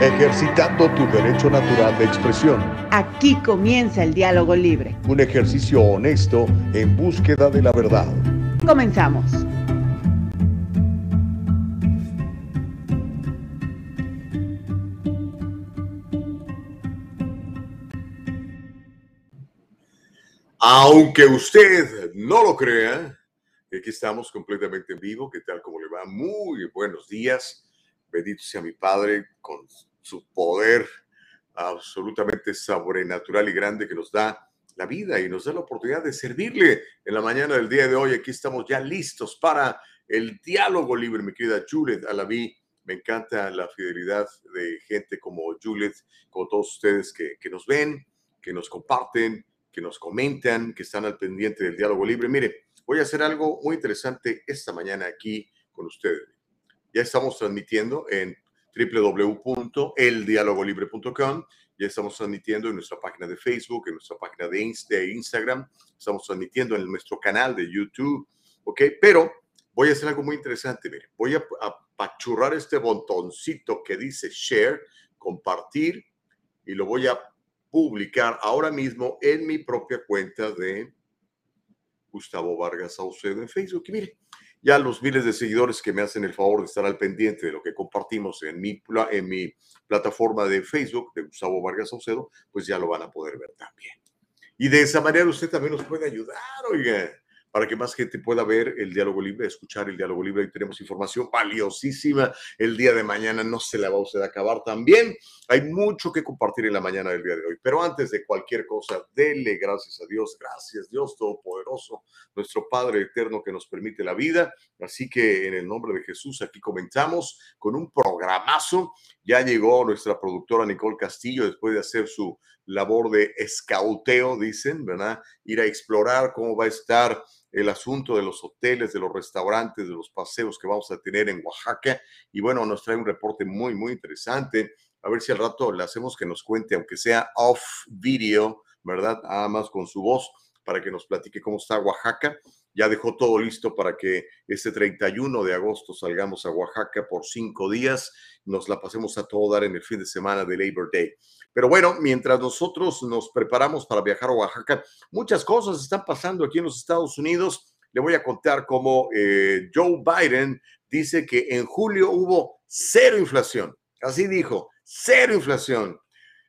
ejercitando tu derecho natural de expresión. Aquí comienza el diálogo libre. Un ejercicio honesto en búsqueda de la verdad. Comenzamos. Aunque usted no lo crea, aquí estamos completamente en vivo. ¿Qué tal? ¿Cómo le va? Muy buenos días. Bendito sea mi Padre con su poder absolutamente sobrenatural y grande que nos da la vida y nos da la oportunidad de servirle en la mañana del día de hoy. Aquí estamos ya listos para el diálogo libre, mi querida Juliet Alaví. Me encanta la fidelidad de gente como Juliet, como todos ustedes que, que nos ven, que nos comparten, que nos comentan, que están al pendiente del diálogo libre. Mire, voy a hacer algo muy interesante esta mañana aquí con ustedes. Ya estamos transmitiendo en www.eldialogolibre.com. Ya estamos transmitiendo en nuestra página de Facebook, en nuestra página de, Instagram, estamos transmitiendo en nuestro canal de YouTube, ¿ok? Pero voy a hacer algo muy interesante, mire, voy a apachurrar este botoncito que dice share, compartir, y lo voy a publicar ahora mismo en mi propia cuenta de Gustavo Vargas Saucedo en Facebook. Y mire, ya los miles de seguidores que me hacen el favor de estar al pendiente de lo que compartimos en mi, en mi plataforma de Facebook de Gustavo Vargas Saucedo, pues ya lo van a poder ver también. Y de esa manera usted también nos puede ayudar, oiga para que más gente pueda ver el diálogo libre, escuchar el diálogo libre. Y tenemos información valiosísima. El día de mañana no se la va a usted a acabar también. Hay mucho que compartir en la mañana del día de hoy. Pero antes de cualquier cosa, dele gracias a Dios. Gracias, Dios Todopoderoso, nuestro Padre Eterno que nos permite la vida. Así que en el nombre de Jesús, aquí comenzamos con un programazo. Ya llegó nuestra productora Nicole Castillo después de hacer su labor de escauteo, dicen, ¿verdad? Ir a explorar cómo va a estar el asunto de los hoteles, de los restaurantes, de los paseos que vamos a tener en Oaxaca. Y bueno, nos trae un reporte muy, muy interesante. A ver si al rato le hacemos que nos cuente, aunque sea off video, ¿verdad? Nada con su voz, para que nos platique cómo está Oaxaca. Ya dejó todo listo para que este 31 de agosto salgamos a Oaxaca por cinco días, nos la pasemos a todo dar en el fin de semana de Labor Day. Pero bueno, mientras nosotros nos preparamos para viajar a Oaxaca, muchas cosas están pasando aquí en los Estados Unidos. Le voy a contar cómo eh, Joe Biden dice que en julio hubo cero inflación. Así dijo, cero inflación.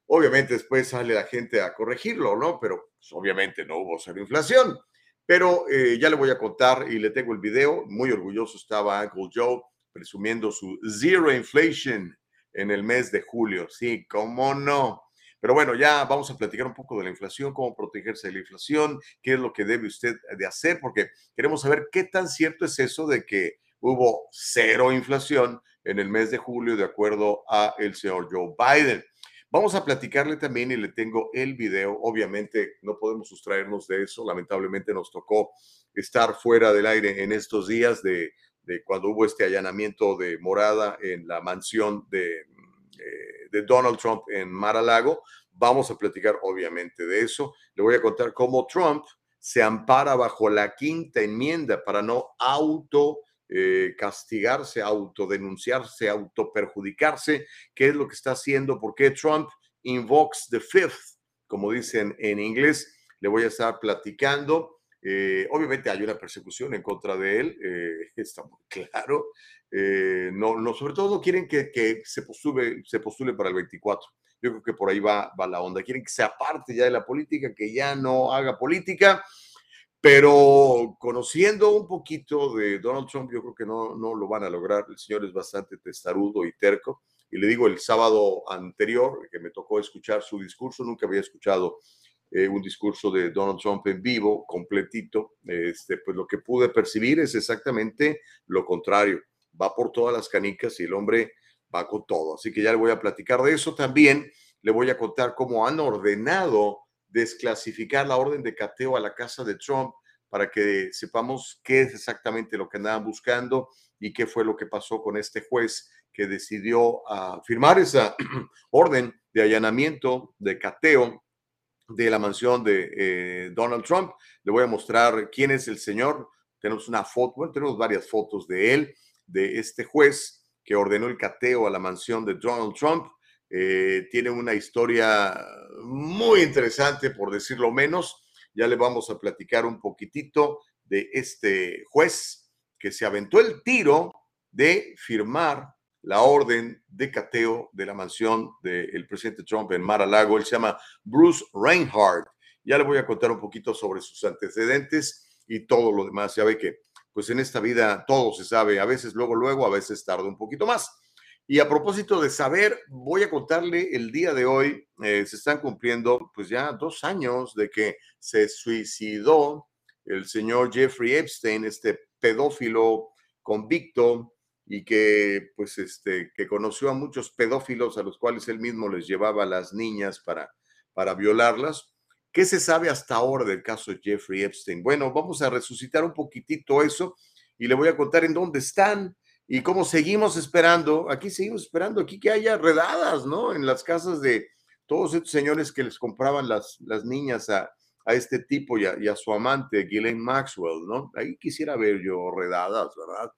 Obviamente después sale la gente a corregirlo, ¿no? Pero pues, obviamente no hubo cero inflación. Pero eh, ya le voy a contar y le tengo el video. Muy orgulloso estaba Uncle Joe presumiendo su zero inflation en el mes de julio. Sí, cómo no. Pero bueno, ya vamos a platicar un poco de la inflación, cómo protegerse de la inflación, qué es lo que debe usted de hacer, porque queremos saber qué tan cierto es eso de que hubo cero inflación en el mes de julio, de acuerdo a el señor Joe Biden. Vamos a platicarle también y le tengo el video. Obviamente no podemos sustraernos de eso. Lamentablemente nos tocó estar fuera del aire en estos días de de cuando hubo este allanamiento de morada en la mansión de, eh, de Donald Trump en Mar-a-Lago. Vamos a platicar obviamente de eso. Le voy a contar cómo Trump se ampara bajo la quinta enmienda para no auto eh, castigarse, autodenunciarse, autoperjudicarse, qué es lo que está haciendo, por qué Trump invokes the fifth, como dicen en inglés. Le voy a estar platicando eh, obviamente hay una persecución en contra de él, eh, está muy claro. Eh, no, no, sobre todo no quieren que, que, se, postule, se postule para el 24. Yo creo que por ahí va, va la onda. Quieren que se aparte ya de la política, que ya no haga política. Pero conociendo un poquito de Donald Trump, yo creo que no, no lo van a lograr. El señor es bastante testarudo y terco. Y le digo, el sábado anterior, que me tocó escuchar su discurso, nunca había escuchado eh, un discurso de Donald Trump en vivo, completito, este, pues lo que pude percibir es exactamente lo contrario. Va por todas las canicas y el hombre va con todo. Así que ya le voy a platicar de eso. También le voy a contar cómo han ordenado desclasificar la orden de cateo a la casa de Trump para que sepamos qué es exactamente lo que andaban buscando y qué fue lo que pasó con este juez que decidió uh, firmar esa orden de allanamiento, de cateo de la mansión de eh, Donald Trump. Le voy a mostrar quién es el señor. Tenemos una foto, bueno, tenemos varias fotos de él, de este juez que ordenó el cateo a la mansión de Donald Trump. eh, tiene una historia muy interesante, por decirlo menos. Ya le vamos a platicar un poquitito de este juez que se aventó el tiro de firmar la orden de cateo de la mansión del presidente Trump en Mar-a-Lago. Él se llama Bruce Reinhardt. Ya le voy a contar un poquito sobre sus antecedentes y todo lo demás. Ya ve que, pues en esta vida todo se sabe, a veces luego, luego, a veces tarda un poquito más. Y a propósito de saber, voy a contarle el día de hoy, eh, se están cumpliendo pues ya dos años de que se suicidó el señor Jeffrey Epstein, este pedófilo convicto y que pues este que conoció a muchos pedófilos a los cuales él mismo les llevaba las niñas para para violarlas. ¿Qué se sabe hasta ahora del caso Jeffrey Epstein? Bueno, vamos a resucitar un poquitito eso y le voy a contar en dónde están y cómo seguimos esperando. Aquí seguimos esperando aquí que haya redadas, ¿no? En las casas de todos estos señores que les compraban las, las niñas a, a este tipo y a, y a su amante, Ghislaine Maxwell, ¿no? Ahí quisiera ver yo redadas, ¿verdad?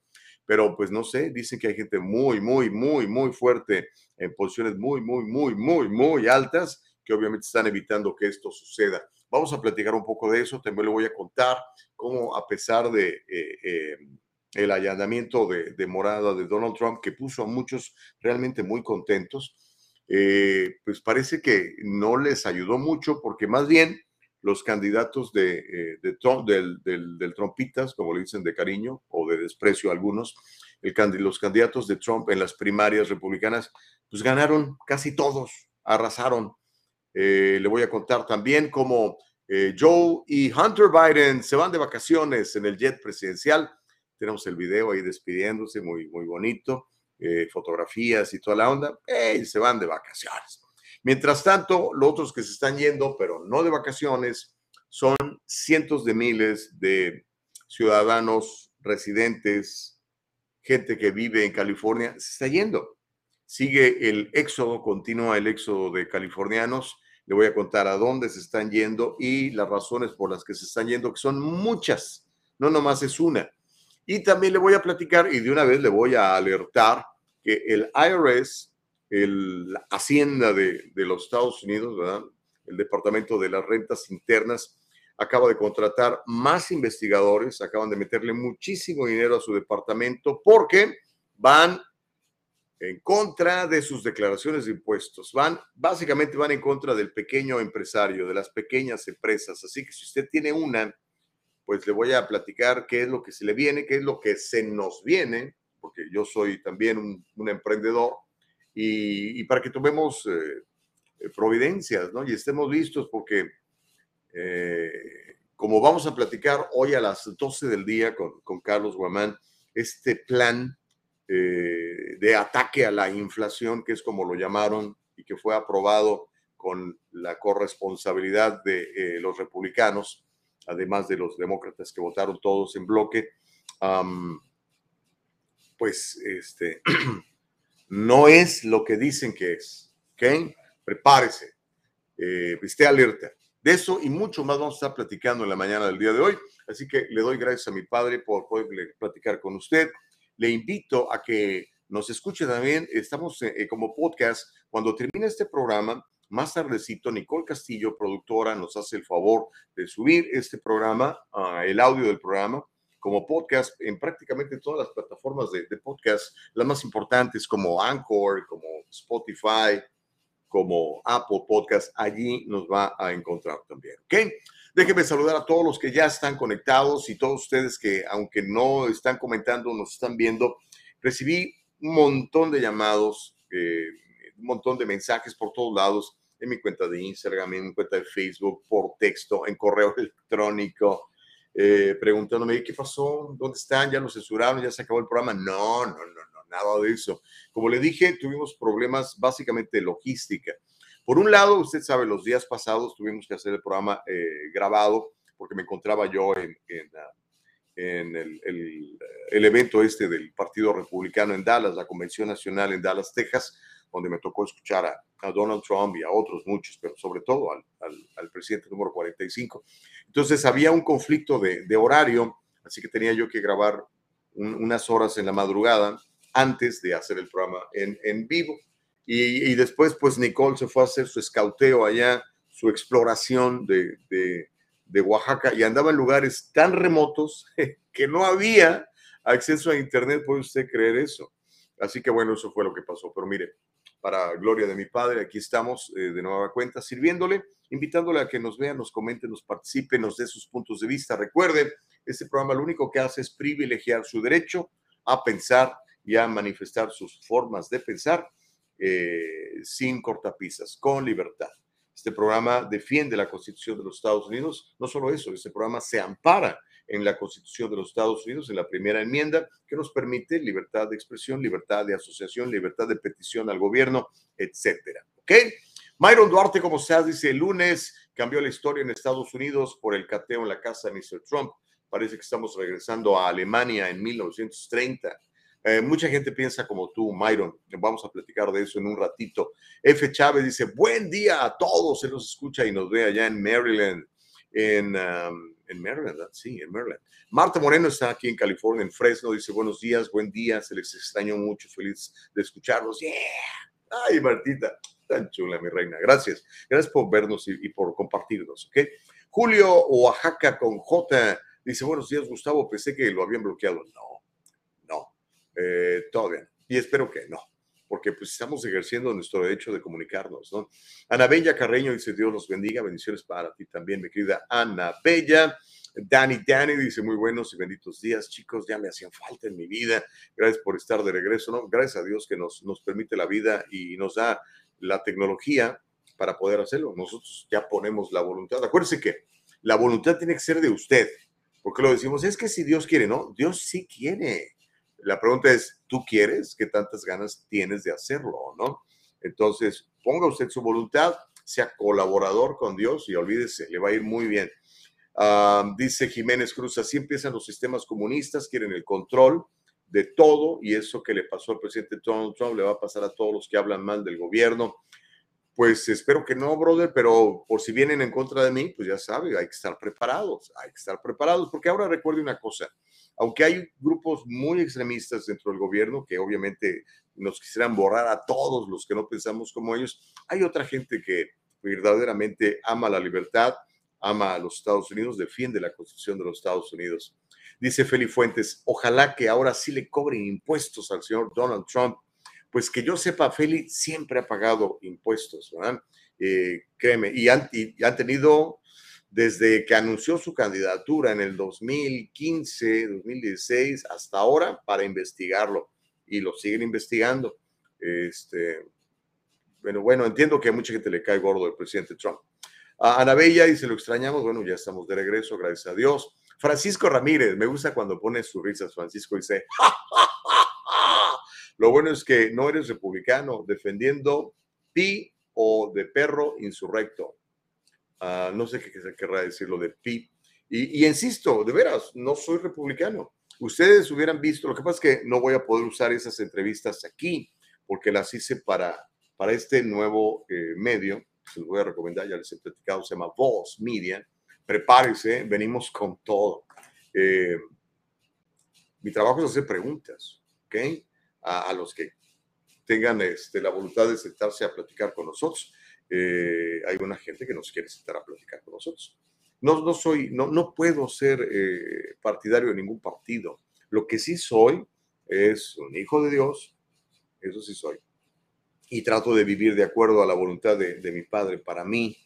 Pero pues no sé, dicen que hay gente muy, muy, muy, muy fuerte en posiciones muy, muy, muy, muy, muy altas que obviamente están evitando que esto suceda. Vamos a platicar un poco de eso, también le voy a contar cómo a pesar de eh, eh, el allanamiento de, morada de Donald Trump, que puso a muchos realmente muy contentos, eh, pues parece que no les ayudó mucho porque más bien los candidatos de, eh, del, del, Trumpitas, como le dicen de cariño o de desprecio algunos, el, los candidatos de Trump en las primarias republicanas, pues ganaron casi todos, arrasaron. Eh, le voy a contar también cómo eh, Joe y Hunter Biden se van de vacaciones en el jet presidencial. Tenemos el video ahí despidiéndose, muy, muy bonito, fotografías y toda la onda. y se van de vacaciones. Mientras tanto, los otros que se están yendo, pero no de vacaciones, son cientos de miles de ciudadanos, residentes, gente que vive en California, se está yendo. Sigue el éxodo, continúa el éxodo de californianos. Le voy a contar a dónde se están yendo y las razones por las que se están yendo, que son muchas, no nomás es una. Y también le voy a platicar y de una vez le voy a alertar que el IRS la Hacienda de, los Estados Unidos, ¿verdad? el Departamento de las Rentas Internas, acaba de contratar más investigadores, acaban de meterle muchísimo dinero a su departamento porque van en contra de sus declaraciones de impuestos. Van, básicamente van en contra del pequeño empresario, de las pequeñas empresas. Así que si usted tiene una, pues le voy a platicar qué es lo que se le viene, qué es lo que se nos viene, porque yo soy también un emprendedor y, para que tomemos eh, eh, providencias, ¿no? Y estemos listos porque, eh, como vamos a platicar hoy a las 12 del día con, con Carlos Guamán, este plan de ataque a la inflación, que es como lo llamaron y que fue aprobado con la corresponsabilidad de los republicanos, además de los demócratas que votaron todos en bloque, pues este no es lo que dicen que es. ¿Ok? Prepárese, eh, esté alerta. De eso y mucho más vamos a estar platicando en la mañana del día de hoy. Así que le doy gracias a mi padre por poder platicar con usted. Le invito a que nos escuche también. Estamos eh, eh, como podcast. Cuando termine este programa, más tardecito, Nicole Castillo, productora, nos hace el favor de subir este programa, ah, el audio del programa, como podcast en prácticamente todas las plataformas de, podcast, las más importantes como Anchor, como Spotify, como Apple Podcast, allí nos va a encontrar también. ¿Ok? Déjenme saludar a todos los que ya están conectados y todos ustedes que, aunque no están comentando, nos están viendo. Recibí un montón de llamados, eh, un montón de mensajes por todos lados, en mi cuenta de Instagram, en mi cuenta de Facebook, por texto, en correo electrónico, eh, preguntándome qué pasó, dónde están, ya los censuraron, ya se acabó el programa. No, no, no, no, nada de eso. Como le dije, tuvimos problemas básicamente de logística. Por un lado, usted sabe, los días pasados tuvimos que hacer el programa eh, grabado porque me encontraba yo en, en, ah, el, el, evento este del Partido Republicano en Dallas, la Convención Nacional en Dallas, Texas, donde me tocó escuchar a, a Donald Trump y a otros muchos, pero sobre todo al, al, presidente número 45. Entonces había un conflicto de, de horario, así que tenía yo que grabar unas horas en la madrugada antes de hacer el programa en, en vivo. Y, después, pues Nicole se fue a hacer su escauteo allá, su exploración de, de Oaxaca y andaba en lugares tan remotos que no había acceso a Internet. ¿Puede usted creer eso? Así que bueno, eso fue lo que pasó. Pero mire, para gloria de mi Padre, aquí estamos eh, de nueva cuenta sirviéndole, invitándole a que nos vea, nos comente, nos participe, nos dé sus puntos de vista. Recuerde, este programa lo único que hace es privilegiar su derecho a pensar y a manifestar sus formas de pensar eh, sin cortapisas, con libertad. Este programa defiende la Constitución de los Estados Unidos. No solo eso, este programa se ampara en la Constitución de los Estados Unidos, en la primera enmienda, que nos permite libertad de expresión, libertad de asociación, libertad de petición al gobierno, etcétera. ¿Ok? Myron Duarte, como se dice, el lunes cambió la historia en Estados Unidos por el cateo en la casa de Mr. Trump. Parece que estamos regresando a Alemania en 1930 eh, mucha gente piensa como tú, Myron. Vamos a platicar de eso en un ratito. F. Chávez dice, buen día a todos. Se nos escucha y nos ve allá en Maryland. En, um, en Maryland, sí, en Maryland. Marta Moreno está aquí en California, en Fresno. Dice, buenos días, buen día. Se les extrañó mucho. Feliz de escucharlos. Yeah. Ay, Martita, tan chula, mi reina. Gracias. Gracias por vernos y, por compartirnos, ¿ok? Julio Oaxaca con J dice, buenos días, Gustavo. Pensé que lo habían bloqueado. No, eh, todavía. Y espero que no, porque pues estamos ejerciendo nuestro derecho de comunicarnos, ¿no? Ana Bella Carreño dice, Dios los bendiga, bendiciones para ti también, mi querida Ana Bella. Dani Dani dice, muy buenos y benditos días, chicos, ya me hacían falta en mi vida. Gracias por estar de regreso, ¿no? Gracias a Dios que nos, nos permite la vida y nos da la tecnología para poder hacerlo. Nosotros ya ponemos la voluntad. Acuérdense que la voluntad tiene que ser de usted, porque lo decimos, es que si Dios quiere, ¿no? Dios sí quiere. La pregunta es, ¿tú quieres? ¿Qué tantas ganas tienes de hacerlo, no? Entonces, ponga usted su voluntad, sea colaborador con Dios y olvídese, le va a ir muy bien. Ah, dice Jiménez Cruz, así empiezan los sistemas comunistas, quieren el control de todo y eso que le pasó al presidente Donald Trump le va a pasar a todos los que hablan mal del gobierno. Pues espero que no, brother, pero por si vienen en contra de mí, pues ya sabe, hay que estar preparados, hay que estar preparados, porque ahora recuerde una cosa, aunque hay grupos muy extremistas dentro del gobierno que obviamente nos quisieran borrar a todos los que no pensamos como ellos, hay otra gente que verdaderamente ama la libertad, ama a los Estados Unidos, defiende la Constitución de los Estados Unidos. Dice Feli Fuentes, ojalá que ahora sí le cobren impuestos al señor Donald Trump. Pues que yo sepa, Feli siempre ha pagado impuestos, ¿verdad? Eh, créeme, y han, y han tenido desde que anunció su candidatura en el 2015, 2016, hasta ahora, para investigarlo. Y lo siguen investigando. Este, bueno, bueno, entiendo que a mucha gente le cae gordo el presidente Trump. A Ana Bella dice, lo extrañamos. Bueno, ya estamos de regreso, gracias a Dios. Francisco Ramírez, me gusta cuando pone sus risas, Francisco dice, lo bueno es que no eres republicano defendiendo pi o de perro insurrecto. Ah, no sé qué querrá decir lo de PIB. Y, insisto, de veras, no soy republicano. Ustedes hubieran visto, lo que pasa es que no voy a poder usar esas entrevistas aquí, porque las hice para, para este nuevo eh, medio, se los voy a recomendar, ya les he platicado, se llama Voz Media. Prepárese, venimos con todo. Eh, mi trabajo es hacer preguntas, ¿ok? A, a los que tengan este, la voluntad de sentarse a platicar con nosotros. Eh, hay una gente que nos quiere sentar a platicar con nosotros. No, no soy, no, no puedo ser eh, partidario de ningún partido. Lo que sí soy es un hijo de Dios, eso sí soy. Y trato de vivir de acuerdo a la voluntad de, de mi padre para mí.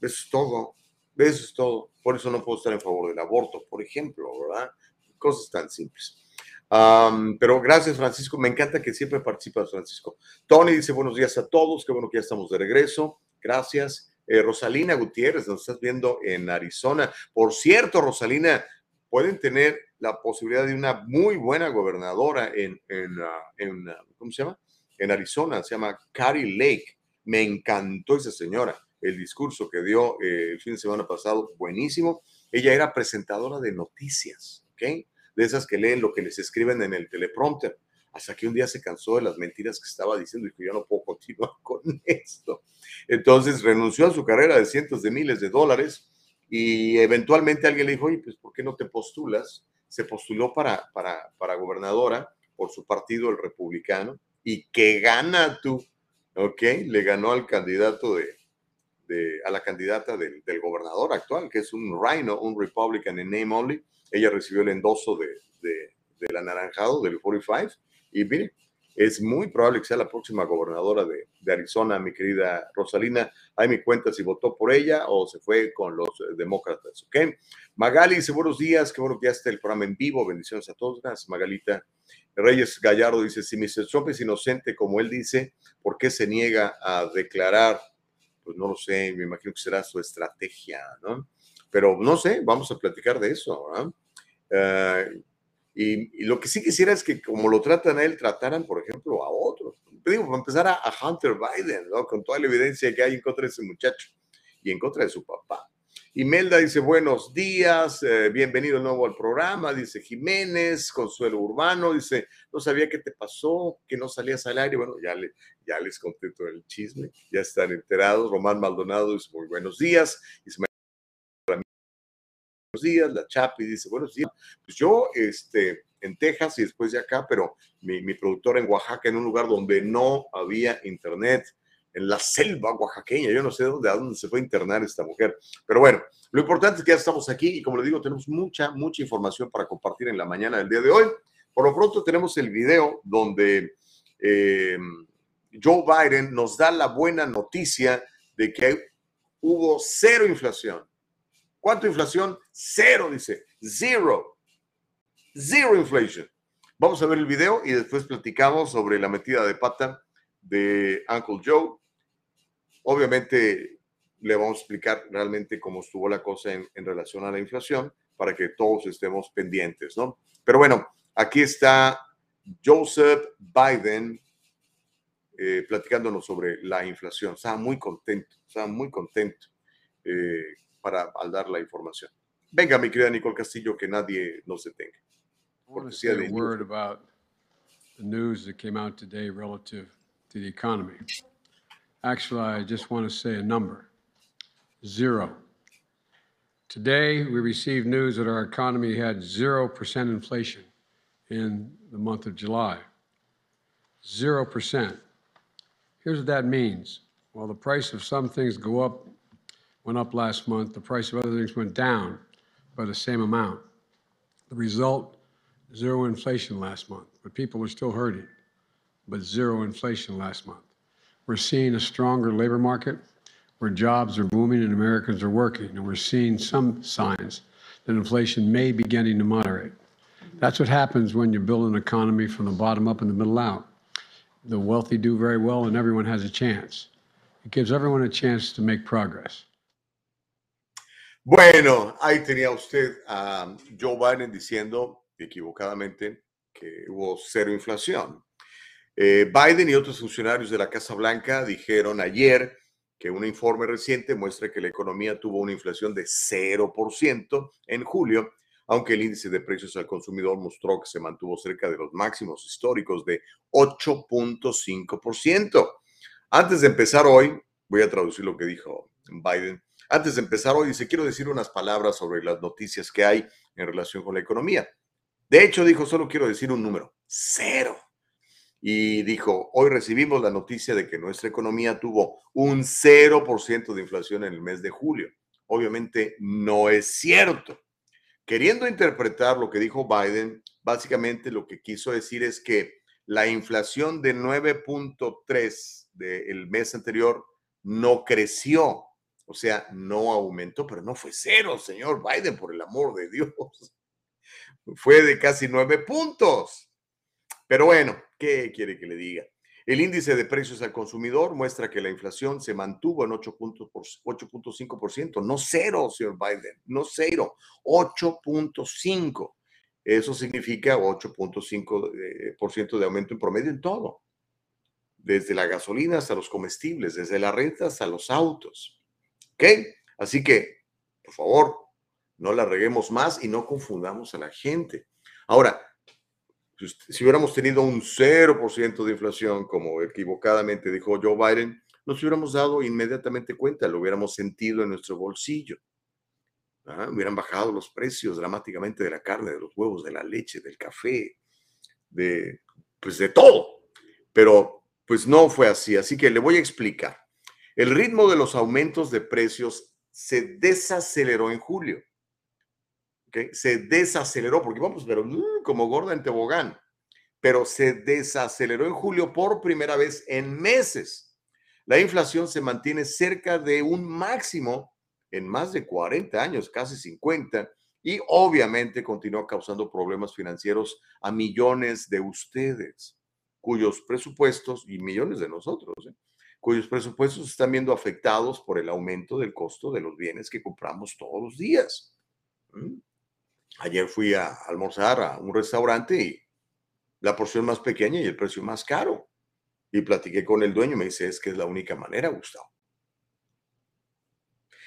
Eso es todo. Eso es todo. Por eso no puedo estar en favor del aborto, por ejemplo, ¿verdad? Cosas tan simples pero gracias, Francisco. Me encanta que siempre participas, Francisco. Tony dice buenos días a todos. Qué bueno que ya estamos de regreso. Gracias. Eh, Rosalina Gutiérrez, nos estás viendo en Arizona. Por cierto, Rosalina, pueden tener la posibilidad de una muy buena gobernadora en, en, ah, ah, ¿cómo se llama? En Arizona. Se llama Carrie Lake. Me encantó esa señora. El discurso que dio eh, el fin de semana pasado, buenísimo. Ella era presentadora de noticias, ¿ok? De esas que leen lo que les escriben en el teleprompter. Hasta que un día se cansó de las mentiras que estaba diciendo y que yo no puedo continuar con esto. Entonces renunció a su carrera de cientos de miles de dólares y eventualmente alguien le dijo, oye, pues ¿por qué no te postulas? Se postuló para, para, para gobernadora por su partido, el republicano, y que gana tú, ¿ok? Le ganó al candidato de, de a la candidata del, del, gobernador actual, que es un Rhino, un Republican en name only. Ella recibió el endoso de, de del anaranjado, del 45, y mire, es muy probable que sea la próxima gobernadora de, de, Arizona, mi querida Rosalina. Hay mi cuenta si votó por ella o se fue con los eh, demócratas, ¿ok? Magali dice, buenos días, qué bueno que ya está el programa en vivo, bendiciones a todos, gracias Magalita. Reyes Gallardo dice, si Mr. Trump es inocente, como él dice, ¿por qué se niega a declarar? Pues no lo sé, me imagino que será su estrategia, ¿no? Pero no sé, vamos a platicar de eso. Uh, y, y, lo que sí quisiera es que como lo tratan a él, trataran, por ejemplo, a otros. Digo, para empezar a, a, Hunter Biden, ¿no? Con toda la evidencia que hay en contra de ese muchacho y en contra de su papá. Imelda dice, buenos días, eh, bienvenido nuevo al programa, dice Jiménez, Consuelo Urbano, dice, no sabía qué te pasó, que no salías al aire, bueno, ya, le, ya les conté todo el chisme, ya están enterados, Román Maldonado dice, muy buenos días, dice, buenos días, la Chapi dice, buenos días, pues yo, este, en Texas y después de acá, pero mi, mi productora en Oaxaca, en un lugar donde no había internet, en la selva oaxaqueña. Yo no sé dónde, dónde se fue a internar esta mujer. Pero bueno, lo importante es que ya estamos aquí y como le digo, tenemos mucha, mucha información para compartir en la mañana del día de hoy. Por lo pronto tenemos el video donde eh, Joe Biden nos da la buena noticia de que hubo cero inflación. ¿Cuánto inflación? Cero, dice. Zero. Zero inflation. Vamos a ver el video y después platicamos sobre la metida de pata de Uncle Joe Obviamente le vamos a explicar realmente cómo estuvo la cosa en, en, relación a la inflación para que todos estemos pendientes, ¿no? Pero bueno, aquí está Joseph Biden eh, platicándonos sobre la inflación. Estaba muy contento, estaba muy contento eh, para al dar la información. Venga, mi querida Nicole Castillo, que nadie nos detenga. Cortesía de news that came out today relative to the economy. Actually, I just want to say a number zero. Today, we received news that our economy had 0% inflation in the month of July. 0%. Here's what that means. While the price of some things go up, went up last month, the price of other things went down by the same amount. The result, zero inflation last month, but people are still hurting, but zero inflation last month. We're seeing a stronger labor market where jobs are booming and Americans are working. And we're seeing some signs that inflation may be beginning to moderate. That's what happens when you build an economy from the bottom up and the middle out. The wealthy do very well and everyone has a chance. It gives everyone a chance to make progress. Bueno, ahí tenía usted a Joe Biden diciendo equivocadamente que hubo cero inflación. Eh, Biden y otros funcionarios de la Casa Blanca dijeron ayer que un informe reciente muestra que la economía tuvo una inflación de 0% en julio, aunque el índice de precios al consumidor mostró que se mantuvo cerca de los máximos históricos de 8.5%. Antes de empezar hoy, voy a traducir lo que dijo Biden. Antes de empezar hoy, dice, quiero decir unas palabras sobre las noticias que hay en relación con la economía. De hecho, dijo, solo quiero decir un número, cero y dijo, hoy recibimos la noticia de que nuestra economía tuvo un 0% de inflación en el mes de julio. Obviamente no es cierto. Queriendo interpretar lo que dijo Biden, básicamente lo que quiso decir es que la inflación de 9.3 del mes anterior no creció, o sea, no aumentó, pero no fue cero, señor Biden, por el amor de Dios. Fue de casi nueve puntos. Pero bueno, ¿qué quiere que le diga? El índice de precios al consumidor muestra que la inflación se mantuvo en 8.5%, no cero, señor Biden, no cero, 8.5. Eso significa 8.5% de aumento en promedio en todo, desde la gasolina hasta los comestibles, desde la renta hasta los autos. ¿Ok? Así que, por favor, no la reguemos más y no confundamos a la gente. Ahora, si hubiéramos tenido un 0% de inflación, como equivocadamente dijo Joe Biden, nos hubiéramos dado inmediatamente cuenta, lo hubiéramos sentido en nuestro bolsillo. ¿Ah? Hubieran bajado los precios dramáticamente de la carne, de los huevos, de la leche, del café, de, pues de todo. pero pues no fue así. Así que le voy a explicar. El ritmo de los aumentos de precios se desaceleró en julio. Se desaceleró, porque vamos, pero uh, como gorda en tobogán, pero se desaceleró en julio por primera vez en meses. La inflación se mantiene cerca de un máximo en más de 40 años, casi 50, y obviamente continúa causando problemas financieros a millones de ustedes, cuyos presupuestos, y millones de nosotros, ¿eh? cuyos presupuestos están viendo afectados por el aumento del costo de los bienes que compramos todos los días. Ayer fui a almorzar a un restaurante y la porción más pequeña y el precio más caro. Y platiqué con el dueño, me dice, es que es la única manera, Gustavo.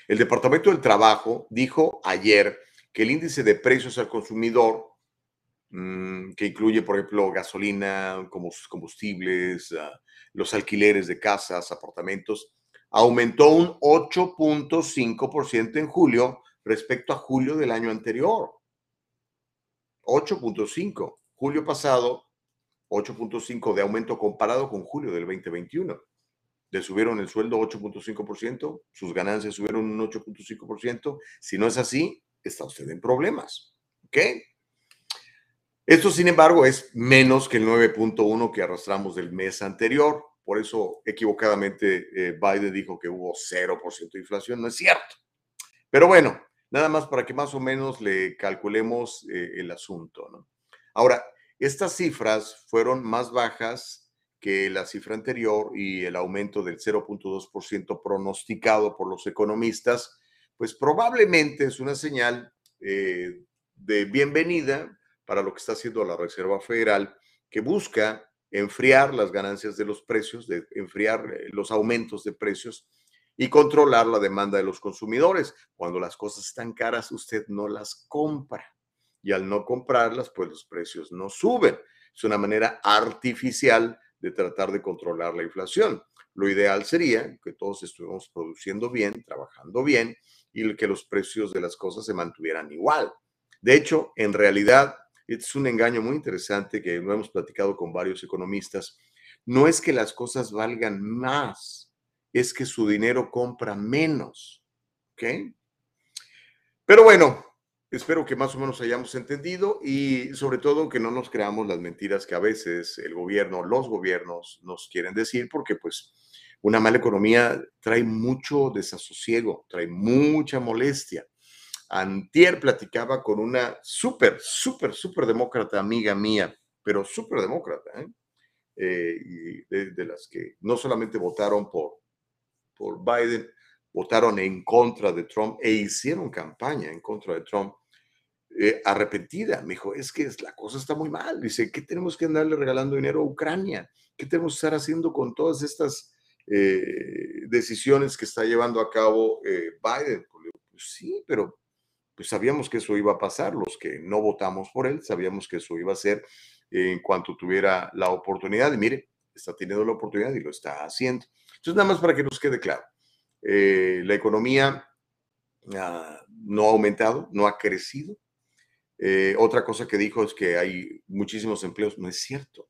El Departamento del Trabajo dijo ayer que el índice de precios al consumidor, mm, que incluye, por ejemplo, gasolina, combustibles, ah, los alquileres de casas, apartamentos, aumentó un 8.5% en julio respecto a julio del año anterior. 8.5. Julio pasado, 8.5 de aumento comparado con julio del 2021. Le subieron el sueldo 8.5%, sus ganancias subieron un 8.5%. Si no es así, está usted en problemas. ¿Ok? Esto, sin embargo, es menos que el 9.1 que arrastramos del mes anterior. Por eso, equivocadamente, eh, Biden dijo que hubo 0% de inflación. No es cierto. Pero bueno, nada más para que más o menos le calculemos eh, el asunto. Ahora, estas cifras fueron más bajas que la cifra anterior y el aumento del 0.2% pronosticado por los economistas, pues probablemente es una señal eh, de bienvenida para lo que está haciendo la Reserva Federal, que busca enfriar las ganancias de los precios, enfriar eh, los aumentos de precios y controlar la demanda de los consumidores. Cuando las cosas están caras, usted no las compra. Y al no comprarlas, pues los precios no suben. Es una manera artificial de tratar de controlar la inflación. Lo ideal sería que todos estuviéramos produciendo bien, trabajando bien y que los precios de las cosas se mantuvieran igual. De hecho, en realidad, es un engaño muy interesante que lo hemos platicado con varios economistas. No es que las cosas valgan más, es que su dinero compra menos. ¿Ok? Pero bueno, espero que más o menos hayamos entendido y sobre todo que no nos creamos las mentiras que a veces el gobierno, los gobiernos nos quieren decir, porque pues una mala economía trae mucho desasosiego, trae mucha molestia. Antier platicaba con una súper, súper, súper demócrata amiga mía, pero súper demócrata, ¿eh? Eh, de, las que no solamente votaron por, por Biden, votaron en contra de Trump e hicieron campaña en contra de Trump. Eh, arrepentida, me dijo, es que la cosa está muy mal. Dice, ¿qué tenemos que andarle regalando dinero a Ucrania? ¿Qué tenemos que estar haciendo con todas estas decisiones que está llevando a cabo Biden? Pues, pues sí, pero pues sabíamos que eso iba a pasar, los que no votamos por él, sabíamos que eso iba a ser en cuanto tuviera la oportunidad, y mire, está teniendo la oportunidad y lo está haciendo. Entonces, nada más para que nos quede claro, eh, la economía ah, no ha aumentado, no ha crecido. Eh, otra cosa que dijo es que hay muchísimos empleos, no es cierto.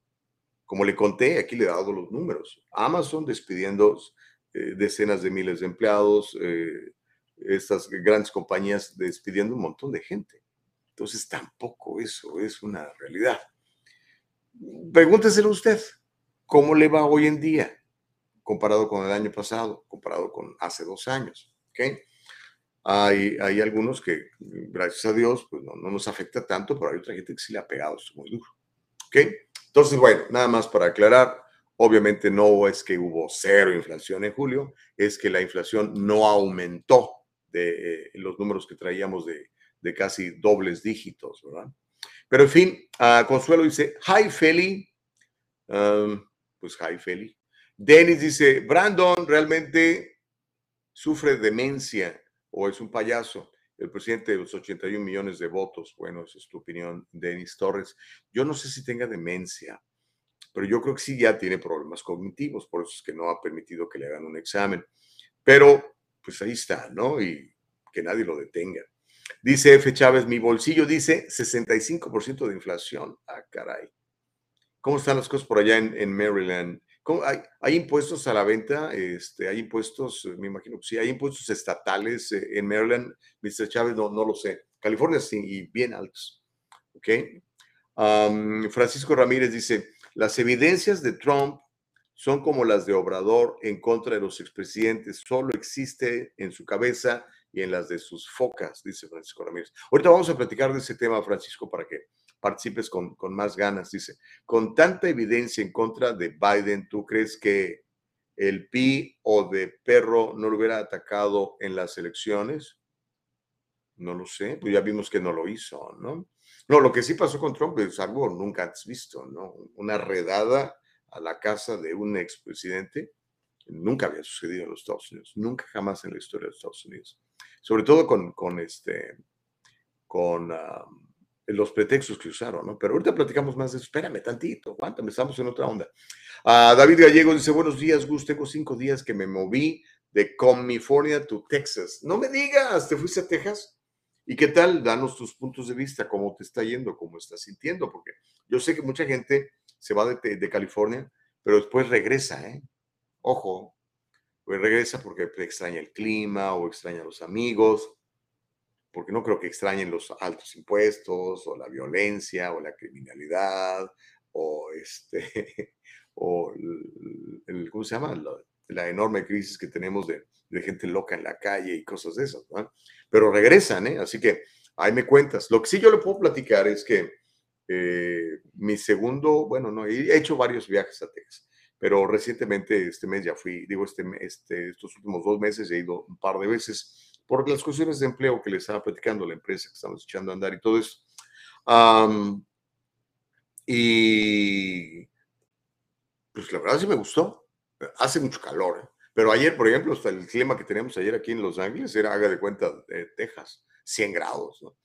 Como le conté, aquí le he dado los números. Amazon despidiendo eh, decenas de miles de empleados, estas grandes compañías despidiendo un montón de gente. Entonces tampoco eso es una realidad. Pregúnteselo usted, ¿cómo le va hoy en día comparado con el año pasado, comparado con hace dos años? ¿Okay? Hay, algunos que, gracias a Dios, pues no, nos afecta tanto, pero hay otra gente que sí le ha pegado esto muy duro. ¿Okay? Entonces, bueno, nada más para aclarar, obviamente no es que hubo cero inflación en julio, es que la inflación no aumentó de eh, los números que traíamos de, casi dobles dígitos, ¿verdad? Pero en fin, uh, Consuelo dice, hi Feli, um, pues hi Feli. Dennis dice, Brandon realmente sufre demencia o es un payaso. El presidente de los 81 millones de votos, bueno, esa es tu opinión, Denis Torres. Yo no sé si tenga demencia, pero yo creo que sí ya tiene problemas cognitivos, por eso es que no ha permitido que le hagan un examen. Pero pues ahí está, ¿no? Y que nadie lo detenga. Dice F. Chávez, mi bolsillo dice 65% de inflación. Ah, caray. ¿Cómo están las cosas por allá en, en Maryland? Hay, impuestos a la venta? Este, ¿Hay impuestos, me imagino sí, hay impuestos estatales eh, en Maryland? Mr. Chávez, no, no lo sé. California sí, y bien altos. ¿Ok? Francisco Ramírez dice, las evidencias de Trump son como las de Obrador en contra de los expresidentes, solo existe en su cabeza y en las de sus focas, dice Francisco Ramírez. Ahorita vamos a platicar de ese tema, Francisco, para que participes con, con más ganas. Dice, con tanta evidencia en contra de Biden, ¿tú crees que el pi o de perro no lo hubiera atacado en las elecciones? No lo sé, pues ya vimos que no lo hizo, ¿no? No, lo que sí pasó con Trump es algo nunca antes visto, ¿no? Una redada a la casa de un expresidente nunca había sucedido en los Estados Unidos, nunca jamás en la historia de los Estados Unidos. Sobre todo con, con este, con los pretextos que usaron, ¿no? Pero ahorita platicamos más de eso. Espérame tantito, aguántame, estamos en otra onda. Ah, David Gallego dice, buenos días, Gus, tengo cinco días que me moví de California a Texas. No me digas, ¿te fuiste a Texas? ¿Y qué tal? Danos tus puntos de vista, cómo te está yendo, cómo estás sintiendo, porque yo sé que mucha gente se va de, de California, pero después regresa, ¿eh? Ojo, pues regresa porque extraña el clima o extraña a los amigos, porque no creo que extrañen los altos impuestos o la violencia o la criminalidad o este o el, ¿cómo se llama? La, enorme crisis que tenemos de, gente loca en la calle y cosas de esas, ¿no? Pero regresan, ¿eh? Así que ahí me cuentas. Lo que sí yo le puedo platicar es que eh, mi segundo, bueno, no, he hecho varios viajes a Texas, pero recientemente este mes ya fui, digo, este, este, estos últimos dos meses he ido un par de veces por las cuestiones de empleo que le estaba platicando la empresa que estamos echando a andar y todo eso. y pues la verdad sí me gustó. Hace mucho calor, ¿eh? pero ayer, por ejemplo, hasta el clima que teníamos ayer aquí en Los Ángeles era, haga de cuenta, de Texas, 100 grados, ¿no?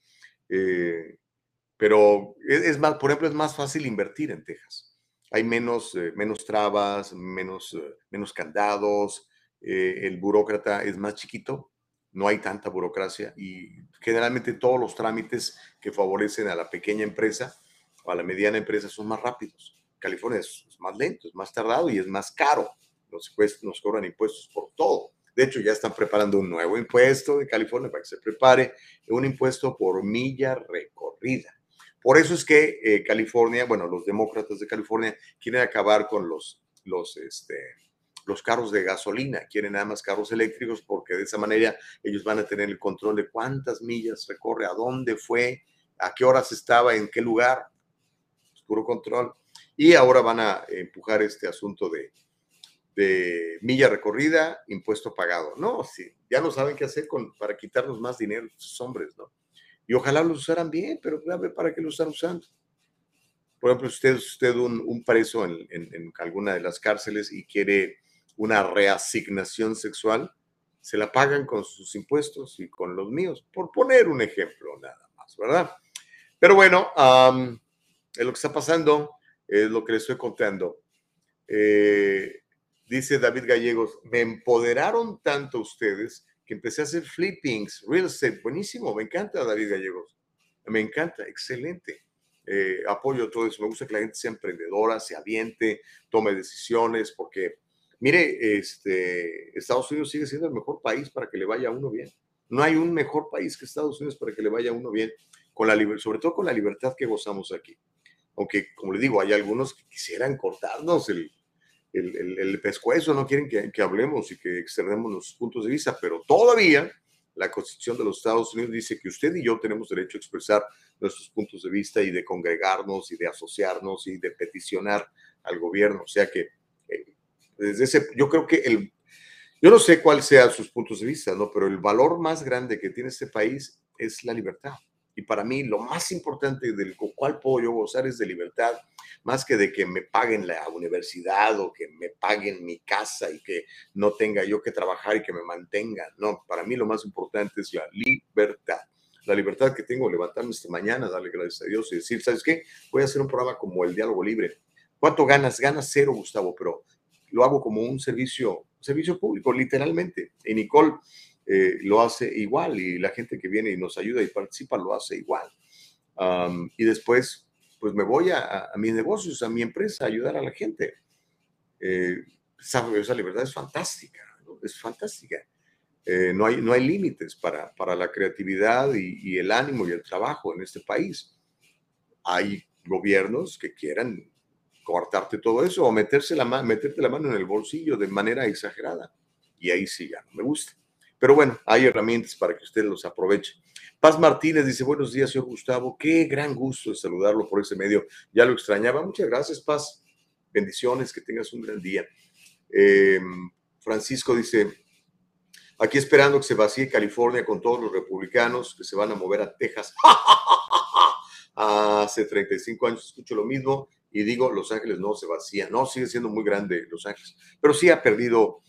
Eh, pero es, más, por ejemplo, es más fácil invertir en Texas. Hay menos, eh, menos trabas, menos, menos candados, el burócrata es más chiquito, no hay tanta burocracia y generalmente todos los trámites que favorecen a la pequeña empresa o a la mediana empresa son más rápidos. California es, más lento, es más tardado y es más caro. Nos, nos cobran impuestos por todo. De hecho, ya están preparando un nuevo impuesto de California para que se prepare, un impuesto por milla recorrida. Por eso es que eh, California, bueno, los demócratas de California quieren acabar con los, los, este, los carros de gasolina, quieren nada más carros eléctricos porque de esa manera ellos van a tener el control de cuántas millas recorre, a dónde fue, a qué horas estaba, en qué lugar, puro control. Y ahora van a empujar este asunto de, de milla recorrida, impuesto pagado. No, sí, ya no saben qué hacer con, para quitarnos más dinero estos hombres, ¿no? Y ojalá los usaran bien, pero ¿para qué lo están usando? Por ejemplo, usted usted un, un preso en, alguna de las cárceles y quiere una reasignación sexual, se la pagan con sus impuestos y con los míos, por poner un ejemplo nada más, ¿verdad? Pero bueno, es lo que está pasando, es lo que les estoy contando. Eh, dice David Gallegos, me empoderaron tanto ustedes que empecé a hacer flippings, real estate, buenísimo, me encanta David Gallegos, me encanta, excelente. Eh, apoyo todo eso, me gusta que la gente sea emprendedora, se aviente, tome decisiones, porque Mire, este, Estados Unidos sigue siendo el mejor país para que le vaya a uno bien. No hay un mejor país que Estados Unidos para que le vaya a uno bien, con la sobre todo con la libertad que gozamos aquí. Aunque, como le digo, hay algunos que quisieran cortarnos el, el, pescuezo, no quieren que, que, hablemos y que externemos los puntos de vista, pero todavía la Constitución de los Estados Unidos dice que usted y yo tenemos derecho a expresar nuestros puntos de vista y de congregarnos y de asociarnos y de peticionar al gobierno. O sea que desde ese, yo creo que el, yo no sé cuál sea sus puntos de vista, ¿no? Pero el valor más grande que tiene este país es la libertad. Y para mí lo más importante del cual puedo yo gozar es de libertad, más que de que me paguen la universidad o que me paguen mi casa y que no tenga yo que trabajar y que me mantengan. No, para mí lo más importante es la libertad. La libertad que tengo levantarme esta mañana, darle gracias a Dios y decir, ¿sabes qué? Voy a hacer un programa como el Diálogo Libre. ¿Cuánto ganas? Ganas cero, Gustavo, pero lo hago como un servicio, servicio público, literalmente. Y Nicole eh, lo hace igual y la gente que viene y nos ayuda y participa lo hace igual. y después pues me voy a, a mis negocios, a mi empresa, a ayudar a la gente. Eh, esa, esa, libertad es fantástica, ¿no? es fantástica. Eh, no, hay, no hay límites para, para la creatividad y, y, el ánimo y el trabajo en este país. Hay gobiernos que quieran cortarte todo eso o meterse la meterte la mano en el bolsillo de manera exagerada. Y ahí sí ya no me gusta. Pero bueno, hay herramientas para que usted los aproveche. Paz Martínez dice, buenos días, señor Gustavo. Qué gran gusto saludarlo por ese medio. Ya lo extrañaba. Muchas gracias, Paz. Bendiciones, que tengas un gran día. Eh, Francisco dice, aquí esperando que se vacíe California con todos los republicanos que se van a mover a Texas. Hace 35 años escucho lo mismo y digo, Los Ángeles no se vacía. No, sigue siendo muy grande Los Ángeles, pero sí ha perdido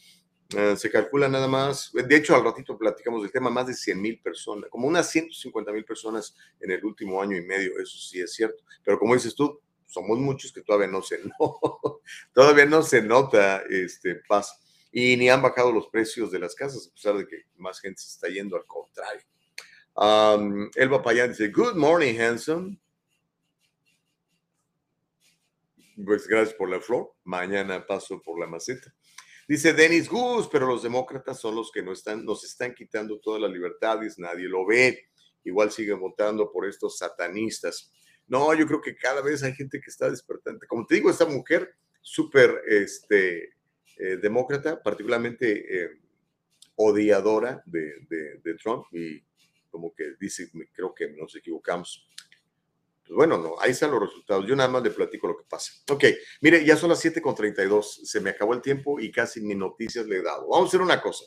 Uh, se calcula nada más, de hecho al ratito platicamos del tema, más de 100 mil personas, como unas 150 mil personas en el último año y medio, eso sí es cierto, pero como dices tú, somos muchos que todavía no se, no, todavía no se nota este, paz y ni han bajado los precios de las casas, a pesar de que más gente se está yendo al contrario. Um, Elba Payán dice, Good morning, handsome. Pues gracias por la flor. Mañana paso por la maceta. Dice Denis Gus, pero los demócratas son los que no están, nos están quitando todas las libertades, nadie lo ve. Igual siguen votando por estos satanistas. No, yo creo que cada vez hay gente que está despertando. Como te digo, esta mujer súper este, eh, demócrata, particularmente eh, odiadora de, de, de, Trump y como que dice, creo que nos equivocamos. Pues bueno, no, ahí están los resultados. Yo nada más le platico lo que pasa. Ok, mire, ya son las 7.32, se me acabó el tiempo y casi ni noticias le he dado. Vamos a hacer una cosa,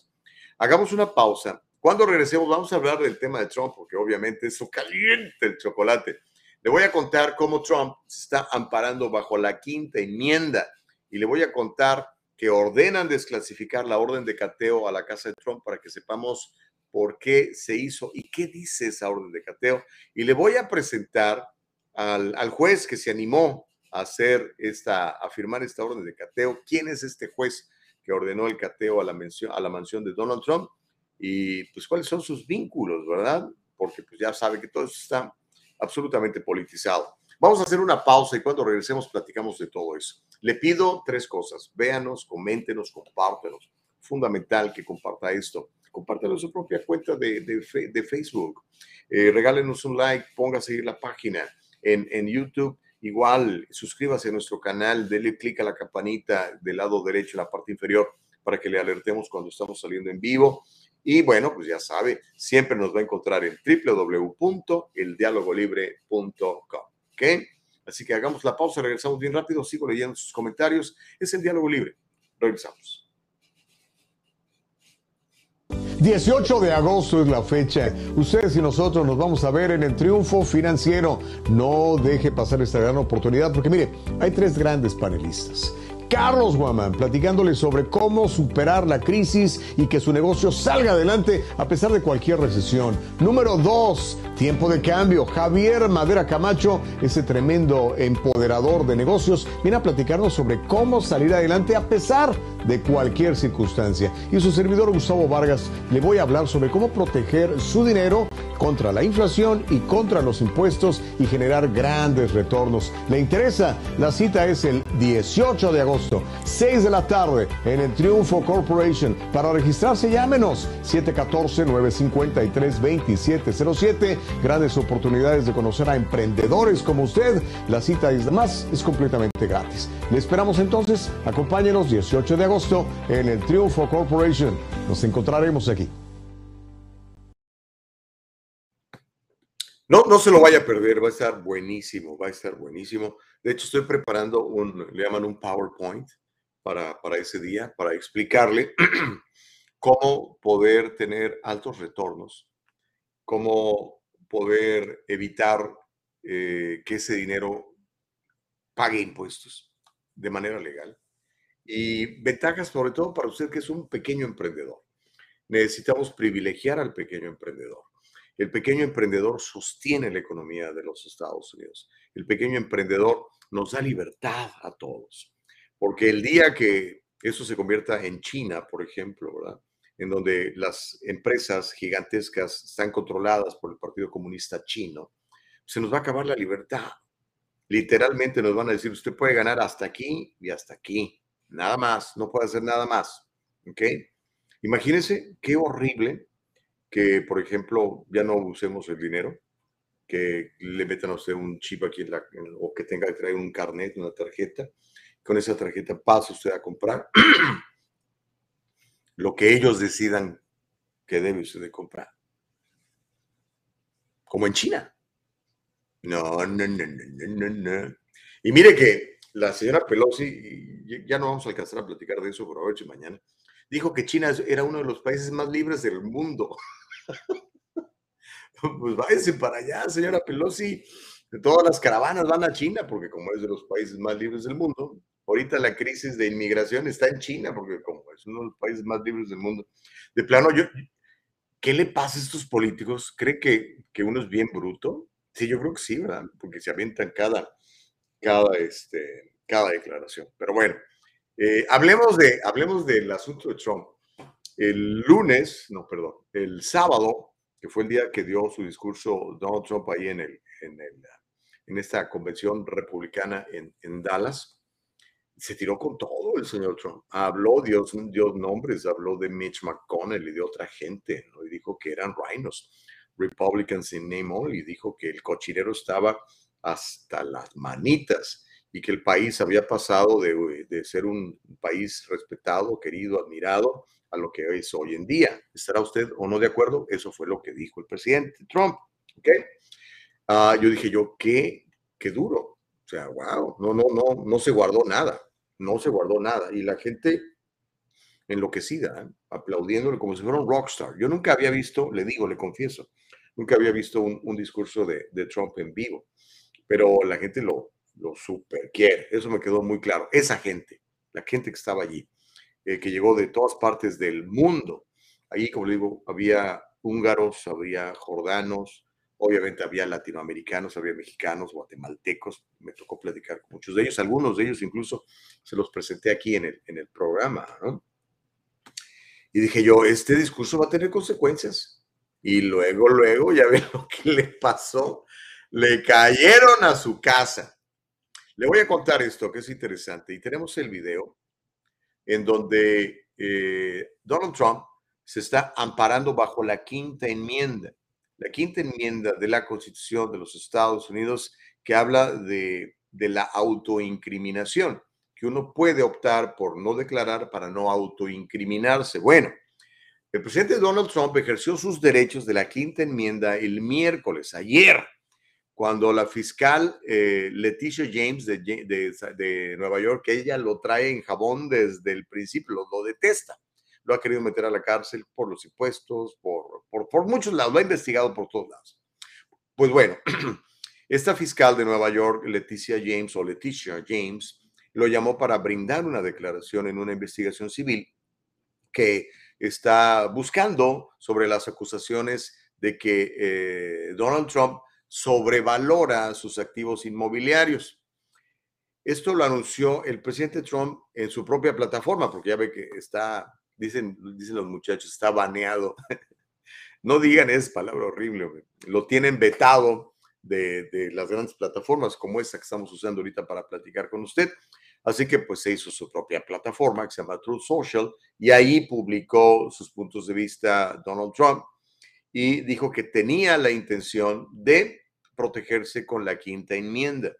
hagamos una pausa. Cuando regresemos vamos a hablar del tema de Trump, porque obviamente eso caliente el chocolate. Le voy a contar cómo Trump se está amparando bajo la quinta enmienda y le voy a contar que ordenan desclasificar la orden de cateo a la casa de Trump para que sepamos por qué se hizo y qué dice esa orden de cateo. Y le voy a presentar al, al, juez que se animó a hacer esta, a firmar esta orden de cateo. ¿Quién es este juez que ordenó el cateo a la, mención, a la mansión de Donald Trump? Y pues cuáles son sus vínculos, ¿verdad? Porque pues ya sabe que todo eso está absolutamente politizado. Vamos a hacer una pausa y cuando regresemos platicamos de todo eso. Le pido tres cosas. Véanos, coméntenos, compártenos. Fundamental que comparta esto. Compártelo en su propia cuenta de, de, de Facebook. Eh, regálenos un like, ponga a seguir la página en, en YouTube. Igual, suscríbase a nuestro canal, dele clic a la campanita del lado derecho en la parte inferior para que le alertemos cuando estamos saliendo en vivo. Y bueno, pues ya sabe, siempre nos va a encontrar en www.eldialogolibre.com. ¿Ok? Así que hagamos la pausa, regresamos bien rápido, sigo leyendo sus comentarios. Es el diálogo libre. Regresamos. 18 de agosto es la fecha. Ustedes y nosotros nos vamos a ver en el triunfo financiero. No deje pasar esta gran oportunidad porque mire, hay tres grandes panelistas. Carlos Guamán, platicándole sobre cómo superar la crisis y que su negocio salga adelante a pesar de cualquier recesión. Número dos, tiempo de cambio. Javier Madera Camacho, ese tremendo empoderador de negocios, viene a platicarnos sobre cómo salir adelante a pesar de cualquier circunstancia. Y su servidor Gustavo Vargas le voy a hablar sobre cómo proteger su dinero contra la inflación y contra los impuestos y generar grandes retornos. ¿Le interesa? La cita es el 18 de agosto, 6 de la tarde, en el Triunfo Corporation. Para registrarse, llámenos 714-953-2707. Grandes oportunidades de conocer a emprendedores como usted. La cita es más, es completamente gratis. Le esperamos entonces. Acompáñenos 18 de agosto en el Triunfo Corporation. Nos encontraremos aquí. No, no se lo vaya a perder, va a estar buenísimo, va a estar buenísimo. De hecho, estoy preparando un, le llaman un PowerPoint para, para ese día, para explicarle cómo poder tener altos retornos, cómo poder evitar eh, que ese dinero pague impuestos de manera legal. Y ventajas sobre todo para usted que es un pequeño emprendedor. Necesitamos privilegiar al pequeño emprendedor. El pequeño emprendedor sostiene la economía de los Estados Unidos. El pequeño emprendedor nos da libertad a todos. Porque el día que eso se convierta en China, por ejemplo, ¿verdad? En donde las empresas gigantescas están controladas por el Partido Comunista Chino, se nos va a acabar la libertad. Literalmente nos van a decir, usted puede ganar hasta aquí y hasta aquí. Nada más, no puede hacer nada más. ¿Ok? Imagínense qué horrible que, por ejemplo, ya no usemos el dinero, que le metan a usted un chip aquí la, o que tenga que traer un carnet, una tarjeta. Con esa tarjeta pasa usted a comprar lo que ellos decidan que debe usted comprar. Como en China. No, no, no, no, no, no. Y mire que la señora Pelosi, ya no vamos a alcanzar a platicar de eso, por a ver mañana, dijo que China era uno de los países más libres del mundo. pues váyase para allá, señora Pelosi. Todas las caravanas van a China, porque como es de los países más libres del mundo, ahorita la crisis de inmigración está en China, porque como es uno de los países más libres del mundo. De plano, yo, ¿qué le pasa a estos políticos? ¿Cree que, que uno es bien bruto? Sí, yo creo que sí, ¿verdad? Porque se avientan cada, cada, este, cada declaración. Pero bueno, eh, hablemos, de, hablemos del asunto de Trump. El lunes, no, perdón, el sábado, que fue el día que dio su discurso Donald Trump ahí en, el, en, el, en esta convención republicana en, en Dallas, se tiró con todo el señor Trump. Habló, dio, dio nombres, habló de Mitch McConnell y de otra gente, ¿no? y dijo que eran rhinos, Republicans in name only, dijo que el cochinero estaba hasta las manitas y que el país había pasado de, de, ser un país respetado, querido, admirado, a lo que es hoy en día. ¿Estará usted o no de acuerdo? Eso fue lo que dijo el presidente Trump. ¿ok? Uh, yo dije yo, qué, qué duro. O sea, wow, no, no, no, no se guardó nada, no se guardó nada. Y la gente enloquecida, ¿eh? aplaudiéndole como si fuera un rockstar. Yo nunca había visto, le digo, le confieso, nunca había visto un, un discurso de, de Trump en vivo, pero la gente lo, lo super quiere. Eso me quedó muy claro. Esa gente, la gente que estaba allí, eh, que llegó de todas partes del mundo. Allí, como le digo, había húngaros, había jordanos, obviamente había latinoamericanos, había mexicanos, guatemaltecos. Me tocó platicar con muchos de ellos. Algunos de ellos incluso se los presenté aquí en el, en el programa. Y dije yo, este discurso va a tener consecuencias. Y luego, luego, ya ven lo que le pasó. Le cayeron a su casa. Le voy a contar esto que es interesante. Y tenemos el video en donde eh, Donald Trump se está amparando bajo la quinta enmienda, la quinta enmienda de la Constitución de los Estados Unidos que habla de, de la autoincriminación, que uno puede optar por no declarar para no autoincriminarse. Bueno, el presidente Donald Trump ejerció sus derechos de la quinta enmienda el miércoles, ayer cuando la fiscal eh, Leticia James de, de, Nueva York, ella lo trae en jabón desde el principio, lo, detesta. Lo ha querido meter a la cárcel por los impuestos, por, por, por muchos lados, lo ha investigado por todos lados. Pues bueno, esta fiscal de Nueva York, Leticia James o Leticia James, lo llamó para brindar una declaración en una investigación civil que está buscando sobre las acusaciones de que eh, Donald Trump sobrevalora sus activos inmobiliarios. Esto lo anunció el presidente Trump en su propia plataforma, porque ya ve que está, dicen, dicen los muchachos, está baneado. no digan esa palabra horrible, lo tienen vetado de, de, las grandes plataformas como esta que estamos usando ahorita para platicar con usted. Así que pues se hizo su propia plataforma que se llama Truth Social y ahí publicó sus puntos de vista Donald Trump y dijo que tenía la intención de protegerse con la quinta enmienda.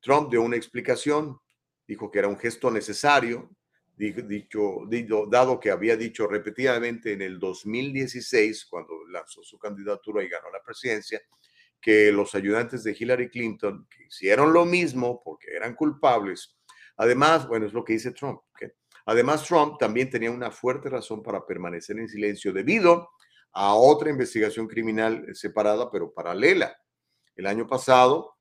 Trump dio una explicación, dijo que era un gesto necesario, dicho, dado que había dicho repetidamente en el 2016, cuando lanzó su candidatura y ganó la presidencia, que los ayudantes de Hillary Clinton hicieron lo mismo porque eran culpables. Además, bueno, es lo que dice Trump. Además, Trump también tenía una fuerte razón para permanecer en silencio debido a otra investigación criminal separada pero paralela. El año pasado,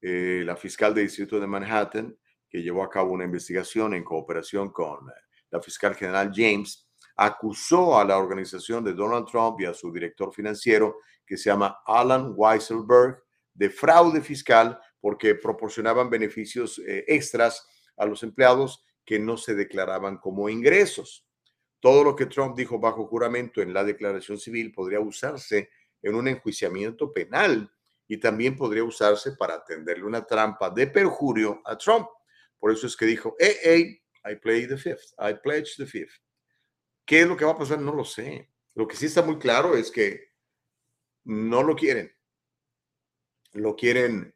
eh, la fiscal del Distrito de Manhattan, que llevó a cabo una investigación en cooperación con eh, la fiscal general James, acusó a la organización de Donald Trump y a su director financiero, que se llama Alan Weisselberg, de fraude fiscal porque proporcionaban beneficios eh, extras a los empleados que no se declaraban como ingresos. Todo lo que Trump dijo bajo juramento en la declaración civil podría usarse en un enjuiciamiento penal y también podría usarse para tenderle una trampa de perjurio a Trump. Por eso es que dijo, hey, hey, I play the fifth, I pledge the fifth. ¿Qué es lo que va a pasar? No lo sé. Lo que sí está muy claro es que no lo quieren. Lo quieren,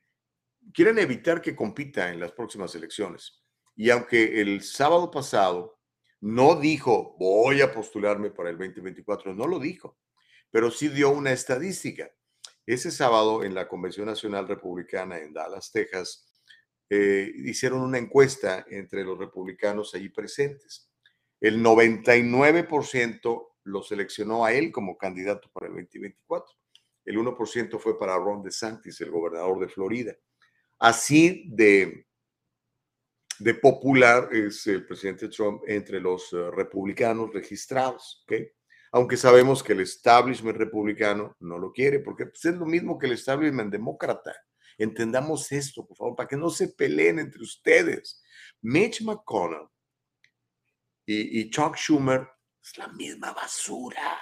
quieren evitar que compita en las próximas elecciones. Y aunque el sábado pasado no dijo, voy a postularme para el 2024, no lo dijo, pero sí dio una estadística. Ese sábado en la Convención Nacional Republicana en Dallas, Texas, eh, hicieron una encuesta entre los republicanos allí presentes. El 99% lo seleccionó a él como candidato para el 2024. El 1% fue para Ron DeSantis, el gobernador de Florida. Así de, de popular es el presidente Trump entre los eh, republicanos registrados, aunque sabemos que el establishment republicano no lo quiere, porque pues, es lo mismo que el establishment demócrata. Entendamos esto, por favor, para que no se peleen entre ustedes. Mitch McConnell y, Chuck Schumer es la misma basura.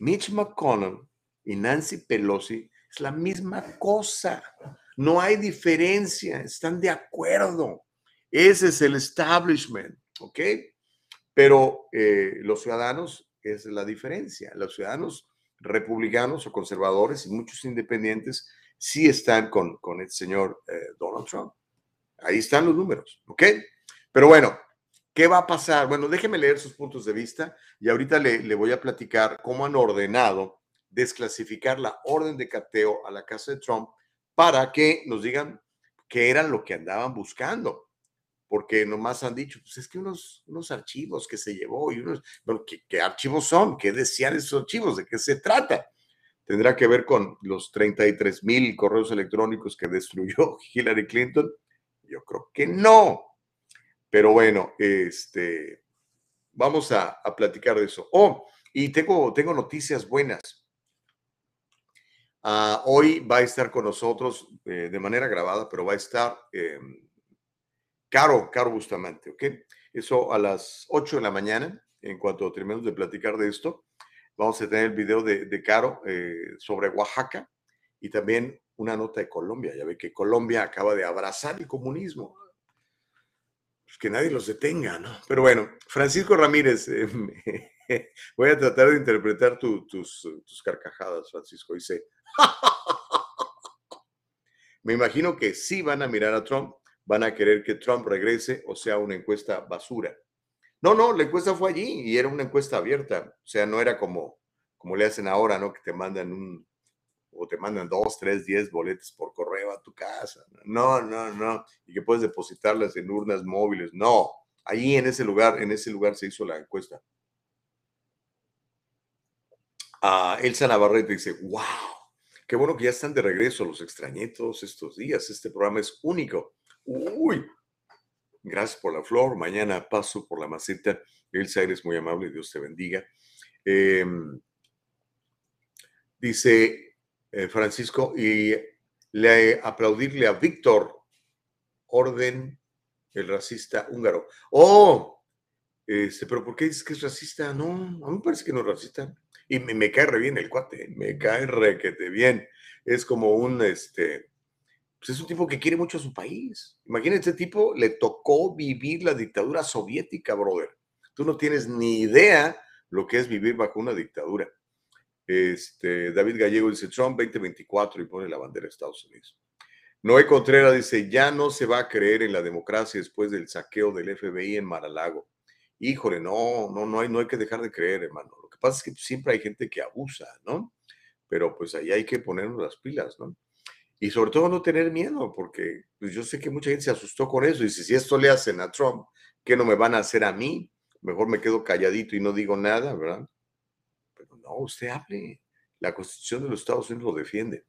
Mitch McConnell y Nancy Pelosi es la misma cosa. No hay diferencia, están de acuerdo. Ese es el establishment, ¿ok? Pero eh, los ciudadanos, es la diferencia. Los ciudadanos republicanos o conservadores y muchos independientes sí están con, con el señor eh, Donald Trump. Ahí están los números, ¿ok? Pero bueno, ¿qué va a pasar? Bueno, déjeme leer sus puntos de vista y ahorita le, le voy a platicar cómo han ordenado desclasificar la orden de cateo a la casa de Trump para que nos digan qué eran lo que andaban buscando. Porque nomás han dicho, pues es que unos, unos archivos que se llevó y unos, bueno, ¿qué, archivos son? ¿Qué decían esos archivos? ¿De qué se trata? ¿Tendrá que ver con los 33 mil correos electrónicos que destruyó Hillary Clinton? Yo creo que no. Pero bueno, este, vamos a, a platicar de eso. Oh, y tengo, tengo noticias buenas. Ah, hoy va a estar con nosotros eh, de manera grabada, pero va a estar eh, Caro, Caro Bustamante, ¿ok? Eso a las 8 de la mañana, en cuanto terminemos de platicar de esto, vamos a tener el video de, Caro eh, sobre Oaxaca y también una nota de Colombia. Ya ve que Colombia acaba de abrazar el comunismo. Pues que nadie los detenga, ¿no? Pero bueno, Francisco Ramírez, voy a tratar de interpretar tus, tus carcajadas, Francisco. Dice, Me imagino que sí van a mirar a Trump, van a querer que Trump regrese o sea una encuesta basura. No, no, la encuesta fue allí y era una encuesta abierta. O sea, no era como, como le hacen ahora, ¿no? Que te mandan un, o te mandan dos, tres, diez boletos por correo a tu casa. No, no, no. Y que puedes depositarlas en urnas móviles. No. Allí en ese lugar, en ese lugar se hizo la encuesta. Ah, Elsa Navarrete dice, wow, Qué bueno que ya están de regreso, los extrañé todos estos días. Este programa es único. Uy, gracias por la flor. Mañana paso por la maceta. Elsa, eres muy amable, Dios te bendiga. Em, dice eh, Francisco, y le aplaudirle a Víctor Orden, el racista húngaro. Oh, este, pero ¿por qué dices que es racista? No, a mí me parece que no es racista. Y me, cae re bien el cuate, me cae requete bien. Es como un, este, pues es un tipo que quiere mucho a su país. Imagínate, este tipo le tocó vivir la dictadura soviética, brother. Tú no tienes ni idea lo que es vivir bajo una dictadura. Este, David Gallego dice Trump 2024 y pone la bandera de Estados Unidos. Noé Contreras dice, ya no se va a creer en la democracia después del saqueo del FBI en Maralago. Híjole, no, no, no hay, no hay que dejar de creer, hermano pasa es que siempre hay gente que abusa, ¿no? Pero pues ahí hay que ponernos las pilas, ¿no? Y sobre todo no tener miedo, porque pues, yo sé que mucha gente se asustó con eso. Y dice, si esto le hacen a Trump, ¿qué no me van a hacer a mí? Mejor me quedo calladito y no digo nada, ¿verdad? Pero no, usted hable. La Constitución de los Estados Unidos lo defiende.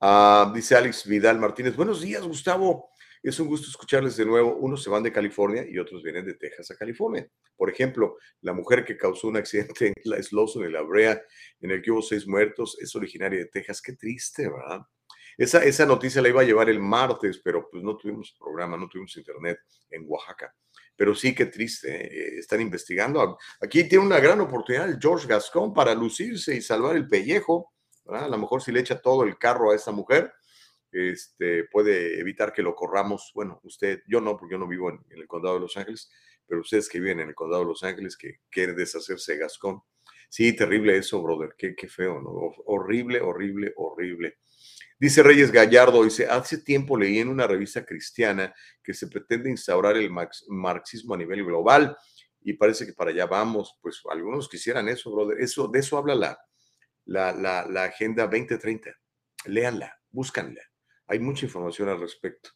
Ah, dice Alex Vidal Martínez, buenos días, Gustavo. Es un gusto escucharles de nuevo. Unos se van de California y otros vienen de Texas a California. Por ejemplo, la mujer que causó un accidente en la Slauson, en la Brea, en el que hubo seis muertos, es originaria de Texas. Qué triste, ¿verdad? Esa, esa noticia la iba a llevar el martes, pero pues no tuvimos programa, no tuvimos internet en Oaxaca. Pero sí, qué triste, ¿eh? están investigando. Aquí tiene una gran oportunidad el George Gascon para lucirse y salvar el pellejo. A lo mejor si le echa todo el carro a esa mujer, este, puede evitar que lo corramos. Bueno, usted, yo no, porque yo no vivo en, el condado de Los Ángeles, pero ustedes que viven en el condado de Los Ángeles, que quieren deshacerse de Gascón. Sí, terrible eso, brother. Qué, qué feo, ¿no? Horrible, horrible, horrible. Dice Reyes Gallardo, dice, hace tiempo leí en una revista cristiana que se pretende instaurar el marxismo a nivel global y parece que para allá vamos, pues algunos quisieran eso, brother. Eso, de eso habla la, la, la, Agenda 2030. Léanla, búscanla. Hay mucha información al respecto.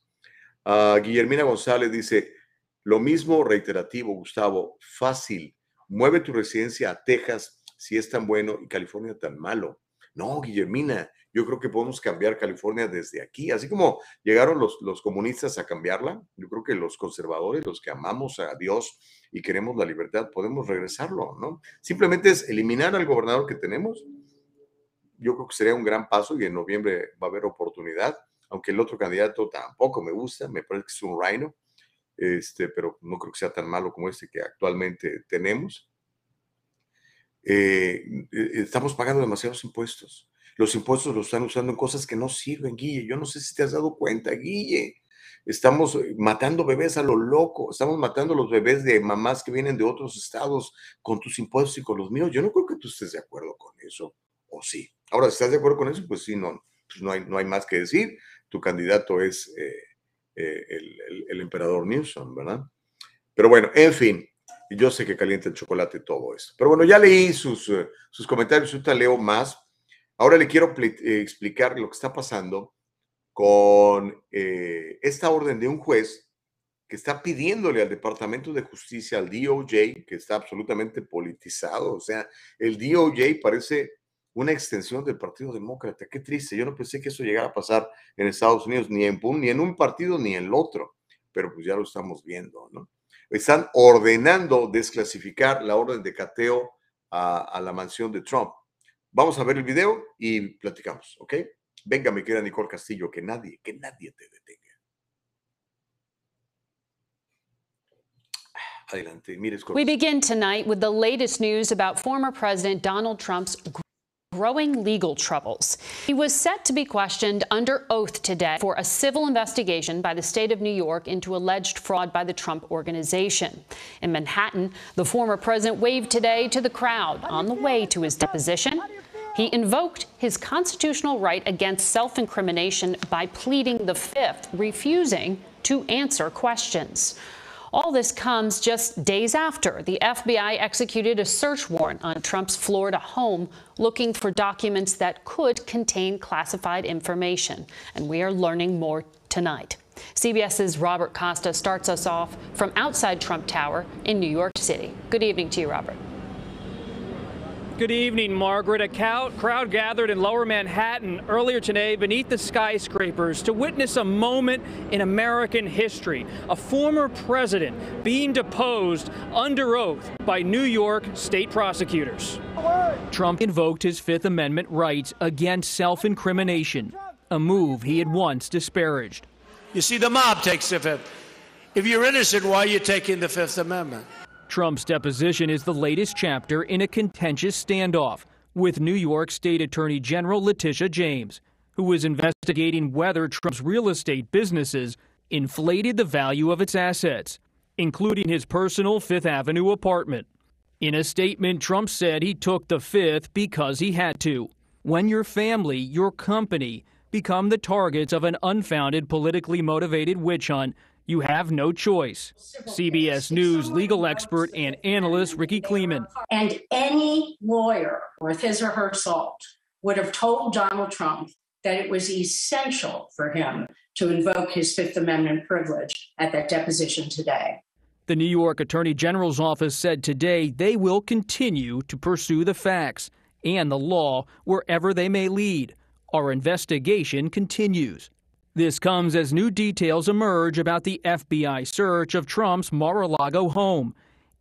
Uh, Guillermina González dice, lo mismo reiterativo, Gustavo, fácil. Mueve tu residencia a Texas si es tan bueno y California tan malo. No, Guillermina, yo creo que podemos cambiar California desde aquí. Así como llegaron los, comunistas a cambiarla, yo creo que los conservadores, los que amamos a Dios y queremos la libertad, podemos regresarlo, ¿no? Simplemente es eliminar al gobernador que tenemos. Yo creo que sería un gran paso y en noviembre va a haber oportunidad, aunque el otro candidato tampoco me gusta, me parece que es un reino, este, pero no creo que sea tan malo como este que actualmente tenemos. Eh, eh, estamos pagando demasiados impuestos los impuestos los están usando en cosas que no sirven, Guille. Yo no sé si te has dado cuenta, Guille. Estamos eh, matando bebés a lo loco, estamos matando los bebés de mamás que vienen de otros estados con tus impuestos y con los míos. Yo no creo que tú estés de acuerdo con eso, o sí. Ahora, si estás de acuerdo con eso, pues sí, no, pues no, hay, no hay más que decir. Tu candidato es eh, eh, el, emperador Newsom, ¿verdad? Pero bueno, en fin, yo sé que calienta el chocolate todo eso. Pero bueno, ya leí sus, sus comentarios, ahorita leo más Ahora le quiero eh, explicar lo que está pasando con eh, esta orden de un juez que está pidiéndole al Departamento de Justicia, al DOJ, que está absolutamente politizado. O sea, el DOJ parece una extensión del Partido Demócrata. Qué triste. Yo no pensé que eso llegara a pasar en Estados Unidos, ni en, ni en un partido ni en el otro. Pero pues ya lo estamos viendo, ¿no? Están ordenando desclasificar la orden de cateo a la mansión de Trump. Vamos a ver el video y platicamos, ¿ok? Venga, mi querida Nicole Castillo, que nadie, que nadie te detenga. Adelante, mire, We begin tonight with the latest news about former President Donald Trump's growing legal troubles. He was set to be questioned under oath today for a civil investigation by the state of New York into alleged fraud by the Trump organization. In Manhattan, the former president waved today to the crowd on the way to his deposition. He invoked his constitutional right against self incrimination by pleading the fifth, refusing to answer questions. All this comes just days after the FBI executed a search warrant on Trump's Florida home looking for documents that could contain classified information. And we are learning more tonight. CBS's Robert Costa starts us off from outside Trump Tower in New York City. Good evening to you, Robert. Good evening, Margaret. A crowd gathered in lower Manhattan earlier today beneath the skyscrapers to witness a moment in American history. A former president being deposed under oath by New York state prosecutors. Trump invoked his Fifth Amendment rights against self incrimination, a move he had once disparaged. You see, the mob takes the Fifth. If you're innocent, why are you taking the Fifth Amendment? Trump's deposition is the latest chapter in a contentious standoff with New York State Attorney General Letitia James, who is investigating whether Trump's real estate businesses inflated the value of its assets, including his personal Fifth Avenue apartment. In a statement, Trump said he took the Fifth because he had to. When your family, your company, become the targets of an unfounded, politically motivated witch hunt, you have no choice. CBS News legal expert and analyst Ricky Kleeman. And any lawyer worth his or her salt would have told Donald Trump that it was essential for him to invoke his Fifth Amendment privilege at that deposition today. The New York Attorney General's office said today they will continue to pursue the facts and the law wherever they may lead. Our investigation continues. This comes as new details emerge about the FBI search of Trump's Mar a Lago home.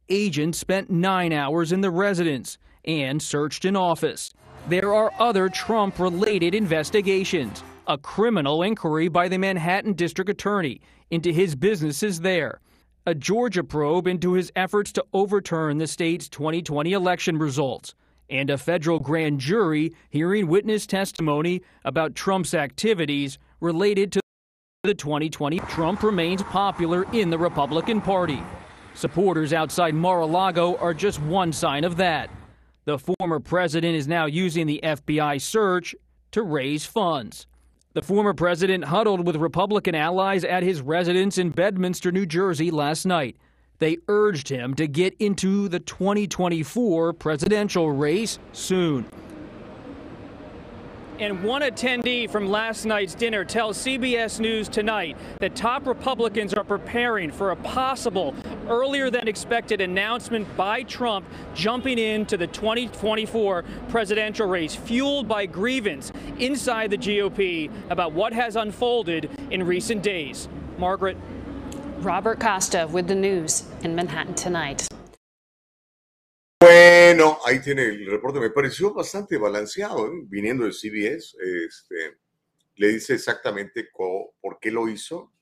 Agents spent nine hours in the residence and searched an office. There are other Trump related investigations a criminal inquiry by the Manhattan District Attorney into his businesses there, a Georgia probe into his efforts to overturn the state's 2020 election results, and a federal grand jury hearing witness testimony about Trump's activities related to the 2020. Trump remains popular in the Republican Party. Supporters outside Mar a Lago are just one sign of that. The former president is now using the FBI search to raise funds. The former president huddled with Republican allies at his residence in Bedminster, New Jersey last night. They urged him to get into the 2024 presidential race soon. And one attendee from last night's dinner tells CBS News tonight that top Republicans are preparing for a possible earlier than expected announcement by Trump jumping into the 2024 presidential race, fueled by grievance inside the GOP about what has unfolded in recent days. Margaret. Robert Costa with the news in Manhattan tonight. Bueno, ahí tiene el reporte. Me pareció bastante balanceado, ¿eh? viniendo de CBS. Este, le dice exactamente por qué lo hizo.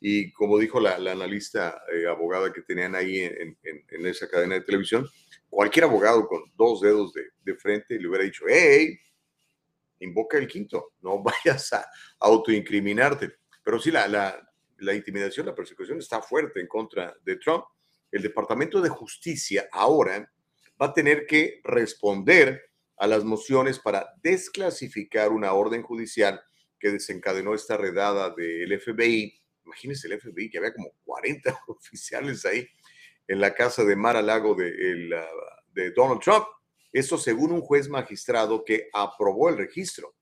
Y como dijo la, analista eh, abogada que tenían ahí en, esa cadena de televisión, cualquier abogado con dos dedos de, frente le hubiera dicho, hey, invoca el quinto, no vayas a autoincriminarte. Pero sí, la, intimidación, la persecución está fuerte en contra de Trump. El Departamento de Justicia ahora va a tener que responder a las mociones para desclasificar una orden judicial que desencadenó esta redada del FBI. Imagínense el FBI, que había como 40 oficiales ahí en la casa de Mar a Lago de, de Donald Trump. Eso según un juez magistrado que aprobó el registro.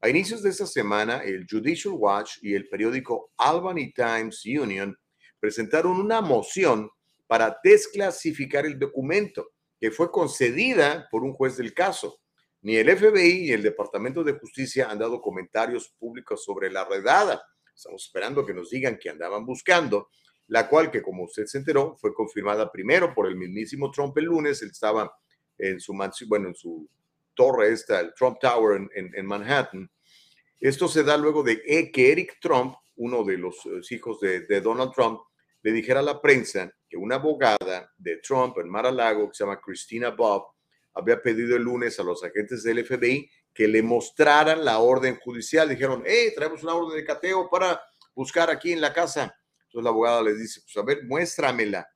A inicios de esta semana, el Judicial Watch y el periódico Albany Times Union presentaron una moción para desclasificar el documento que fue concedida por un juez del caso. Ni el FBI ni el Departamento de Justicia han dado comentarios públicos sobre la redada. Estamos esperando que nos digan que andaban buscando, la cual, que como usted se enteró, fue confirmada primero por el mismísimo Trump el lunes. Él estaba en su bueno, en su torre esta, el Trump Tower en, Manhattan. Esto se da luego de que Eric Trump, uno de los eh, hijos de Donald Trump, le dijera a la prensa que una abogada de Trump en Mar-a-Lago, que se llama Christina Bob, había pedido el lunes a los agentes del FBI que le mostraran la orden judicial. Dijeron, hey, traemos una orden de cateo para buscar aquí en la casa. Entonces la abogada les dice, pues a ver, muéstramela.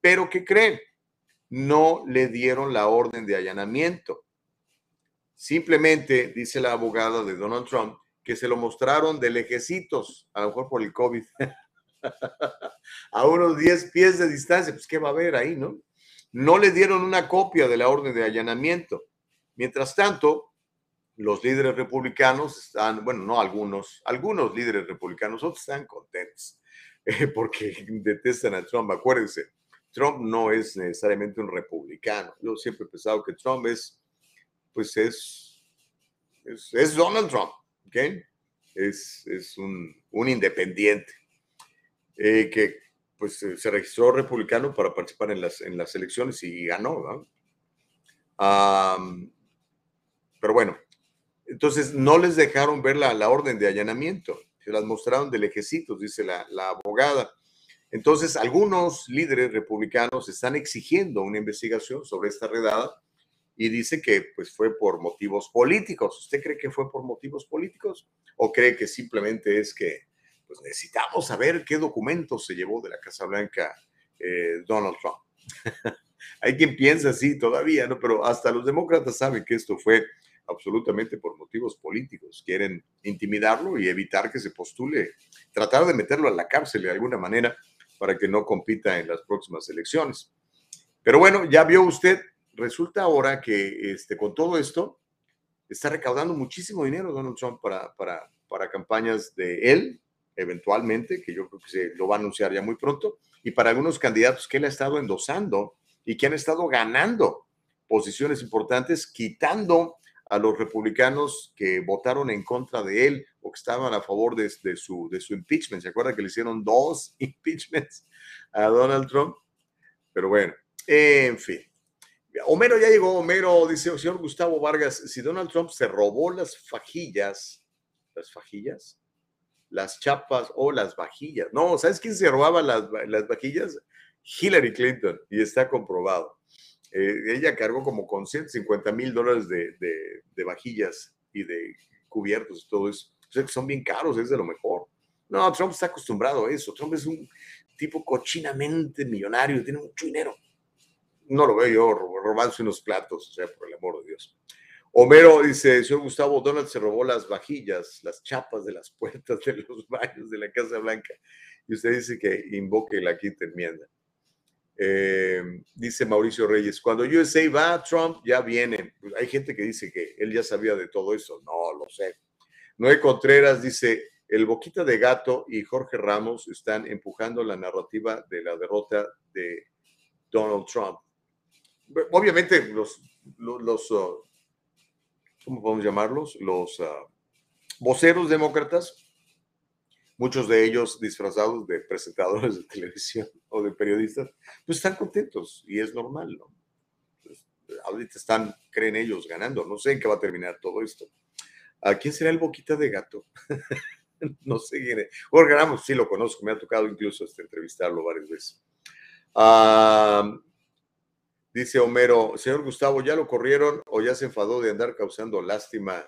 Pero ¿qué creen? No le dieron la orden de allanamiento. Simplemente, dice la abogada de Donald Trump, que se lo mostraron de lejecitos, a lo mejor por el COVID. a unos 10 pies de distancia, pues ¿qué va a haber ahí, no? No le dieron una copia de la orden de allanamiento. Mientras tanto, los líderes republicanos están, bueno, no algunos, algunos líderes republicanos, están contentos eh, porque detestan a Trump. Acuérdense, Trump no es necesariamente un republicano. Yo siempre he pensado que Trump es, pues es, es, Donald Trump, ¿ok? Es, es un, un independiente. Eh, que pues eh, se registró republicano para participar en las, en las elecciones y ganó. pero bueno, entonces no les dejaron ver la, la, orden de allanamiento, se las mostraron de lejecitos, dice la, la abogada. Entonces, algunos líderes republicanos están exigiendo una investigación sobre esta redada y dice que pues fue por motivos políticos. ¿Usted cree que fue por motivos políticos o cree que simplemente es que pues necesitamos saber qué documentos se llevó de la Casa Blanca eh, Donald Trump. Hay quien piensa así todavía, ¿no? Pero hasta los demócratas saben que esto fue absolutamente por motivos políticos. Quieren intimidarlo y evitar que se postule, tratar de meterlo a la cárcel de alguna manera para que no compita en las próximas elecciones. Pero bueno, ya vio usted, resulta ahora que este, con todo esto está recaudando muchísimo dinero Donald Trump para, para, para campañas de él eventualmente, que yo creo que se lo va a anunciar ya muy pronto, y para algunos candidatos que él ha estado endosando y que han estado ganando posiciones importantes, quitando a los republicanos que votaron en contra de él o que estaban a favor de, su, de su impeachment. ¿Se acuerda que le hicieron dos impeachments a Donald Trump? Pero bueno, en fin. Homero ya llegó. Homero dice, señor Gustavo Vargas, si Donald Trump se robó las fajillas, las fajillas, las chapas o las vajillas. No, ¿sabes quién se robaba las, las vajillas? Hillary Clinton, y está comprobado. Eh, ella cargó como con 150 mil dólares de, de, vajillas y de cubiertos y todo eso. Son bien caros, es de lo mejor. No, Trump está acostumbrado a eso. Trump es un tipo cochinamente millonario, tiene mucho dinero. No lo veo yo robándose unos platos, o sea, por el amor de Dios. Homero dice, señor Gustavo, Donald se robó las vajillas, las chapas de las puertas de los baños de la Casa Blanca. Y usted dice que invoque la quinta enmienda. Eh, dice Mauricio Reyes, cuando USA va, Trump ya viene. Pues hay gente que dice que él ya sabía de todo eso. No, lo sé. Noé Contreras dice, el Boquita de Gato y Jorge Ramos están empujando la narrativa de la derrota de Donald Trump. Obviamente los, uh, ¿cómo podemos llamarlos? Los uh, voceros demócratas muchos de ellos disfrazados de presentadores de televisión o de periodistas, pues están contentos y es normal, ¿no? Pues, ahorita están, creen ellos, ganando. No sé en qué va a terminar todo esto. ¿A quién será el boquita de gato? no sé quién es. Jorge Ramos, sí lo conozco, me ha tocado incluso este, entrevistarlo varias veces. Dice Homero, señor Gustavo, ¿ya lo corrieron o ya se enfadó de andar causando lástima?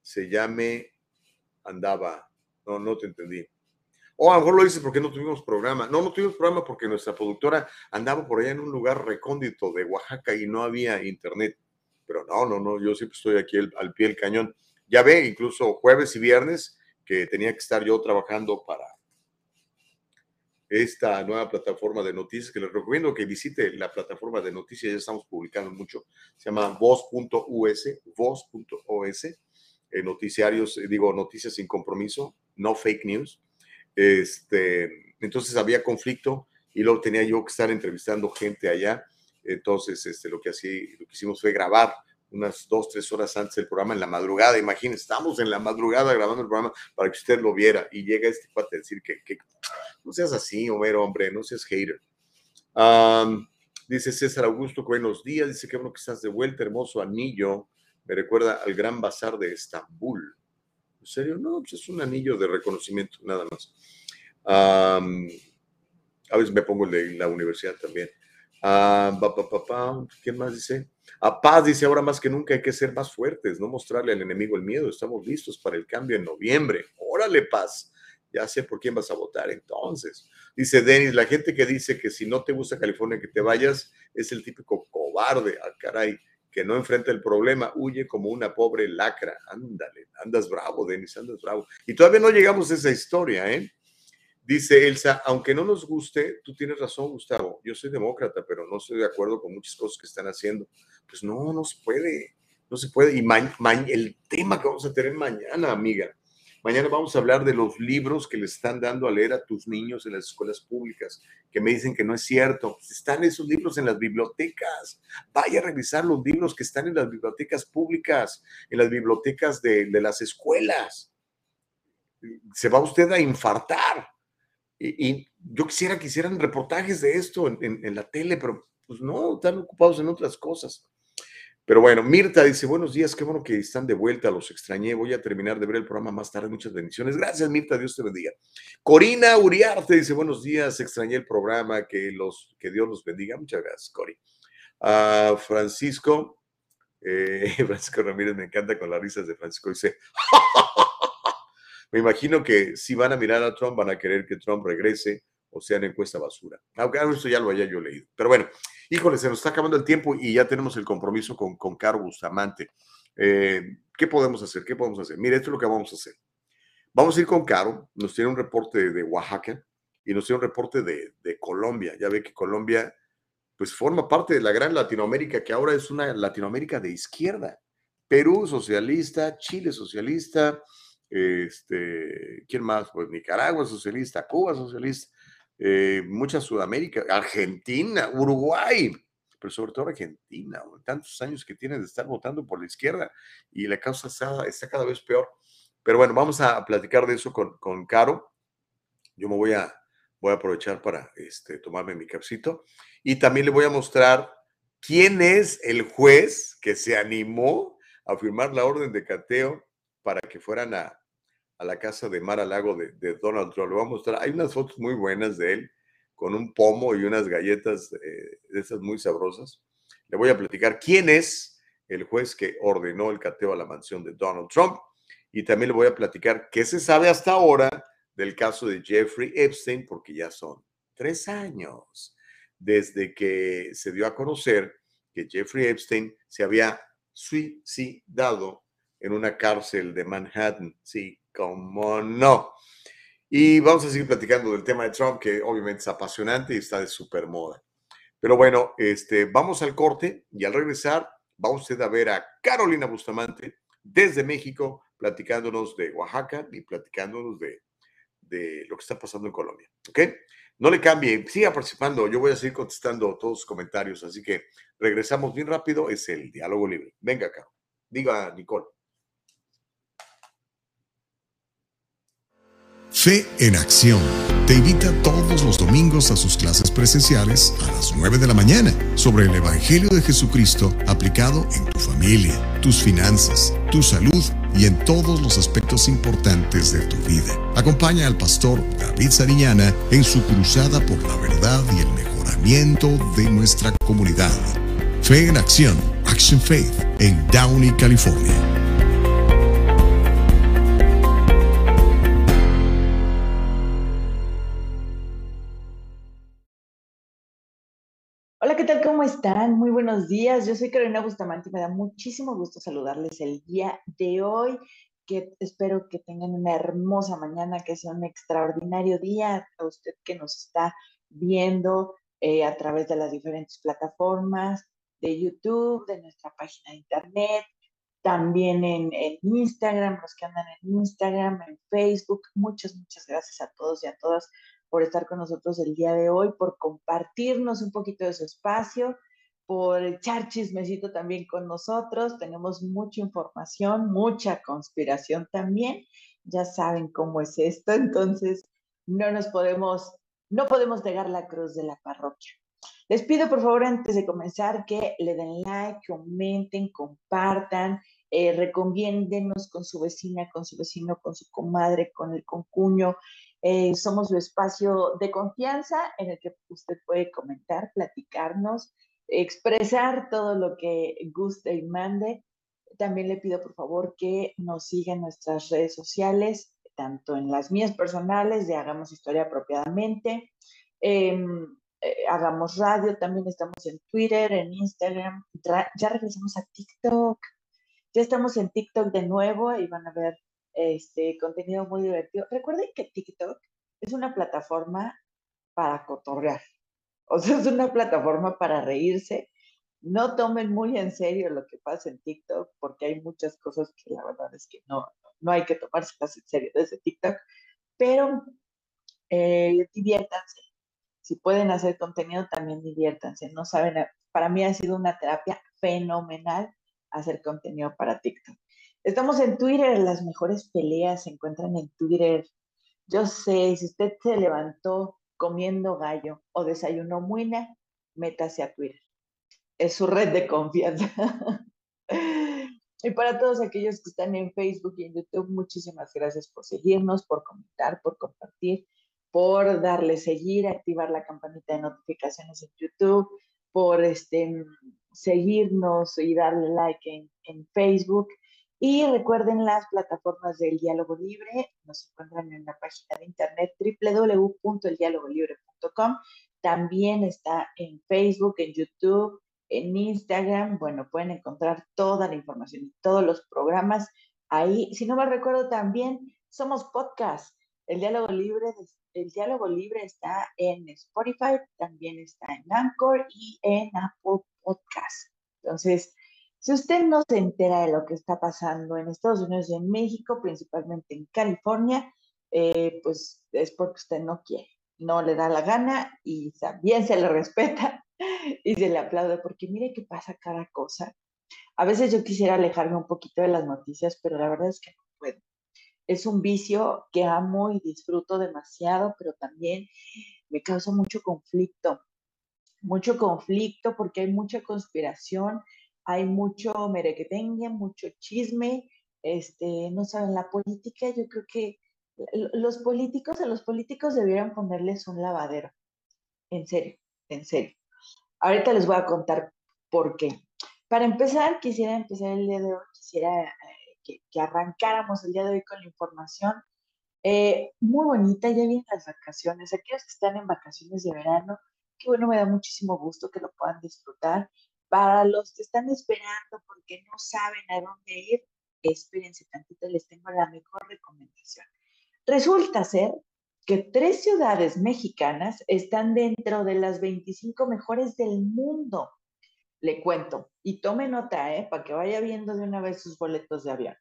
Se llame andaba no, no te entendí. O a lo mejor lo dices porque no tuvimos programa. No, no tuvimos programa porque nuestra productora andaba por allá en un lugar recóndito de Oaxaca y no había internet. Pero no, no, no, yo siempre estoy aquí al, pie del cañón. Ya ve, incluso jueves y viernes, que tenía que estar yo trabajando para esta nueva plataforma de noticias, que les recomiendo que visite la plataforma de noticias, ya estamos publicando mucho, se llama voz.us, voz.os, eh, noticiarios, eh, digo, noticias sin compromiso, no fake news. Este, entonces había conflicto y luego tenía yo que estar entrevistando gente allá. Entonces, este, lo, que así, lo que hicimos fue grabar unas dos, tres horas antes del programa en la madrugada. Imagínense, estamos en la madrugada grabando el programa para que usted lo viera y llega este cuate a decir que, no seas así, Homero, hombre, no seas hater. dice César Augusto, buenos días. Dice que bueno que estás de vuelta, hermoso anillo. Me recuerda al gran bazar de Estambul. ¿En serio? No, pues es un anillo de reconocimiento, nada más. a veces me pongo el la universidad también. Uh, ¿Qué más dice? A paz dice, ahora más que nunca hay que ser más fuertes, no mostrarle al enemigo el miedo. Estamos listos para el cambio en noviembre. Órale, paz. Ya sé por quién vas a votar entonces. Dice Denis, la gente que dice que si no te gusta California que te vayas es el típico cobarde. Ah, caray que no enfrenta el problema, huye como una pobre lacra. Ándale, andas bravo, Denis, andas bravo. Y todavía no llegamos a esa historia, ¿eh? Dice Elsa, aunque no nos guste, tú tienes razón, Gustavo. Yo soy demócrata, pero no estoy de acuerdo con muchas cosas que están haciendo. Pues no, no se puede, no se puede. Y el tema que vamos a tener mañana, amiga, Mañana vamos a hablar de los libros que le están dando a leer a tus niños en las escuelas públicas, que me dicen que no es cierto. Están esos libros en las bibliotecas. Vaya a revisar los libros que están en las bibliotecas públicas, en las bibliotecas de, las escuelas. Se va usted a infartar. Y, yo quisiera que hicieran reportajes de esto en, la tele, pero pues no, están ocupados en otras cosas. Pero bueno, Mirta dice, buenos días, qué bueno que están de vuelta, los extrañé, voy a terminar de ver el programa más tarde, muchas bendiciones. Gracias, Mirta, Dios te bendiga. Corina Uriarte dice, buenos días, extrañé el programa, que, los, que Dios los bendiga. Muchas gracias, Cori. Uh, Francisco, eh, Francisco Ramírez, me encanta con las risas de Francisco, dice, me imagino que si van a mirar a Trump, van a querer que Trump regrese o sea en encuesta basura. Aunque eso ya lo haya yo leído. Pero bueno, híjole, se nos está acabando el tiempo y ya tenemos el compromiso con, con Caro Bustamante. Eh, ¿Qué podemos hacer? ¿Qué podemos hacer? Mire, esto es lo que vamos a hacer. Vamos a ir con Caro, nos tiene un reporte de Oaxaca y nos tiene un reporte de, de Colombia. Ya ve que Colombia pues forma parte de la gran Latinoamérica, que ahora es una Latinoamérica de izquierda. Perú socialista, Chile socialista, este, ¿quién más? Pues Nicaragua socialista, Cuba socialista eh, mucha Sudamérica, Argentina, Uruguay, pero sobre todo Argentina, tantos años que tiene de estar votando por la izquierda y la causa está, cada vez peor. Pero bueno, vamos a platicar de eso con, con Caro. Yo me voy a, voy a aprovechar para este, tomarme mi capsito y también le voy a mostrar quién es el juez que se animó a firmar la orden de cateo para que fueran a, a la casa de Mar a Lago de, Donald Trump. Le voy a mostrar, hay unas fotos muy buenas de él con un pomo y unas galletas eh, de esas muy sabrosas. Le voy a platicar quién es el juez que ordenó el cateo a la mansión de Donald Trump y también le voy a platicar qué se sabe hasta ahora del caso de Jeffrey Epstein, porque ya son tres años desde que se dio a conocer que Jeffrey Epstein se había suicidado en una cárcel de Manhattan. Sí, cómo no. Y vamos a seguir platicando del tema de Trump, que obviamente es apasionante y está de super moda. Pero bueno, este, vamos al corte y al regresar va usted a ver a Carolina Bustamante desde México, platicándonos de Oaxaca y platicándonos de, de lo que está pasando en Colombia. ¿Ok? No le cambie, siga participando. Yo voy a seguir contestando todos los comentarios. Así que regresamos bien rápido. Es el diálogo libre. Venga, acá. Diga, Nicole. Fe en Acción te invita todos los domingos a sus clases presenciales a las 9 de la mañana sobre el Evangelio de Jesucristo aplicado en tu familia, tus finanzas, tu salud y en todos los aspectos importantes de tu vida. Acompaña al pastor David Sariñana en su cruzada por la verdad y el mejoramiento de nuestra comunidad. Fe en Acción, Action Faith, en Downey, California. ¿Cómo están? Muy buenos días. Yo soy Carolina Bustamante y me da muchísimo gusto saludarles el día de hoy, que espero que tengan una hermosa mañana, que sea un extraordinario día a usted que nos está viendo eh, a través de las diferentes plataformas de YouTube, de nuestra página de internet, también en, en Instagram, los que andan en Instagram, en Facebook. Muchas, muchas gracias a todos y a todas por estar con nosotros el día de hoy, por compartirnos un poquito de su espacio, por echar chismecito también con nosotros. Tenemos mucha información, mucha conspiración también. Ya saben cómo es esto, entonces no nos podemos, no podemos negar la cruz de la parroquia. Les pido por favor antes de comenzar que le den like, comenten, compartan, eh, recomiéndenos con su vecina, con su vecino, con su comadre, con el concuño, eh, somos su espacio de confianza en el que usted puede comentar, platicarnos, expresar todo lo que guste y mande. También le pido por favor que nos siga en nuestras redes sociales, tanto en las mías personales de Hagamos Historia apropiadamente, em, eh, Hagamos Radio, también estamos en Twitter, en Instagram, ya regresamos a TikTok. Ya estamos en TikTok de nuevo y van a ver este, contenido muy divertido. Recuerden que TikTok es una plataforma para cotorrear, o sea, es una plataforma para reírse. No tomen muy en serio lo que pasa en TikTok, porque hay muchas cosas que la verdad es que no, no hay que tomarse en serio desde TikTok, pero eh, diviértanse. Si pueden hacer contenido, también diviértanse. No saben, para mí ha sido una terapia fenomenal hacer contenido para TikTok. Estamos en Twitter, las mejores peleas se encuentran en Twitter. Yo sé, si usted se levantó comiendo gallo o desayunó muina, métase a Twitter. Es su red de confianza. y para todos aquellos que están en Facebook y en YouTube, muchísimas gracias por seguirnos, por comentar, por compartir, por darle seguir, activar la campanita de notificaciones en YouTube, por este, seguirnos y darle like en, en Facebook y recuerden las plataformas del Diálogo Libre, nos encuentran en la página de internet www.eldialogolibre.com. También está en Facebook, en YouTube, en Instagram. Bueno, pueden encontrar toda la información y todos los programas ahí. Si no me recuerdo también, somos podcast. El Diálogo Libre, el Diálogo Libre está en Spotify, también está en Anchor y en Apple Podcast. Entonces, si usted no se entera de lo que está pasando en Estados Unidos y en México, principalmente en California, eh, pues es porque usted no quiere, no le da la gana y también se le respeta y se le aplaude, porque mire qué pasa cada cosa. A veces yo quisiera alejarme un poquito de las noticias, pero la verdad es que no puedo. Es un vicio que amo y disfruto demasiado, pero también me causa mucho conflicto. Mucho conflicto porque hay mucha conspiración, hay mucho merequetengue, mucho chisme, este, no saben, la política, yo creo que los políticos, a los políticos debieran ponerles un lavadero, en serio, en serio. Ahorita les voy a contar ¿Por qué? Para empezar, quisiera empezar el día de hoy, quisiera eh, que, arrancáramos el día de hoy con la información eh, muy bonita, ya vienen las vacaciones, aquellos que están en vacaciones de verano, que bueno, me da muchísimo gusto que lo puedan disfrutar. Para los que están esperando porque no saben a dónde ir, espérense tantito, les tengo la mejor recomendación. Resulta ser que tres ciudades mexicanas están dentro de las 25 mejores del mundo. Le cuento, y tome nota, ¿eh? para que vaya viendo de una vez sus boletos de avión.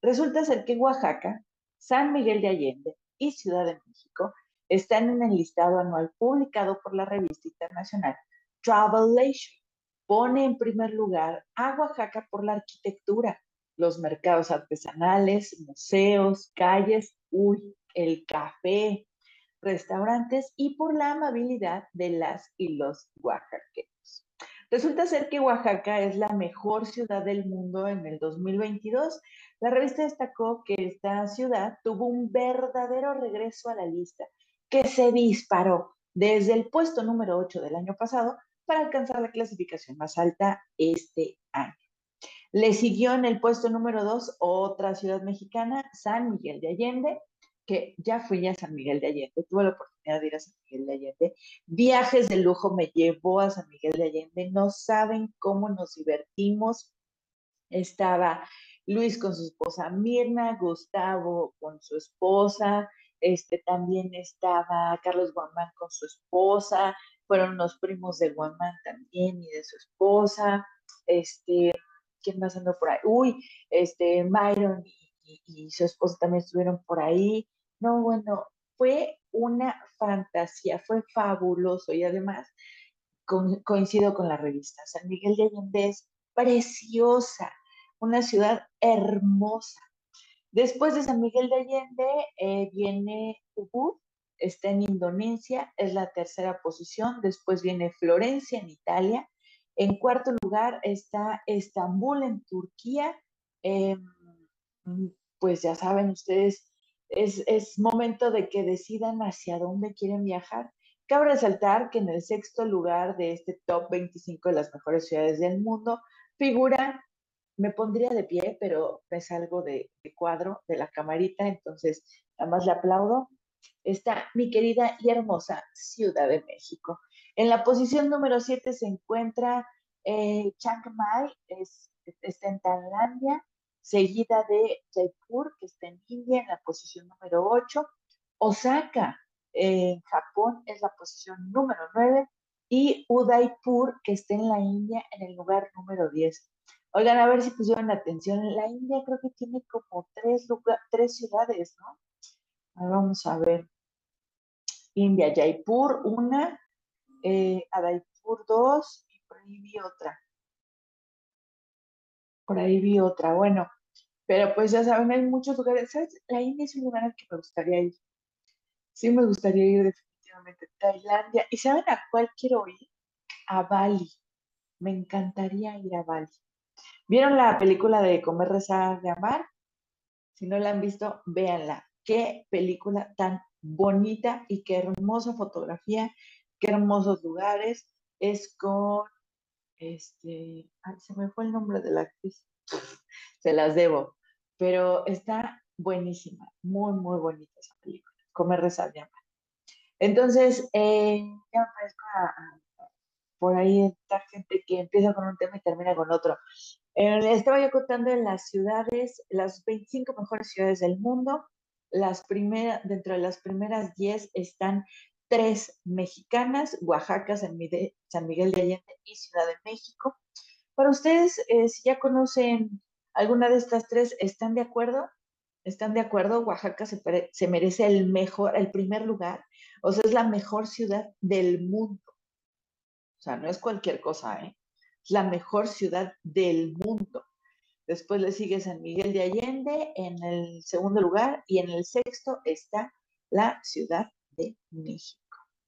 Resulta ser que Oaxaca, San Miguel de Allende y Ciudad de México están en el listado anual publicado por la revista internacional Travelation. Pone en primer lugar a Oaxaca por la arquitectura, los mercados artesanales, museos, calles, uy, el café, restaurantes y por la amabilidad de las y los oaxaqueños. Resulta ser que Oaxaca es la mejor ciudad del mundo en el 2022. La revista destacó que esta ciudad tuvo un verdadero regreso a la lista que se disparó desde el puesto número 8 del año pasado para alcanzar la clasificación más alta este año. Le siguió en el puesto número 2 otra ciudad mexicana, San Miguel de Allende, que ya fui a San Miguel de Allende, tuve la oportunidad de ir a San Miguel de Allende. Viajes de lujo me llevó a San Miguel de Allende, no saben cómo nos divertimos. Estaba Luis con su esposa Mirna, Gustavo con su esposa, este, también estaba Carlos Guamán con su esposa, fueron los primos de Guamán también y de su esposa, este, ¿quién más andó por ahí? Uy, este, Myron y, su esposa también estuvieron por ahí. No, bueno, fue una fantasía, fue fabuloso y además coincido con la revista. San Miguel de Allende es preciosa, una ciudad hermosa. Después de San Miguel de Allende eh, viene Ubud, está en Indonesia, es la tercera posición. Después viene Florencia en Italia. En cuarto lugar está Estambul en Turquía. Em, pues ya saben ustedes, es, es momento de que decidan hacia dónde quieren viajar. Cabe resaltar que en el sexto lugar de este top 25 de las mejores ciudades del mundo figura me pondría de pie, pero es algo de, cuadro de la camarita, entonces nada más le aplaudo. Está mi querida y hermosa Ciudad de México. En la posición número 7 se encuentra eh, Chiang Mai, es, está en Tailandia, seguida de Jaipur, que está en India, en la posición número 8. Osaka, en Japón, es la posición número 9. Y Udaipur, que está en la India, en el lugar número 10. Oigan, a ver si pusieron atención. La India creo que tiene como tres, tres ciudades, ¿no? Vamos a ver. India, Jaipur, una, eh, Adaipur, dos, y por ahí vi otra. Por ahí vi otra. Bueno, pero pues ya saben, hay muchos lugares. ¿Sabes? La India es un lugar al que me gustaría ir. Sí, me gustaría ir definitivamente. Tailandia. ¿Y saben a cuál quiero ir? A Bali. Me encantaría ir a Bali. ¿Vieron la película de Comer, Rezar, de Amar? Si no la han visto, véanla. Qué película tan bonita y qué hermosa fotografía, qué hermosos lugares. Es con, este, ay, se me fue el nombre de la actriz. se las debo, pero está buenísima, muy, muy bonita esa película. Comer, Rezar, de Amar. Entonces, eh, ya me parezco por ahí esta gente que empieza con un tema y termina con otro. Eh, estaba yo contando en las ciudades, las 25 mejores ciudades del mundo. Las primeras, dentro de las primeras 10 están tres mexicanas, Oaxaca, San Miguel, de Allende y Ciudad de México. Para ustedes, eh, si ya conocen alguna de estas tres, ¿están de acuerdo? ¿Están de acuerdo? Oaxaca se, se merece el mejor, el primer lugar. O sea, es la mejor ciudad del mundo. O sea, no es cualquier cosa, ¿eh? la mejor ciudad del mundo. Después le sigue San Miguel de Allende en el segundo lugar y en el sexto está la Ciudad de México.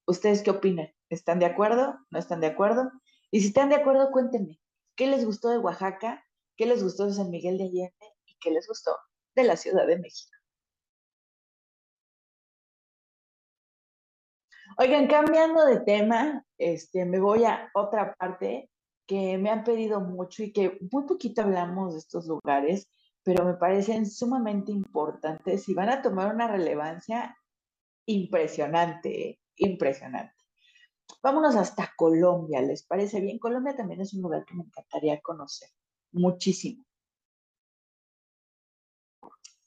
¿Ustedes qué opinan? ¿Están de acuerdo? ¿No están de acuerdo? Y si están de acuerdo, cuéntenme, ¿qué les gustó de Oaxaca? ¿Qué les gustó de San Miguel de Allende? ¿Y qué les gustó de la Ciudad de México? Oigan, cambiando de tema, este, me voy a otra parte que me han pedido mucho y que muy poquito hablamos de estos lugares, pero me parecen sumamente importantes y van a tomar una relevancia impresionante, impresionante. Vámonos hasta Colombia, ¿les parece bien? Colombia también es un lugar que me encantaría conocer muchísimo.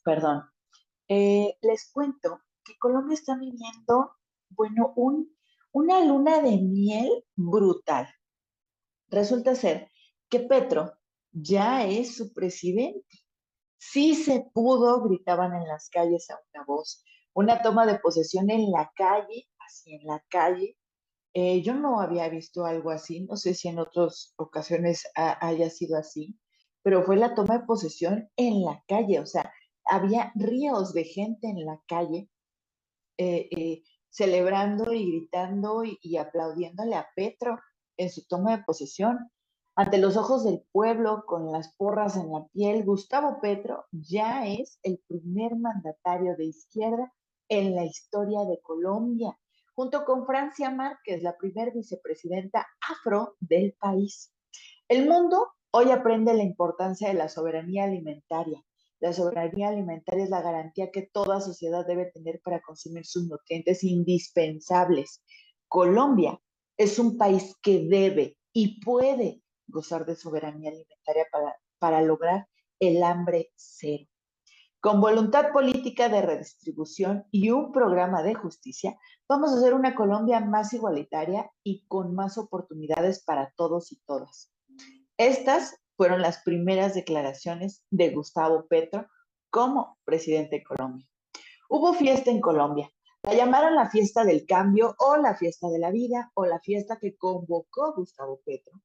Perdón. Eh, les cuento que Colombia está viviendo, bueno, un, una luna de miel brutal. Resulta ser que Petro ya es su presidente. Sí se pudo, gritaban en las calles a una voz. Una toma de posesión en la calle, así en la calle. Eh, yo no había visto algo así, no sé si en otras ocasiones haya sido así, pero fue la toma de posesión en la calle, o sea, había ríos de gente en la calle eh, eh, celebrando y gritando y, y, aplaudiéndole a Petro en su toma de posesión. Ante los ojos del pueblo, con las porras en la piel, Gustavo Petro ya es el primer mandatario de izquierda en la historia de Colombia, junto con Francia Márquez, la primer vicepresidenta afro del país. El mundo hoy aprende la importancia de la soberanía alimentaria la soberanía alimentaria es la garantía que toda sociedad debe tener para consumir sus nutrientes indispensables. Colombia es un país que debe y puede gozar de soberanía alimentaria para, para lograr el hambre cero. Con voluntad política de redistribución y un programa de justicia, vamos a hacer una Colombia más igualitaria y con más oportunidades para todos y todas. Estas fueron las primeras declaraciones de Gustavo Petro como presidente de Colombia. Hubo fiesta en Colombia. La llamaron la fiesta del cambio o la fiesta de la vida o la fiesta que convocó Gustavo Petro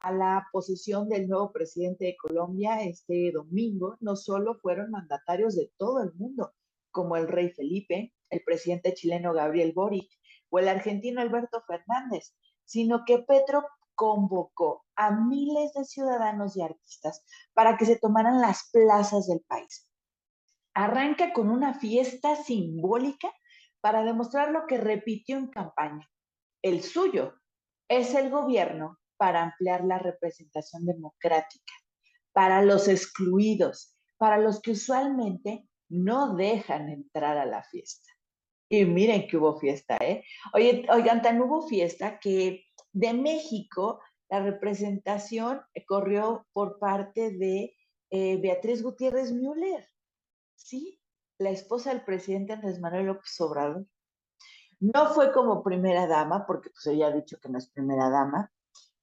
a la posición del nuevo presidente de Colombia este domingo. No solo fueron mandatarios de todo el mundo, como el rey Felipe, el presidente chileno Gabriel Boric o el argentino Alberto Fernández, sino que Petro convocó a miles de ciudadanos y artistas para que se tomaran las plazas del país. Arranca con una fiesta simbólica para demostrar lo que repitió en campaña. El suyo es el gobierno para ampliar la representación democrática, para los excluidos, para los que usualmente no dejan entrar a la fiesta. Y miren que hubo fiesta, ¿eh? Oigan, tan hubo fiesta que de México, la representación corrió por parte de eh, Beatriz Gutiérrez Müller, ¿sí? La esposa del presidente Andrés Manuel López Obrador. No fue como primera dama, porque pues ella ha dicho que no es primera dama,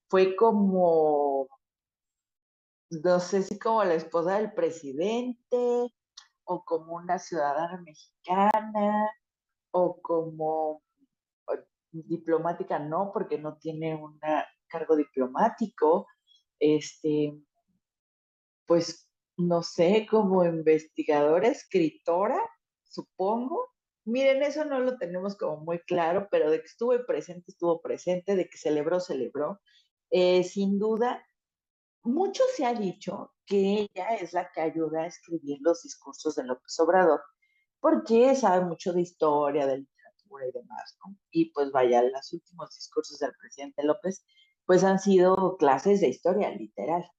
fue como, no sé si como la esposa del presidente, o como una ciudadana mexicana, o como diplomática no, porque no tiene un cargo diplomático, este, pues no sé, como investigadora, escritora, supongo. Miren, eso no lo tenemos como muy claro, pero de que estuve presente, estuvo presente, de que celebró, celebró. Eh, sin duda, mucho se ha dicho que ella es la que ayuda a escribir los discursos de López Obrador, porque sabe mucho de historia, del y demás, ¿no? Y pues vaya, los últimos discursos del presidente López, pues han sido clases de historia, literal.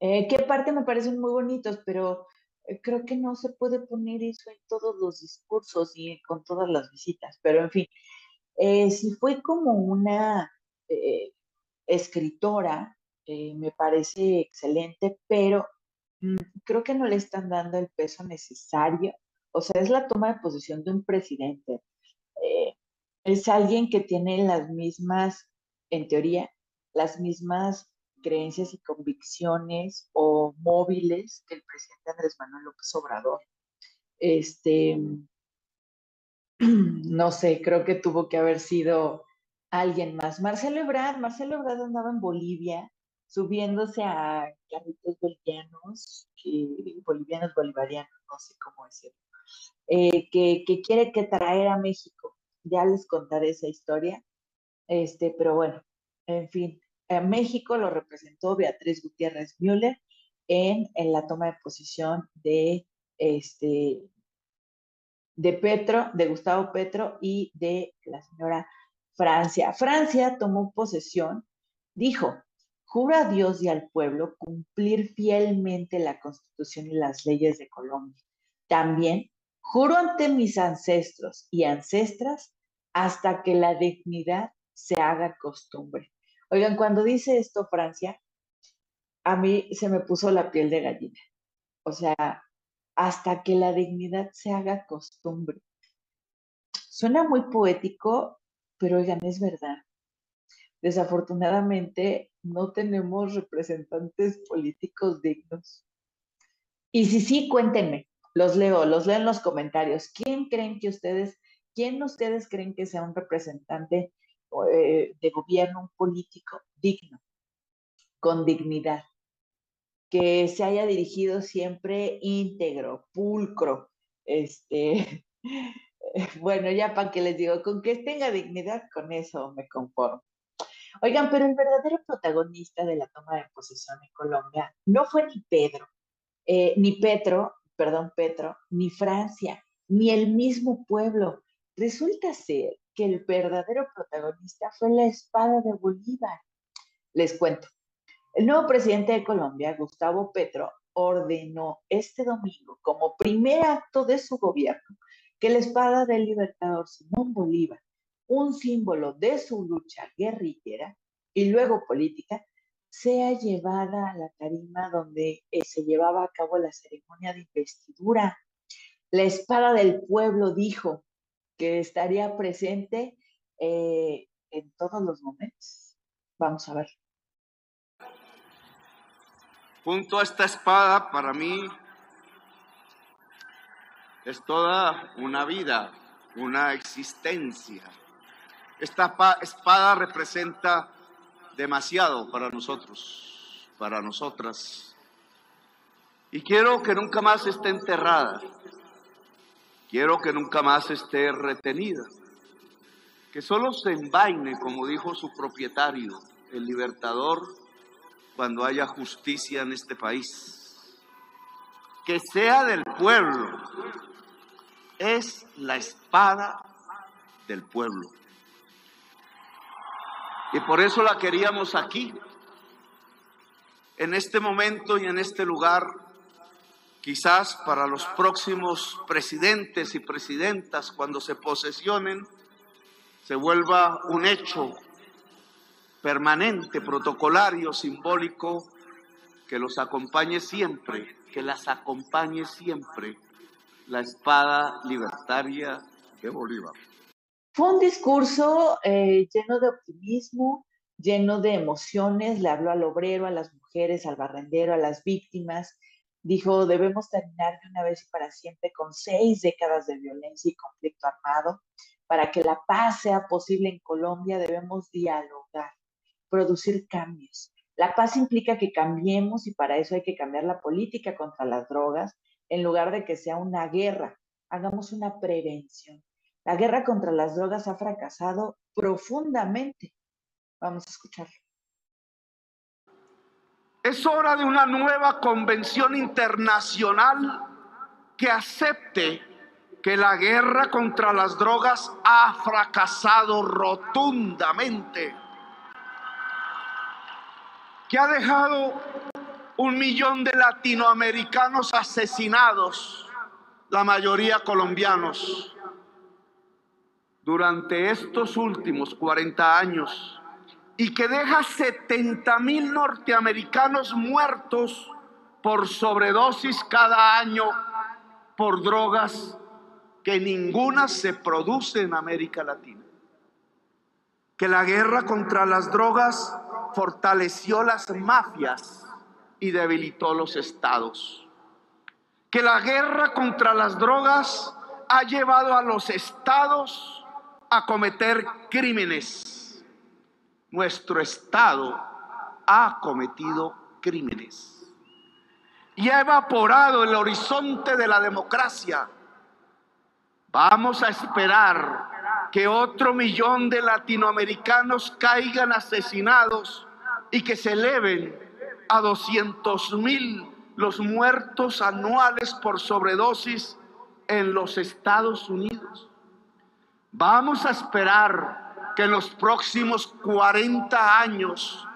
Eh, ¿Qué parte me parecen muy bonitos, pero eh, creo que no se puede poner eso en todos los discursos y con todas las visitas, pero en fin, eh, si fue como una escritora, me parece excelente, pero mm, creo que no le están dando el peso necesario. O sea, es la toma de posición de un presidente, eh, es alguien que tiene las mismas, en teoría, las mismas creencias y convicciones o móviles que el presidente Andrés Manuel López Obrador. Este, no sé, creo que tuvo que haber sido alguien más. Marcelo Ebrard, Marcelo Ebrard andaba en Bolivia subiéndose a carritos bolivianos, bolivianos bolivarianos, no sé cómo decirlo, eh, que, que, quiere que traer a México. Ya les contaré esa historia. Este, pero bueno, en fin, México lo representó Beatriz Gutiérrez Müller en, en la toma de posición de, este, de Petro, de Gustavo Petro y de la señora Francia. Francia tomó posesión, dijo, Juro a Dios y al pueblo cumplir fielmente la Constitución y las leyes de Colombia. También juro ante mis ancestros y ancestras hasta que la dignidad se haga costumbre. Oigan, cuando dice esto Francia, a mí se me puso la piel de gallina. O sea, hasta que la dignidad se haga costumbre. Suena muy poético, pero oigan, es verdad. Desafortunadamente, no tenemos representantes políticos dignos. Y si sí, cuéntenme, los leo, los leo en los comentarios. ¿Quién creen que ustedes, quién ustedes creen que sea un representante eh, de gobierno, un político digno, con dignidad? que se haya dirigido siempre íntegro, pulcro, este, bueno, ya para que les digo, con que tenga dignidad, con eso me conformo. Oigan, pero el verdadero protagonista de la toma de posesión en Colombia no fue ni Pedro, eh, ni Petro, perdón, Petro, ni Francia, ni el mismo pueblo. Resulta ser que el verdadero protagonista fue la espada de Bolívar. Les cuento. El nuevo presidente de Colombia, Gustavo Petro, ordenó este domingo, como primer acto de su gobierno, que la espada del libertador Simón Bolívar, un símbolo de su lucha guerrillera y luego política, sea llevada a la tarima donde eh, se llevaba a cabo la ceremonia de investidura. La espada del pueblo dijo que estaría presente eh, en todos los momentos. Vamos a ver. Junto a esta espada, para mí, es toda una vida, una existencia. Esta espada representa demasiado para nosotros, para nosotras. Y quiero que nunca más esté enterrada. Quiero que nunca más esté retenida. Que solo se envaine, como dijo su propietario, el libertador cuando haya justicia en este país. Que sea del pueblo. Es la espada del pueblo. Y por eso la queríamos aquí, en este momento y en este lugar, quizás para los próximos presidentes y presidentas, cuando se posesionen, se vuelva un hecho permanente, protocolario, simbólico, que los acompañe siempre, que las acompañe siempre la espada libertaria de Bolívar. Fue un discurso eh, lleno de optimismo, lleno de emociones, le habló al obrero, a las mujeres, al barrendero, a las víctimas. Dijo, debemos terminar de una vez y para siempre con seis décadas de violencia y conflicto armado. Para que la paz sea posible en Colombia debemos dialogar producir cambios. La paz implica que cambiemos y para eso hay que cambiar la política contra las drogas en lugar de que sea una guerra. Hagamos una prevención. La guerra contra las drogas ha fracasado profundamente. Vamos a escucharlo. Es hora de una nueva convención internacional que acepte que la guerra contra las drogas ha fracasado rotundamente que ha dejado un millón de latinoamericanos asesinados, la mayoría colombianos, durante estos últimos 40 años y que deja 70 mil norteamericanos muertos por sobredosis cada año por drogas que ninguna se produce en América Latina. Que la guerra contra las drogas fortaleció las mafias y debilitó los estados. Que la guerra contra las drogas ha llevado a los estados a cometer crímenes. Nuestro estado ha cometido crímenes y ha evaporado el horizonte de la democracia. Vamos a esperar que otro millón de latinoamericanos caigan asesinados y que se eleven a 200 mil los muertos anuales por sobredosis en los Estados Unidos. Vamos a esperar que en los próximos 40 años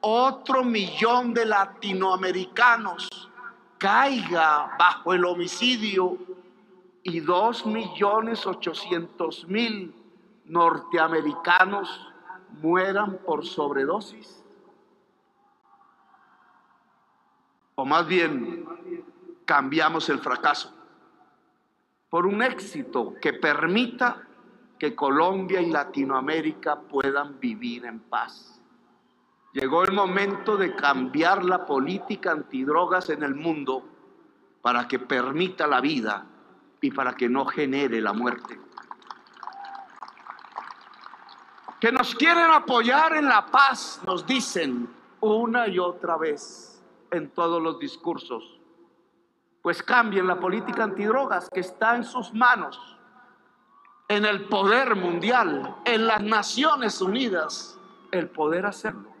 otro millón de latinoamericanos caiga bajo el homicidio y dos millones ochocientos mil norteamericanos mueran por sobredosis? O más bien, cambiamos el fracaso por un éxito que permita que Colombia y Latinoamérica puedan vivir en paz. Llegó el momento de cambiar la política antidrogas en el mundo para que permita la vida y para que no genere la muerte. Que nos quieren apoyar en la paz, nos dicen una y otra vez en todos los discursos. Pues cambien la política antidrogas que está en sus manos, en el poder mundial, en las Naciones Unidas, el poder hacerlo.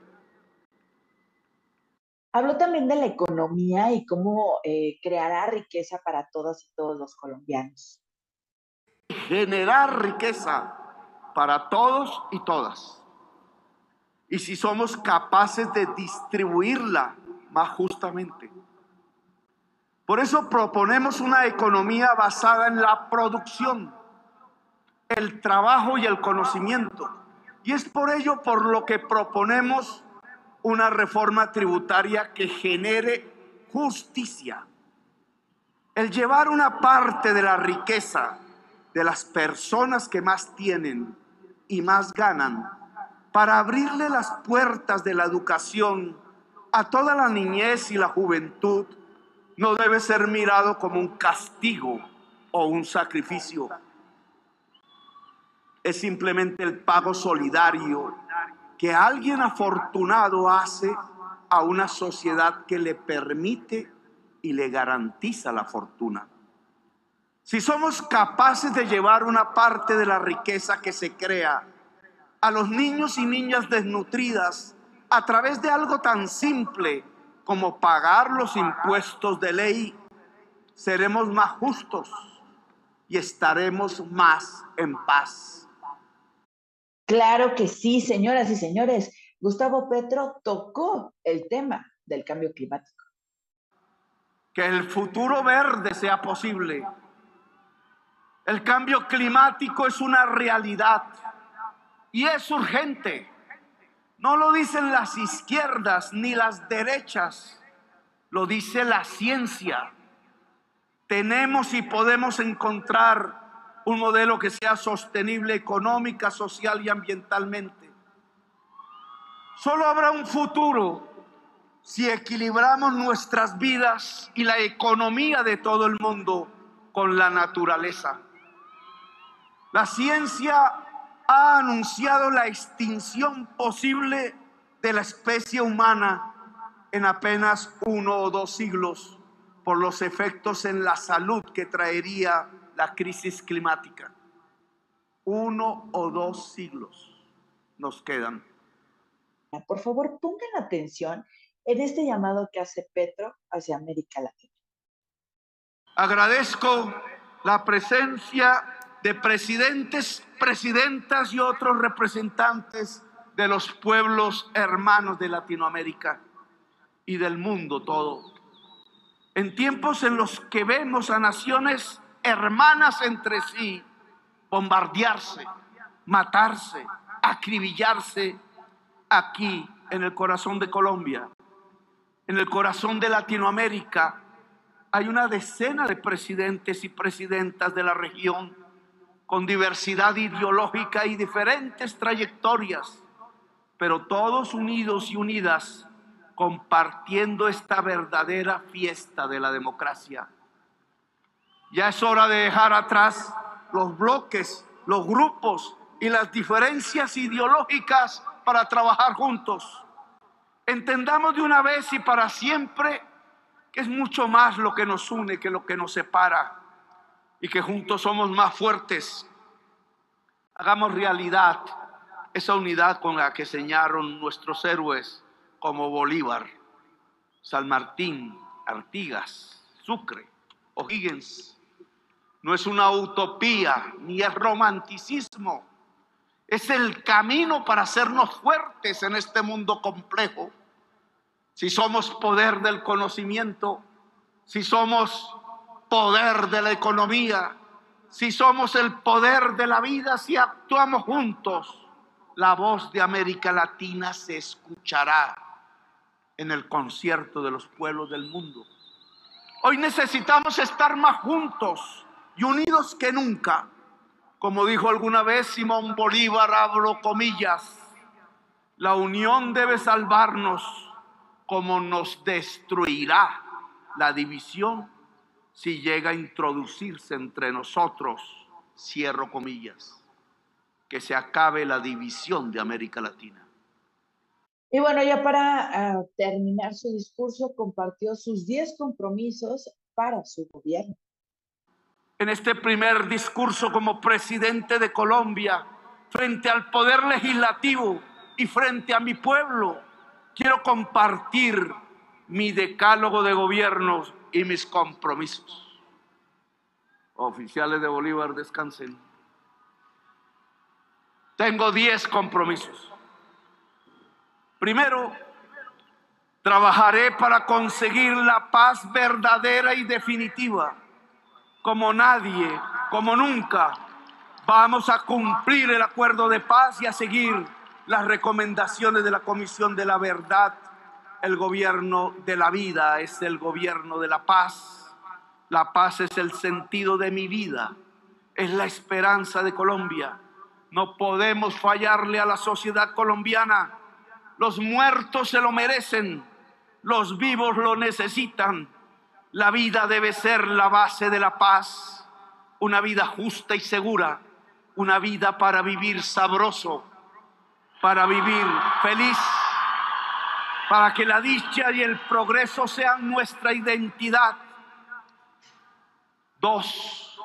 Habló también de la economía y cómo eh, creará riqueza para todas y todos los colombianos. Generar riqueza para todos y todas. Y si somos capaces de distribuirla más justamente. Por eso proponemos una economía basada en la producción, el trabajo y el conocimiento. Y es por ello por lo que proponemos una reforma tributaria que genere justicia. El llevar una parte de la riqueza de las personas que más tienen y más ganan para abrirle las puertas de la educación a toda la niñez y la juventud no debe ser mirado como un castigo o un sacrificio. Es simplemente el pago solidario que alguien afortunado hace a una sociedad que le permite y le garantiza la fortuna. Si somos capaces de llevar una parte de la riqueza que se crea a los niños y niñas desnutridas a través de algo tan simple como pagar los impuestos de ley, seremos más justos y estaremos más en paz. Claro que sí, señoras y señores. Gustavo Petro tocó el tema del cambio climático. Que el futuro verde sea posible. El cambio climático es una realidad y es urgente. No lo dicen las izquierdas ni las derechas, lo dice la ciencia. Tenemos y podemos encontrar un modelo que sea sostenible económica, social y ambientalmente. Solo habrá un futuro si equilibramos nuestras vidas y la economía de todo el mundo con la naturaleza. La ciencia ha anunciado la extinción posible de la especie humana en apenas uno o dos siglos por los efectos en la salud que traería la crisis climática. Uno o dos siglos nos quedan. Por favor, pongan atención en este llamado que hace Petro hacia América Latina. Agradezco la presencia de presidentes, presidentas y otros representantes de los pueblos hermanos de Latinoamérica y del mundo todo. En tiempos en los que vemos a naciones hermanas entre sí, bombardearse, matarse, acribillarse aquí en el corazón de Colombia, en el corazón de Latinoamérica. Hay una decena de presidentes y presidentas de la región con diversidad ideológica y diferentes trayectorias, pero todos unidos y unidas compartiendo esta verdadera fiesta de la democracia. Ya es hora de dejar atrás los bloques, los grupos y las diferencias ideológicas para trabajar juntos. Entendamos de una vez y para siempre que es mucho más lo que nos une que lo que nos separa y que juntos somos más fuertes. Hagamos realidad esa unidad con la que señaron nuestros héroes como Bolívar, San Martín, Artigas, Sucre, O'Higgins, no es una utopía ni es romanticismo. Es el camino para hacernos fuertes en este mundo complejo si somos poder del conocimiento, si somos poder de la economía, si somos el poder de la vida, si actuamos juntos, la voz de América Latina se escuchará en el concierto de los pueblos del mundo. Hoy necesitamos estar más juntos y unidos que nunca. Como dijo alguna vez Simón Bolívar, abro comillas, la unión debe salvarnos como nos destruirá la división si llega a introducirse entre nosotros, cierro comillas, que se acabe la división de América Latina. Y bueno, ya para ah, terminar su discurso, compartió sus 10 compromisos para su gobierno. En este primer discurso como presidente de Colombia, frente al poder legislativo y frente a mi pueblo, quiero compartir mi decálogo de gobiernos y mis compromisos. Oficiales de Bolívar, descansen. Tengo 10 compromisos. Primero, trabajaré para conseguir la paz verdadera y definitiva. Como nadie, como nunca, vamos a cumplir el acuerdo de paz y a seguir las recomendaciones de la Comisión de la Verdad. El gobierno de la vida es el gobierno de la paz. La paz es el sentido de mi vida, es la esperanza de Colombia. No podemos fallarle a la sociedad colombiana. Los muertos se lo merecen, los vivos lo necesitan. La vida debe ser la base de la paz, una vida justa y segura, una vida para vivir sabroso para vivir feliz, para que la dicha y el progreso sean nuestra identidad. Dos,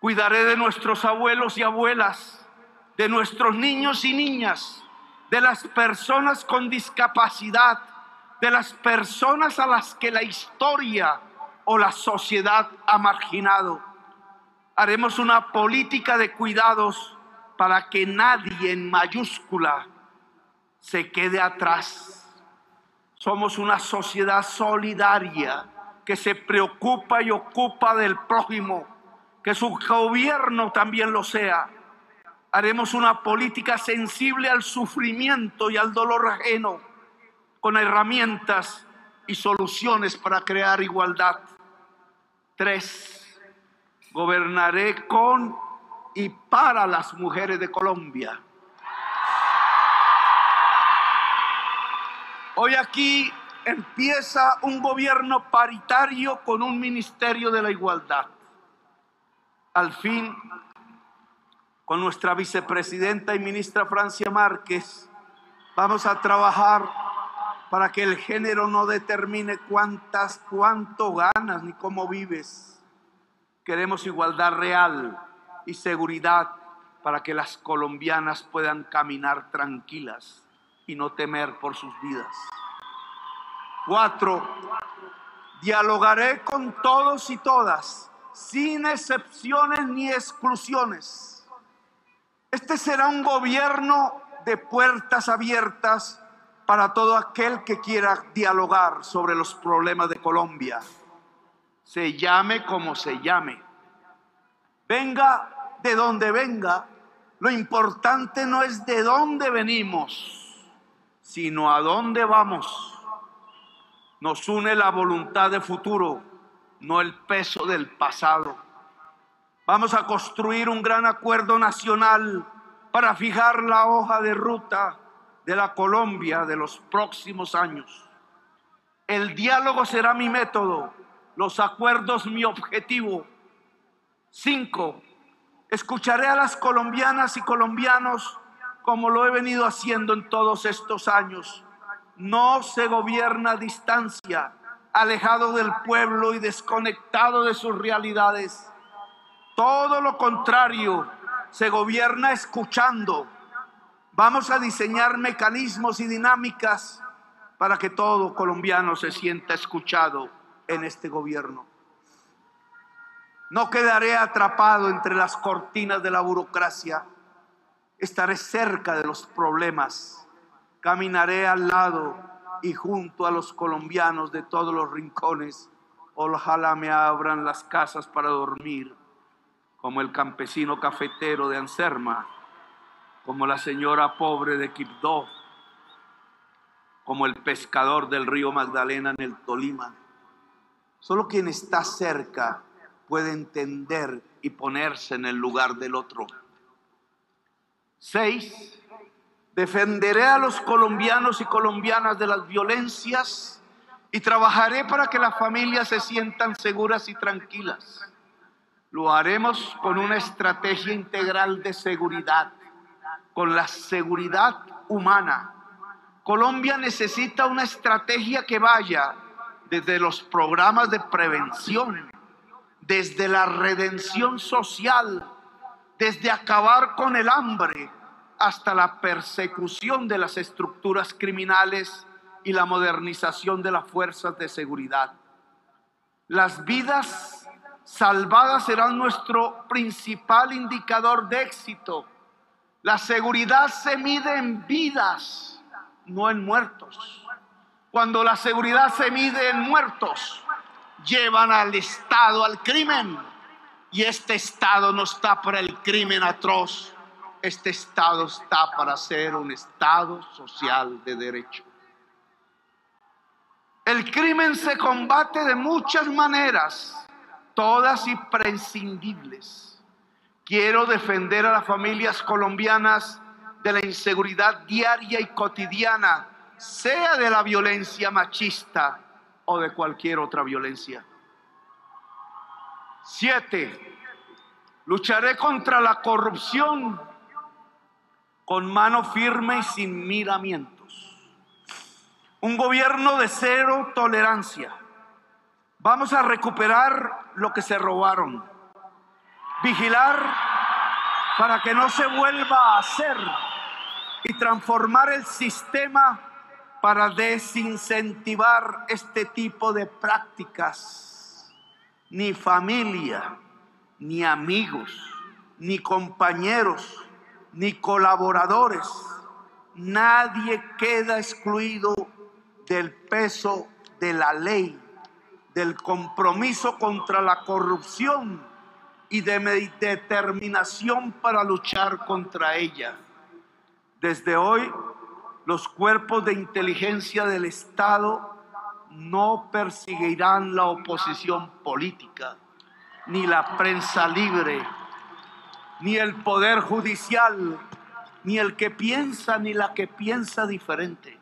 cuidaré de nuestros abuelos y abuelas, de nuestros niños y niñas, de las personas con discapacidad, de las personas a las que la historia o la sociedad ha marginado. Haremos una política de cuidados para que nadie en mayúscula se quede atrás. Somos una sociedad solidaria que se preocupa y ocupa del prójimo, que su gobierno también lo sea. Haremos una política sensible al sufrimiento y al dolor ajeno, con herramientas y soluciones para crear igualdad. Tres, gobernaré con y para las mujeres de Colombia. Hoy aquí empieza un gobierno paritario con un ministerio de la igualdad. Al fin, con nuestra vicepresidenta y ministra Francia Márquez, vamos a trabajar para que el género no determine cuántas, cuánto ganas ni cómo vives. Queremos igualdad real y seguridad para que las colombianas puedan caminar tranquilas y no temer por sus vidas. Cuatro, dialogaré con todos y todas, sin excepciones ni exclusiones. Este será un gobierno de puertas abiertas para todo aquel que quiera dialogar sobre los problemas de Colombia. Se llame como se llame. Venga de donde venga, lo importante no es de dónde venimos, sino a dónde vamos. Nos une la voluntad de futuro, no el peso del pasado. Vamos a construir un gran acuerdo nacional para fijar la hoja de ruta de la Colombia de los próximos años. El diálogo será mi método, los acuerdos mi objetivo. Cinco, Escucharé a las colombianas y colombianos como lo he venido haciendo en todos estos años. No se gobierna a distancia, alejado del pueblo y desconectado de sus realidades. Todo lo contrario, se gobierna escuchando. Vamos a diseñar mecanismos y dinámicas para que todo colombiano se sienta escuchado en este gobierno. No quedaré atrapado entre las cortinas de la burocracia. Estaré cerca de los problemas. Caminaré al lado y junto a los colombianos de todos los rincones, ojalá me abran las casas para dormir, como el campesino cafetero de Anserma, como la señora pobre de Quibdó, como el pescador del río Magdalena en el Tolima. Solo quien está cerca puede entender y ponerse en el lugar del otro. Seis, defenderé a los colombianos y colombianas de las violencias y trabajaré para que las familias se sientan seguras y tranquilas. Lo haremos con una estrategia integral de seguridad, con la seguridad humana. Colombia necesita una estrategia que vaya desde los programas de prevención, desde la redención social, desde acabar con el hambre hasta la persecución de las estructuras criminales y la modernización de las fuerzas de seguridad. Las vidas salvadas serán nuestro principal indicador de éxito. La seguridad se mide en vidas, no en muertos. Cuando la seguridad se mide en muertos, llevan al Estado al crimen. Y este Estado no está para el crimen atroz. Este Estado está para ser un Estado social de derecho. El crimen se combate de muchas maneras, todas imprescindibles. Quiero defender a las familias colombianas de la inseguridad diaria y cotidiana, sea de la violencia machista o de cualquier otra violencia. Siete, lucharé contra la corrupción con mano firme y sin miramientos. Un gobierno de cero tolerancia. Vamos a recuperar lo que se robaron. Vigilar para que no se vuelva a hacer y transformar el sistema para desincentivar este tipo de prácticas. Ni familia, ni amigos, ni compañeros, ni colaboradores. Nadie queda excluido del peso de la ley, del compromiso contra la corrupción y de mi determinación para luchar contra ella. Desde hoy, los cuerpos de inteligencia del Estado no perseguirán la oposición política, ni la prensa libre, ni el poder judicial, ni el que piensa, ni la que piensa diferente.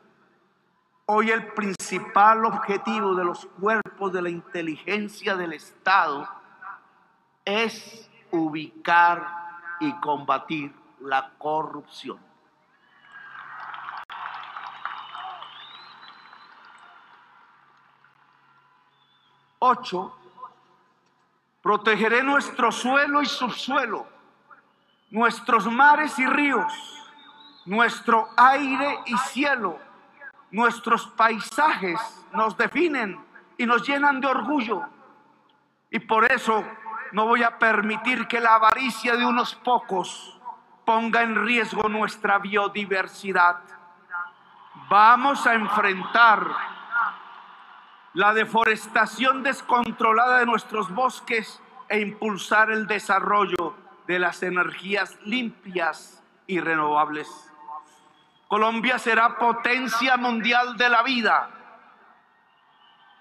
Hoy el principal objetivo de los cuerpos de la inteligencia del Estado es ubicar y combatir la corrupción. Ocho, protegeré nuestro suelo y subsuelo, nuestros mares y ríos, nuestro aire y cielo, nuestros paisajes nos definen y nos llenan de orgullo. Y por eso no voy a permitir que la avaricia de unos pocos ponga en riesgo nuestra biodiversidad. Vamos a enfrentar la deforestación descontrolada de nuestros bosques e impulsar el desarrollo de las energías limpias y renovables. Colombia será potencia mundial de la vida.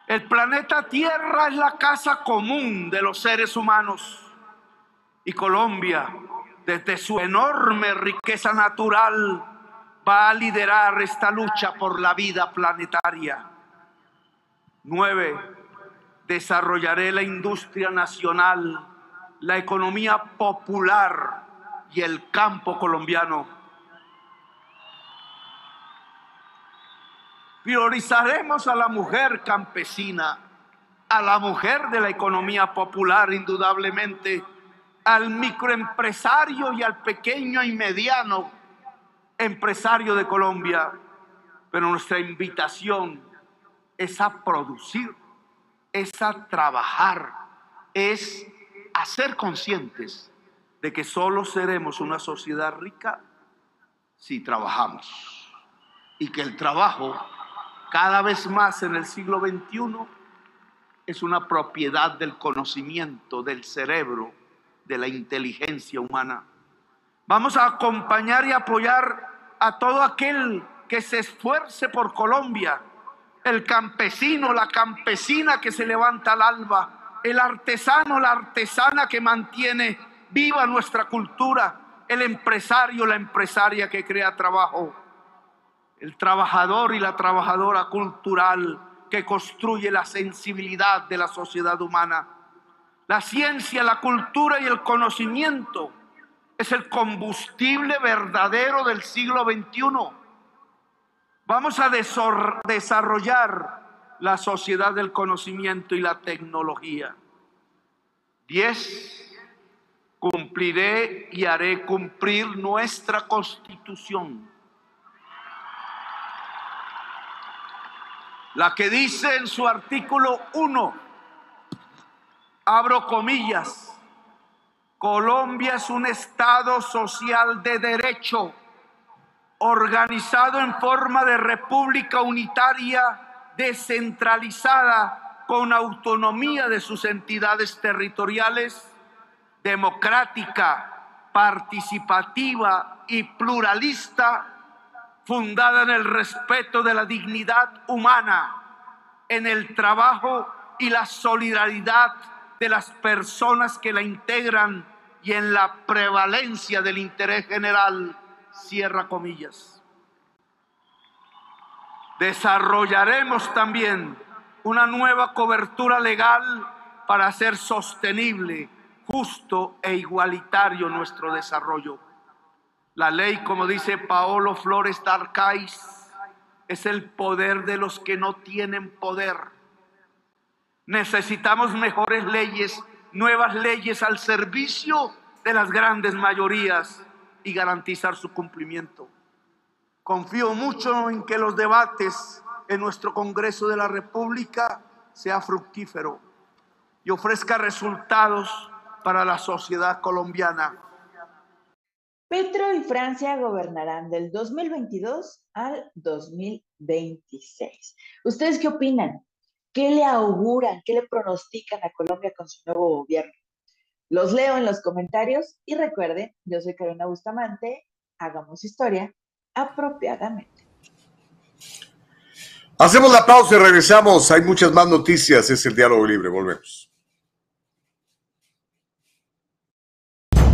El planeta Tierra es la casa común de los seres humanos y Colombia, desde su enorme riqueza natural, va a liderar esta lucha por la vida planetaria. Nueve, desarrollaré la industria nacional, la economía popular y el campo colombiano. Priorizaremos a la mujer campesina, a la mujer de la economía popular indudablemente, al microempresario y al pequeño y mediano empresario de Colombia. Pero nuestra invitación es a producir, es a trabajar, es a ser conscientes de que solo seremos una sociedad rica si trabajamos y que el trabajo cada vez más en el siglo XXI es una propiedad del conocimiento, del cerebro, de la inteligencia humana. Vamos a acompañar y apoyar a todo aquel que se esfuerce por Colombia, el campesino, la campesina que se levanta al alba, el artesano, la artesana que mantiene viva nuestra cultura, el empresario, la empresaria que crea trabajo, el trabajador y la trabajadora cultural que construye la sensibilidad de la sociedad humana. La ciencia, la cultura y el conocimiento es el combustible verdadero del siglo XXI. Vamos a desarrollar la sociedad del conocimiento y la tecnología. Diez, cumpliré y haré cumplir nuestra constitución. La que dice en su artículo 1, abro comillas, Colombia es un Estado social de derecho, organizado en forma de república unitaria, descentralizada, con autonomía de sus entidades territoriales democrática, participativa y pluralista, fundada en el respeto de la dignidad humana, en el trabajo y la solidaridad de las personas que la integran y en la prevalencia del interés general, cierra comillas. Desarrollaremos también una nueva cobertura legal para hacer sostenible justo e igualitario nuestro desarrollo. La ley, como dice Paolo Flores Darcais, es el poder de los que no tienen poder. Necesitamos mejores leyes, nuevas leyes al servicio de las grandes mayorías y garantizar su cumplimiento. Confío mucho en que los debates en nuestro Congreso de la República sea fructífero y ofrezca resultados para la sociedad colombiana. Petro y Francia gobernarán del 2022 al 2026. ¿Ustedes qué opinan? ¿Qué le auguran? ¿Qué le pronostican a Colombia con su nuevo gobierno? Los leo en los comentarios y recuerden, yo soy Karina Bustamante, hagamos historia apropiadamente. Hacemos la pausa y regresamos. Hay muchas más noticias. Es el diálogo libre. Volvemos.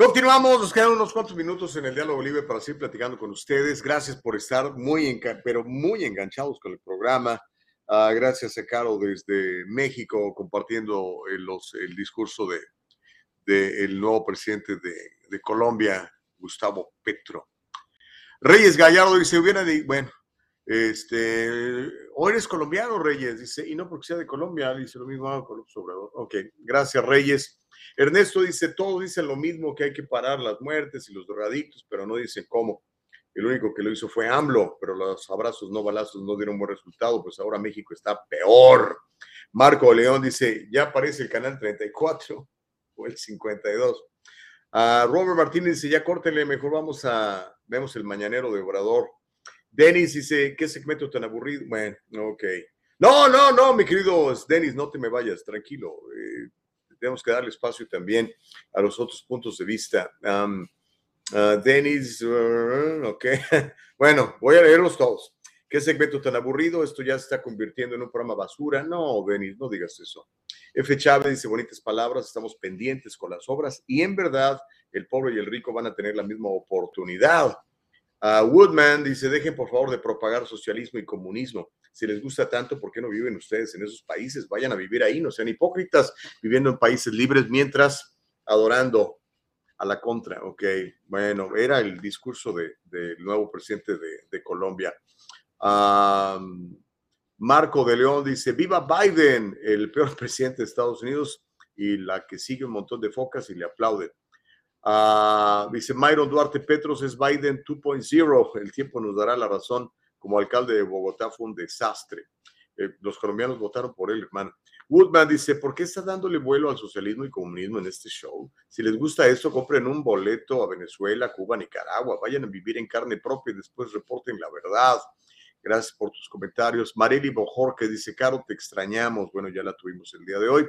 Continuamos, nos quedan unos cuantos minutos en el diálogo libre para seguir platicando con ustedes. Gracias por estar muy, pero muy enganchados con el programa. Uh, gracias a Caro desde México compartiendo el, los, el discurso de, de, el nuevo presidente de, Colombia, Gustavo Petro. Reyes Gallardo dice, hubiera de, bueno, este, o eres colombiano, Reyes, dice, y no porque sea de Colombia, dice lo mismo López Obrador. Ok, gracias, Reyes. Ernesto dice, todos dicen lo mismo, que hay que parar las muertes y los drogadictos, pero no dicen cómo. El único que lo hizo fue AMLO, pero los abrazos no balazos no dieron buen resultado, pues ahora México está peor. Marco León dice, ya aparece el canal 34 o el 52. Uh, Robert Martínez dice, ya córtenle, mejor vamos a, vemos el mañanero de Obrador. Denis dice, ¿qué segmento tan aburrido? Bueno, ok. No, no, no, mi querido Denis, no te me vayas, tranquilo. Eh, tenemos que darle espacio también a los otros puntos de vista. Uh, Denis, uh, ok. bueno, voy a leerlos todos. ¿Qué segmento tan aburrido? Esto ya se está convirtiendo en un programa basura. No, Denis, no digas eso. F. Chávez dice bonitas palabras, estamos pendientes con las obras y en verdad el pobre y el rico van a tener la misma oportunidad. Uh, Woodman dice, dejen por favor de propagar socialismo y comunismo. Si les gusta tanto, ¿por qué no viven ustedes en esos países? Vayan a vivir ahí, no sean hipócritas, viviendo en países libres mientras adorando a la contra. Ok, bueno, era el discurso del de, nuevo presidente de, de, Colombia. Marco de León dice, viva Biden, el peor presidente de Estados Unidos, y la que sigue un montón de focas y le aplauden. Ah, dice Myron Duarte Petros es Biden 2.0, el tiempo nos dará la razón, como alcalde de Bogotá fue un desastre. Eh, los colombianos votaron por él, hermano. Woodman dice, ¿por qué está dándole vuelo al socialismo y comunismo en este show? Si les gusta esto, compren un boleto a Venezuela, Cuba, Nicaragua, vayan a vivir en carne propia y después reporten la verdad. Gracias por tus comentarios. Marely Bojor que dice, Caro, te extrañamos. Bueno, ya la tuvimos el día de hoy.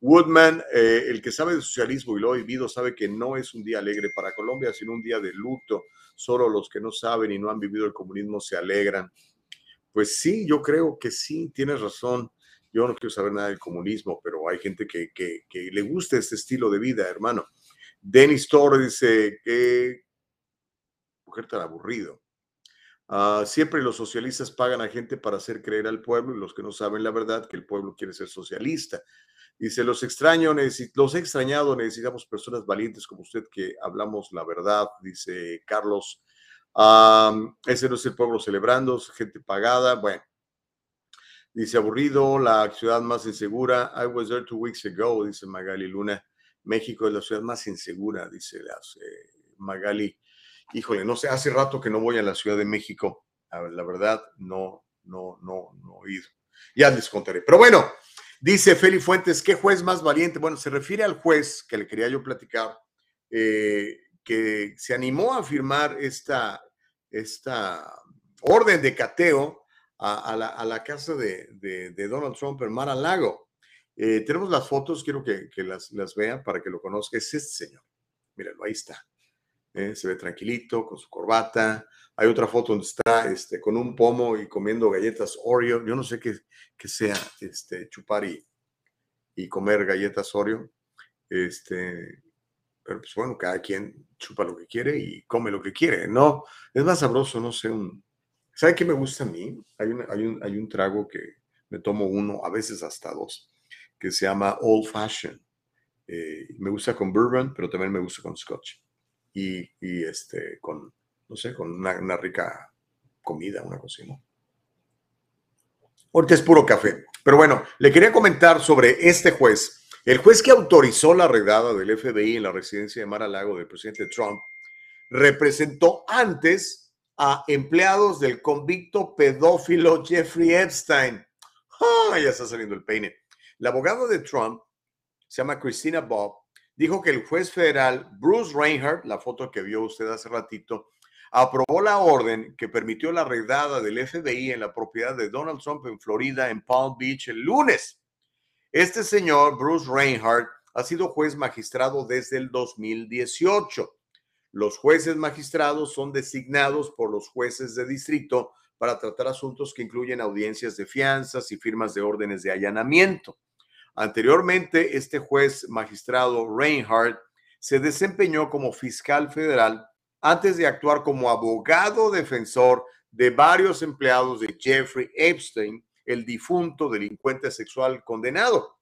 Woodman, eh, el que sabe de socialismo y lo ha vivido, sabe que no es un día alegre para Colombia, sino un día de luto. Solo los que no saben y no han vivido el comunismo se alegran. Pues sí, yo creo que sí, tienes razón. Yo no quiero saber nada del comunismo, pero hay gente que, que, que le gusta este estilo de vida, hermano. Dennis Torres dice, qué mujer tan aburrido. Ah, siempre los socialistas pagan a gente para hacer creer al pueblo y los que no saben la verdad que el pueblo quiere ser socialista. Dice, los extraño, los he extrañado, necesitamos personas valientes como usted que hablamos la verdad, dice Carlos. ese no es el pueblo celebrando, es gente pagada. Bueno, dice aburrido, la ciudad más insegura. I was there two weeks ago, dice Magali Luna. México es la ciudad más insegura, dice eh, Magali híjole, no sé, hace rato que no voy a la Ciudad de México. La verdad, no, no, no, no he ido. Ya les contaré. Pero bueno, dice Feli Fuentes, ¿qué juez más valiente? Bueno, se refiere al juez que le quería yo platicar, eh, que se animó a firmar esta, esta orden de cateo a, la, casa de, Donald Trump en Mar a Lago. Eh, tenemos las fotos, quiero que, las, las, vean para que lo conozcan. Es este señor. Mírenlo, ahí está. ¿Eh? se ve tranquilito, con su corbata. Hay otra foto donde está este, con un pomo y comiendo galletas Oreo. Yo no sé qué, sea este, chupar y, y, comer galletas Oreo. Este, pero pues bueno, cada quien chupa lo que quiere y come lo que quiere, ¿no? Es más sabroso, no sé, un... ¿Sabe qué me gusta a mí? Hay, hay, un, hay un trago que me tomo uno, a veces hasta dos, que se llama Old Fashioned. Eh, me gusta con bourbon, pero también me gusta con scotch y, este, con, no sé, con una, rica comida, una cocina. Ahorita es puro café. Pero bueno, le quería comentar sobre este juez. El juez que autorizó la redada del FBI en la residencia de Mar a Lago del presidente Trump representó antes a empleados del convicto pedófilo Jeffrey Epstein. ¡Ah! Ya está saliendo el peine. La abogada de Trump se llama Christina Bob dijo que el juez federal Bruce Reinhardt, la foto que vio usted hace ratito, aprobó la orden que permitió la redada del FBI en la propiedad de Donald Trump en Florida, en Palm Beach, el lunes. Este señor, Bruce Reinhardt, ha sido juez magistrado desde el 2018. Los jueces magistrados son designados por los jueces de distrito para tratar asuntos que incluyen audiencias de fianzas y firmas de órdenes de allanamiento. Anteriormente, este juez magistrado Reinhardt se desempeñó como fiscal federal antes de actuar como abogado defensor de varios empleados de Jeffrey Epstein, el difunto delincuente sexual condenado.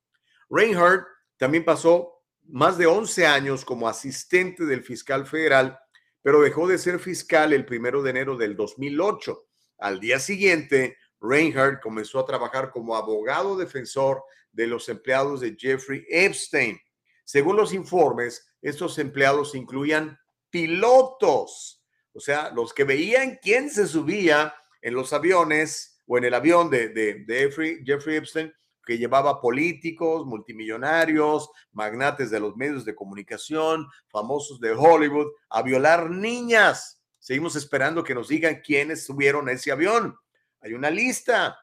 Reinhardt también pasó más de 11 años como asistente del fiscal federal, pero dejó de ser fiscal el primero de enero del 2008. Al día siguiente, Reinhardt comenzó a trabajar como abogado defensor de los empleados de Jeffrey Epstein. Según los informes, estos empleados incluían pilotos, o sea, los que veían quién se subía en los aviones o en el avión de, Jeffrey, Jeffrey Epstein, que llevaba políticos, multimillonarios, magnates de los medios de comunicación, famosos de Hollywood, a violar niñas. Seguimos esperando que nos digan quiénes subieron a ese avión. Hay una lista,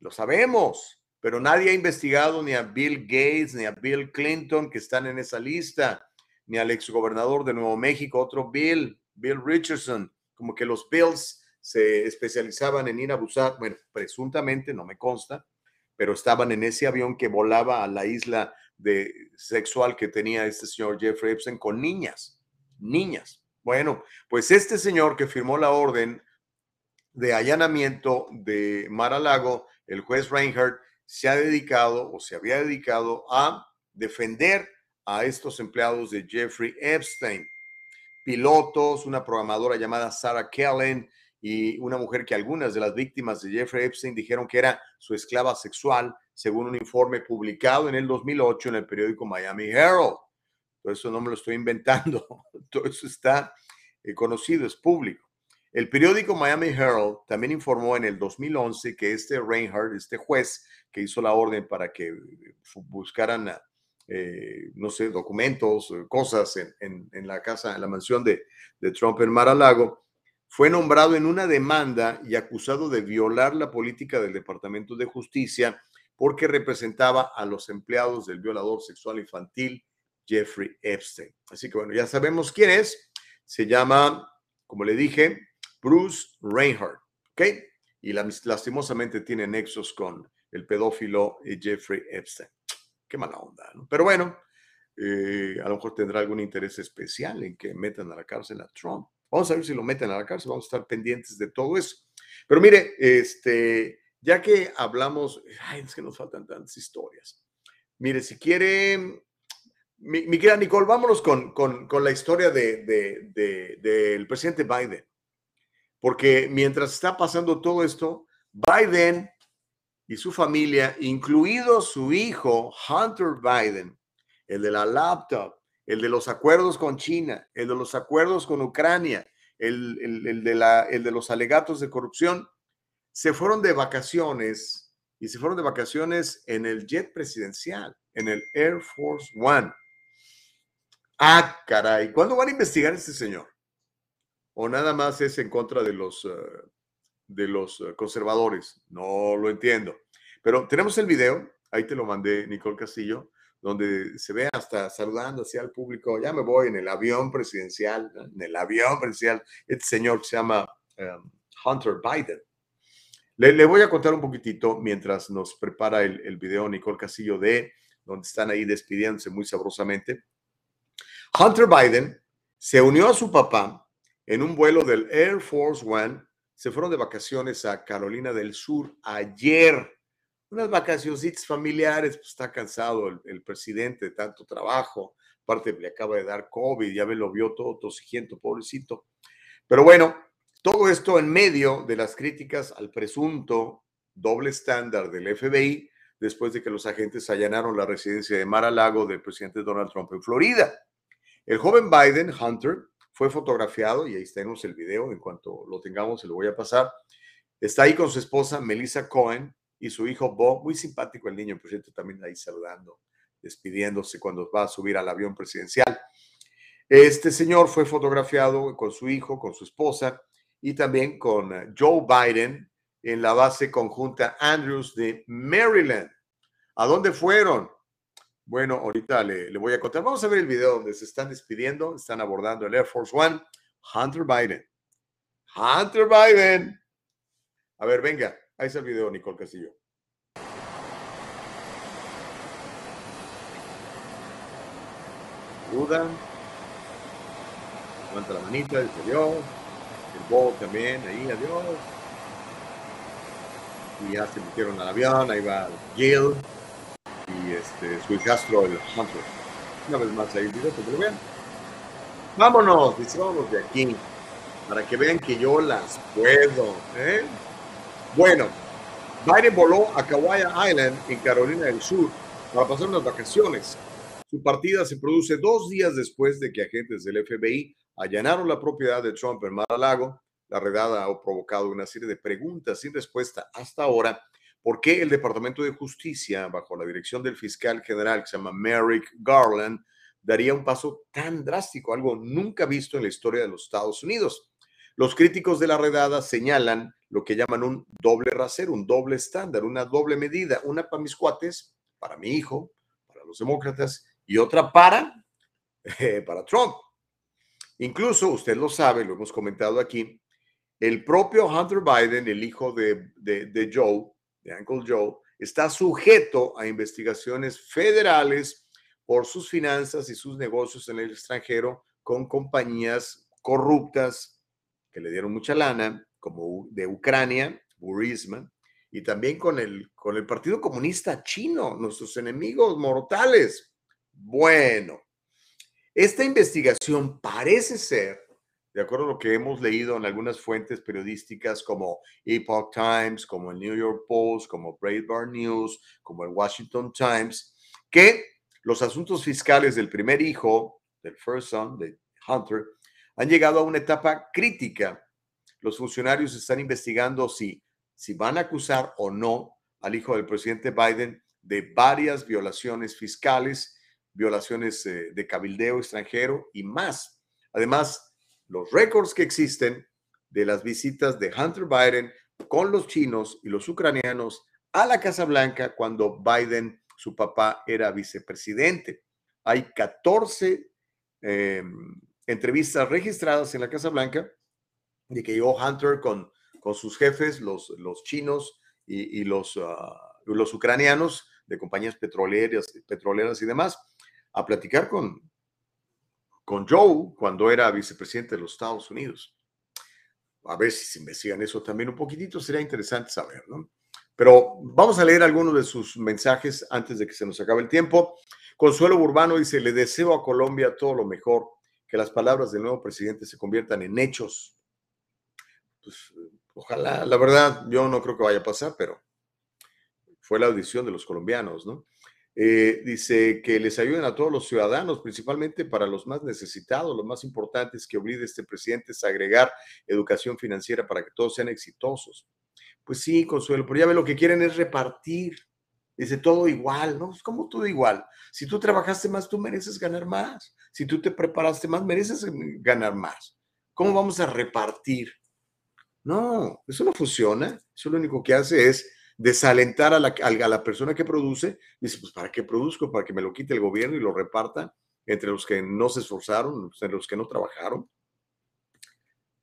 lo sabemos pero nadie ha investigado ni a Bill Gates ni a Bill Clinton que están en esa lista, ni al exgobernador de Nuevo México, otro Bill, Bill Richardson, como que los Bills se especializaban en ir a abusar, bueno, presuntamente, no me consta, pero estaban en ese avión que volaba a la isla de sexual que tenía este señor Jeffrey Epstein con niñas, niñas. Bueno, pues este señor que firmó la orden de allanamiento de Mar a Lago, el juez Reinhardt, se ha dedicado o se había dedicado a defender a estos empleados de Jeffrey Epstein, pilotos, una programadora llamada Sarah Kellen y una mujer que algunas de las víctimas de Jeffrey Epstein dijeron que era su esclava sexual, según un informe publicado en el 2008 en el periódico Miami Herald. Todo eso no me lo estoy inventando, todo eso está eh, conocido, es público. El periódico Miami Herald también informó en el 2011 que este Reinhardt, este juez que hizo la orden para que buscaran, eh, no sé, documentos, cosas en, la casa, en la mansión de, de Trump en Mar-a-Lago, fue nombrado en una demanda y acusado de violar la política del Departamento de Justicia porque representaba a los empleados del violador sexual infantil Jeffrey Epstein. Así que bueno, ya sabemos quién es. Se llama, como le dije, Bruce Reinhardt. ¿Ok? Y lastimosamente tiene nexos con el pedófilo Jeffrey Epstein. Qué mala onda, ¿no? Pero bueno, eh, a lo mejor tendrá algún interés especial en que metan a la cárcel a Trump. Vamos a ver si lo meten a la cárcel, vamos a estar pendientes de todo eso. Pero mire, este, ya que hablamos, ay, es que nos faltan tantas historias. Mire, si quiere, mi, querida Nicole, vámonos con, con, la historia del de, de, presidente Biden. Porque mientras está pasando todo esto, Biden y su familia, incluido su hijo Hunter Biden, el de la laptop, el de los acuerdos con China, el de los acuerdos con Ucrania, el, de, la, el de los alegatos de corrupción, se fueron de vacaciones y se fueron de vacaciones en el jet presidencial, en el Air Force One. Ah, caray, ¿cuándo van a investigar este señor? ¿O nada más es en contra de los, eh, de los eh, conservadores? No lo entiendo. Pero tenemos el video, ahí te lo mandé, Nicole Castillo, donde se ve hasta saludando hacia el público, ya me voy en el avión presidencial, en el avión presidencial, este señor se llama em, Hunter Biden. Le, voy a contar un poquitito mientras nos prepara el, el video Nicole Castillo de donde están ahí despidiéndose muy sabrosamente. Hunter Biden se unió a su papá en un vuelo del Air Force One. Se fueron de vacaciones a Carolina del Sur ayer unas vacaciones familiares, pues está cansado el, presidente de tanto trabajo, aparte le acaba de dar COVID, ya me lo vio todo tosigiento, pobrecito. Pero bueno, todo esto en medio de las críticas al presunto doble estándar del FBI después de que los agentes allanaron la residencia de Mar-a-Lago del presidente Donald Trump en Florida. El joven Biden, Hunter, fue fotografiado, y ahí tenemos el video, en cuanto lo tengamos se lo voy a pasar. Está ahí con su esposa Melissa Cohen, y su hijo Bob, muy simpático el niño, por cierto, también ahí saludando, despidiéndose cuando va a subir al avión presidencial. Este señor fue fotografiado con su hijo, con su esposa y también con eh, Joe Biden en la base conjunta Andrews de Maryland. ¿A dónde fueron? Bueno, ahorita le, le, voy a contar. Vamos a ver el video donde se están despidiendo, están abordando el Air Force One. Hunter Biden. Hunter Biden. A ver, venga. Ahí está el video, Nicole Castillo. Duda. Levanta la manita, dice adiós. El Bob también, ahí, adiós. Y ya se metieron al avión, ahí va y este, su hijastro, el Hunter. Una vez más ahí el video, que lo vean. Vámonos, dice, vámonos de aquí, para que vean que yo las puedo. ¿eh? Bueno, Biden voló a Kauai Island en Carolina del Sur para pasar unas vacaciones. Su partida se produce dos días después de que agentes del FBI allanaron la propiedad de Trump en Mar-a-Lago. La redada ha provocado una serie de preguntas sin respuesta hasta ahora. ¿Por qué el Departamento de Justicia, bajo la dirección del fiscal general que se llama Merrick Garland, daría un paso tan drástico, algo nunca visto en la historia de los Estados Unidos? Los críticos de la redada señalan lo que llaman un doble rasero, un doble estándar, una doble medida, una para mis cuates, para mi hijo, para los demócratas y otra para, eh, para Trump. Incluso, usted lo sabe, lo hemos comentado aquí, el propio Hunter Biden, el hijo de, de Joe, de Uncle Joe, está sujeto a investigaciones federales por sus finanzas y sus negocios en el extranjero con compañías corruptas que le dieron mucha lana como de Ucrania, Burisma, y también con el, con el Partido Comunista Chino, nuestros enemigos mortales. Bueno, esta investigación parece ser de acuerdo a lo que hemos leído en algunas fuentes periodísticas como Epoch Times, como el New York Post, como Breitbart News, como el Washington Times, que los asuntos fiscales del primer hijo, del first son, de Hunter, han llegado a una etapa crítica. Los funcionarios están investigando si, si van a acusar o no al hijo del presidente Biden de varias violaciones fiscales, violaciones eh, de cabildeo extranjero y más. Además, los récords que existen de las visitas de Hunter Biden con los chinos y los ucranianos a la Casa Blanca cuando Biden, su papá, era vicepresidente. Hay 14 em, entrevistas registradas en la Casa Blanca de que llegó Hunter con, con sus jefes, los, los chinos y, los, ah, los ucranianos de compañías petroleras, petroleras y demás, a platicar con, con Joe cuando era vicepresidente de los Estados Unidos. A ver si se investigan eso también un poquitito, sería interesante saber, ¿no? Pero vamos a leer algunos de sus mensajes antes de que se nos acabe el tiempo. Consuelo Urbano dice, le deseo a Colombia todo lo mejor, que las palabras del nuevo presidente se conviertan en hechos. Pues ojalá, la verdad, yo no creo que vaya a pasar, pero fue la audición de los colombianos, ¿no? Eh, dice que les ayuden a todos los ciudadanos, principalmente para los más necesitados. Lo más importante es que obligue este presidente a agregar educación financiera para que todos sean exitosos. Pues sí, Consuelo, pero ya ve lo que quieren es repartir. Dice todo igual, ¿no? ¿Cómo todo igual? Si tú trabajaste más, tú mereces ganar más. Si tú te preparaste más, mereces ganar más. ¿Cómo vamos a repartir? No, eso no funciona. Eso lo único que hace es desalentar a la, a la persona que produce. Dice, pues ¿para qué produzco? Para que me lo quite el gobierno y lo reparta entre los que no se esforzaron, entre los que no trabajaron.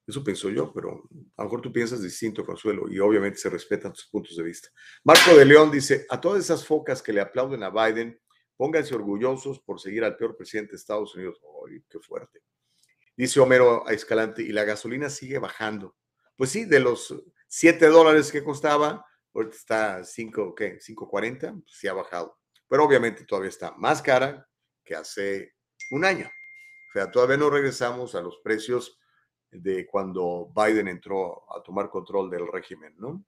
Eso pienso yo, pero a lo mejor tú piensas distinto, Consuelo, y obviamente se respetan tus puntos de vista. Marco de León dice, a todas esas focas que le aplauden a Biden, pónganse orgullosos por seguir al peor presidente de Estados Unidos. ¡Ay, qué fuerte! Dice Homero a Escalante, y la gasolina sigue bajando. Pues sí, de los 7 dólares que costaba, ahorita está 5, ¿qué? 5.40, pues sí ha bajado. Pero obviamente todavía está más cara que hace un año. O sea, todavía no regresamos a los precios de cuando Biden entró a tomar control del régimen, ¿no?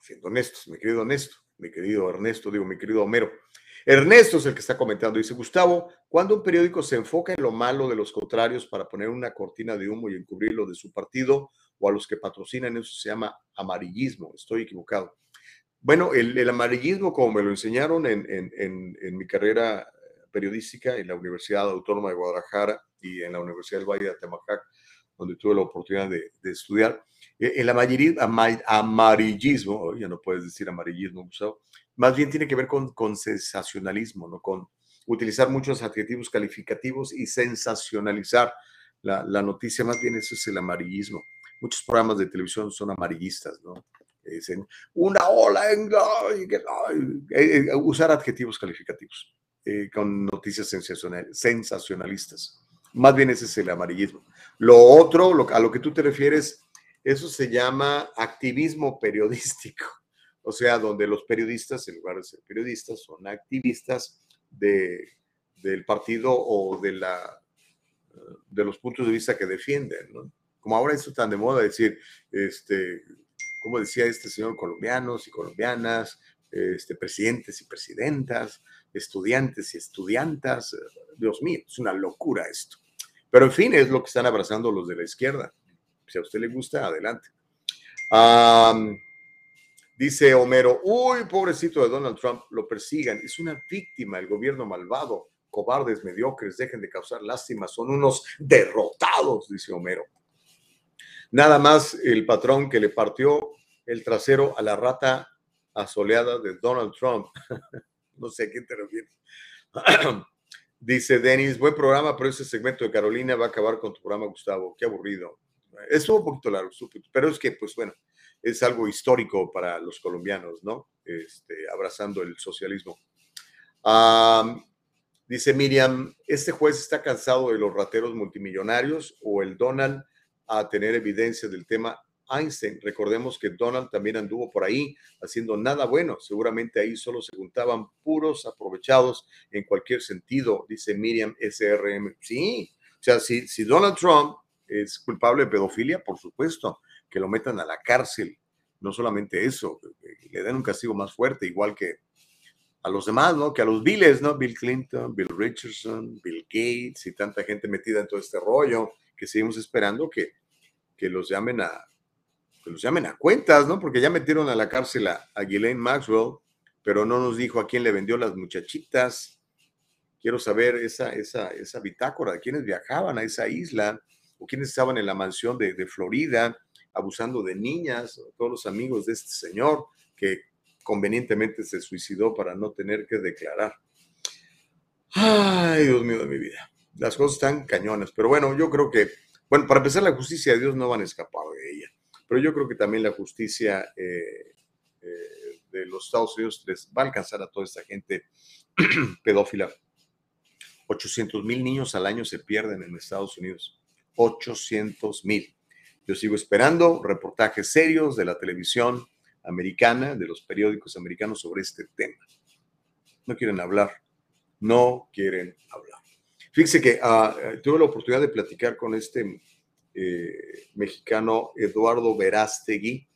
Siendo honestos, mi querido Ernesto, mi querido Ernesto, digo, mi querido Homero. Ernesto es el que está comentando, dice Gustavo, cuando un periódico se enfoca en lo malo de los contrarios para poner una cortina de humo y encubrirlo de su partido o a los que patrocinan, eso se llama amarillismo, estoy equivocado. Bueno, el, amarillismo, como me lo enseñaron en, en mi carrera periodística en la Universidad Autónoma de Guadalajara, y en la Universidad del Valle de Atemajac, donde tuve la oportunidad de, estudiar. E, el amarillismo, ya no puedes decir amarillismo, más bien tiene que ver con, con sensacionalismo, ¿no? con utilizar muchos adjetivos calificativos y sensacionalizar la, la, noticia, más bien eso es el amarillismo. Muchos programas de televisión son amarillistas, ¿no? Dicen una ola. Eh, eh, usar adjetivos calificativos eh, con noticias sensacionalistas. Más bien ese es el amarillismo. Lo otro, a lo que tú te refieres, eso se llama activismo periodístico. O sea, donde los periodistas, en lugar de ser periodistas, son activistas de, del partido o de, la, de los puntos de vista que defienden. Como ahora esto tan de moda decir, este, como decía este señor, colombianos y colombianas, este, presidentes y presidentas, estudiantes y estudiantas. Dios mío, es una locura esto. Pero en fin, es lo que están abrazando los de la izquierda. Si a usted le gusta, adelante. dice Homero, uy, pobrecito de Donald Trump, lo persigan, es una víctima, el gobierno malvado, cobardes, mediocres, dejen de causar lástima, son unos derrotados, dice Homero. Nada más el patrón que le partió el trasero a la rata asoleada de Donald Trump. no sé a quién te refieres. Dice Denis, buen programa, pero ese segmento de Carolina va a acabar con tu programa, Gustavo. Qué aburrido. Es un poquito largo, pero es que, pues bueno, es algo histórico para los colombianos, ¿no? Este, abrazando el socialismo. dice Miriam, ¿este juez está cansado de los rateros multimillonarios o el Donald a tener evidencia del tema Einstein. Recordemos que Donald también anduvo por ahí haciendo nada bueno. Seguramente ahí solo se juntaban puros aprovechados en cualquier sentido, dice Miriam SRM. Sí, O sea, si, si Donald Trump es culpable de pedofilia, por supuesto, que lo metan a la cárcel. No solamente eso, le den un castigo más fuerte, igual que a los demás, ¿no? Que a los Bills, ¿no? Bill Clinton, Bill Richardson, Bill Gates y tanta gente metida en todo este rollo, que seguimos esperando que, que los llamen a los llamen a cuentas, ¿no? Porque ya metieron a la cárcel a, a Maxwell, pero no nos dijo a quién le vendió las muchachitas. Quiero saber esa, esa, esa bitácora de quiénes viajaban a esa isla o quiénes estaban en la mansión de, de Florida abusando de niñas, todos los amigos de este señor que convenientemente se suicidó para no tener que declarar. Ay, Dios mío de mi vida. Las cosas están cañonas, pero bueno, yo creo que, bueno, para empezar, la justicia de Dios no van a escapar de ella, pero yo creo que también la justicia eh, eh, de los Estados Unidos les va a alcanzar a toda esta gente pedófila. 800 mil niños al año se pierden en Estados Unidos. 800 mil. Yo sigo esperando reportajes serios de la televisión americana, de los periódicos americanos sobre este tema. No quieren hablar, no quieren hablar. Fíjense que ah, tuve la oportunidad de platicar con este eh, mexicano Eduardo Verástegui.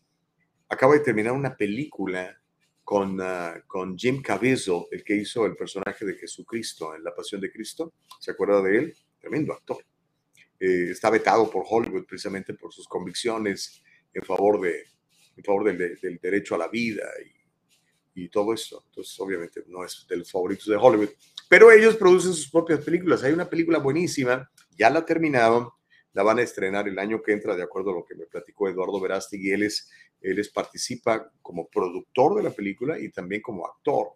Acaba de terminar una película con, ah, con Jim Caviezel, el que hizo el personaje de Jesucristo en La Pasión de Cristo. ¿Se acuerda de él? Tremendo actor. Eh, está vetado por Hollywood precisamente por sus convicciones en favor, de, en favor del, del derecho a la vida y, y, todo eso. Entonces, obviamente, no es de los favoritos de Hollywood. Pero ellos producen sus propias películas. Hay una película buenísima, ya la terminaron, la van a estrenar el año que entra, de acuerdo a lo que me platicó Eduardo Verástegui. Él, es, él es, participa como productor de la película y también como actor.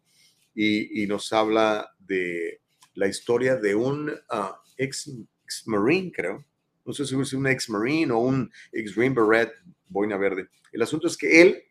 Y, nos habla de la historia de un uh, ex ex-marine, creo. No sé si es un ex-marine o un ex-green beret, boina verde. El asunto es que él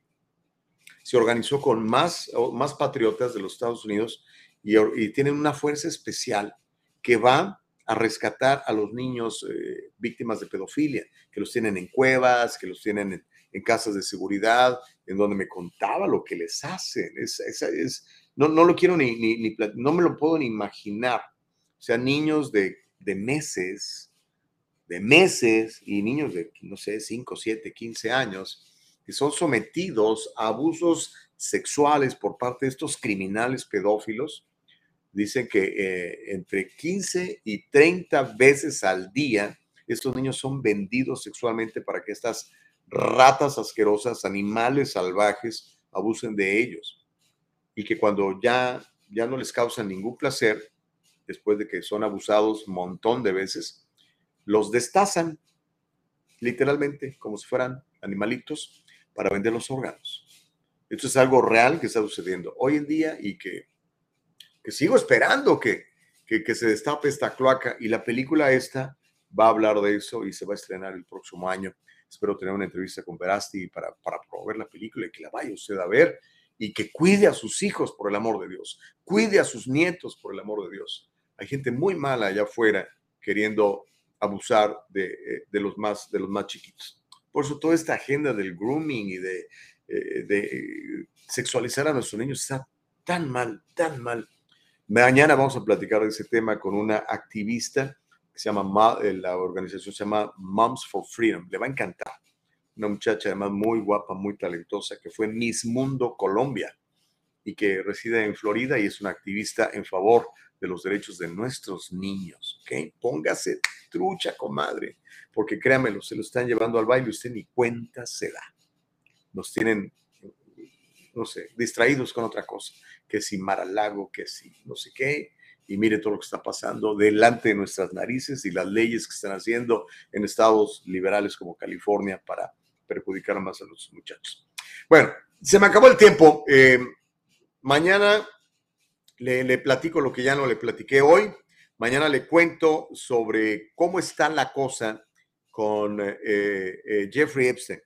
se organizó con más, más patriotas de los Estados Unidos y, y tienen una fuerza especial que va a rescatar a los niños eh, víctimas de pedofilia, que los tienen en cuevas, que los tienen en, en, casas de seguridad, en donde me contaba lo que les hacen. Es, es, es no, no, lo quiero ni, ni, ni, no me lo puedo ni imaginar. O sea, niños de de meses, de meses y niños de, no sé, 5, 7, 15 años, que son sometidos a abusos sexuales por parte de estos criminales pedófilos. Dicen que eh, entre 15 y 30 veces al día estos niños son vendidos sexualmente para que estas ratas asquerosas, animales salvajes, abusen de ellos. Y que cuando ya, ya no les causan ningún placer, después de que son abusados un montón de veces, los destazan literalmente como si fueran animalitos para vender los órganos. Esto es algo real que está sucediendo hoy en día y que, que sigo esperando que, que, se destape esta cloaca y la película esta va a hablar de eso y se va a estrenar el próximo año. Espero tener una entrevista con Verasti para, para promover la película y que la vaya usted a ver y que cuide a sus hijos por el amor de Dios, cuide a sus nietos por el amor de Dios. Hay gente muy mala allá afuera queriendo abusar de, eh, de, los, más, de los más chiquitos. Por eso toda esta agenda del grooming y de, eh, de sexualizar a nuestros niños está tan mal, tan mal. Mañana vamos a platicar de ese tema con una activista que se llama, eh, la organización se llama Moms for Freedom. Le va a encantar. Una muchacha además muy guapa, muy talentosa, que fue Miss Mundo Colombia y que reside en Florida y es una activista en favor de los derechos de nuestros niños. ¿ok? Póngase trucha, comadre, porque créamelo, se lo están llevando al baile y usted ni cuenta se da. Nos tienen, no sé, distraídos con otra cosa, que si Maralago, que si no sé qué, y mire todo lo que está pasando delante de nuestras narices y las leyes que están haciendo en estados liberales como California para perjudicar más a los muchachos. Bueno, se me acabó el tiempo. Eh, mañana le, platico lo que ya no le platiqué hoy. Mañana le cuento sobre cómo está la cosa con eh, eh, Jeffrey Epstein.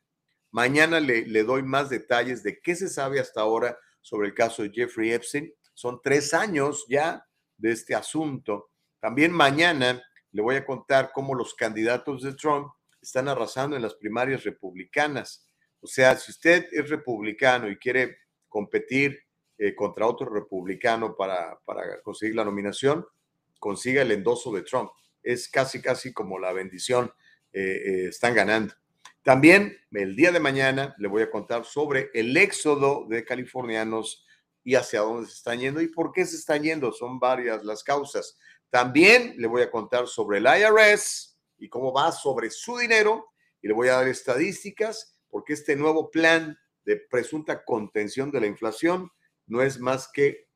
Mañana le, doy más detalles de qué se sabe hasta ahora sobre el caso de Jeffrey Epstein. Son tres años ya de este asunto. También mañana le voy a contar cómo los candidatos de Trump están arrasando en las primarias republicanas. O sea, si usted es republicano y quiere competir eh, contra otro republicano para, para conseguir la nominación, consiga el endoso de Trump. es casi, casi como la bendición, eh, eh, están ganando. También el día de mañana le voy a contar sobre el éxodo de californianos y hacia dónde se están yendo y por qué se están yendo. Son varias las causas. También le voy a contar sobre el IRS y cómo va sobre su dinero y le voy a dar estadísticas porque este nuevo plan de presunta contención de la inflación no es más que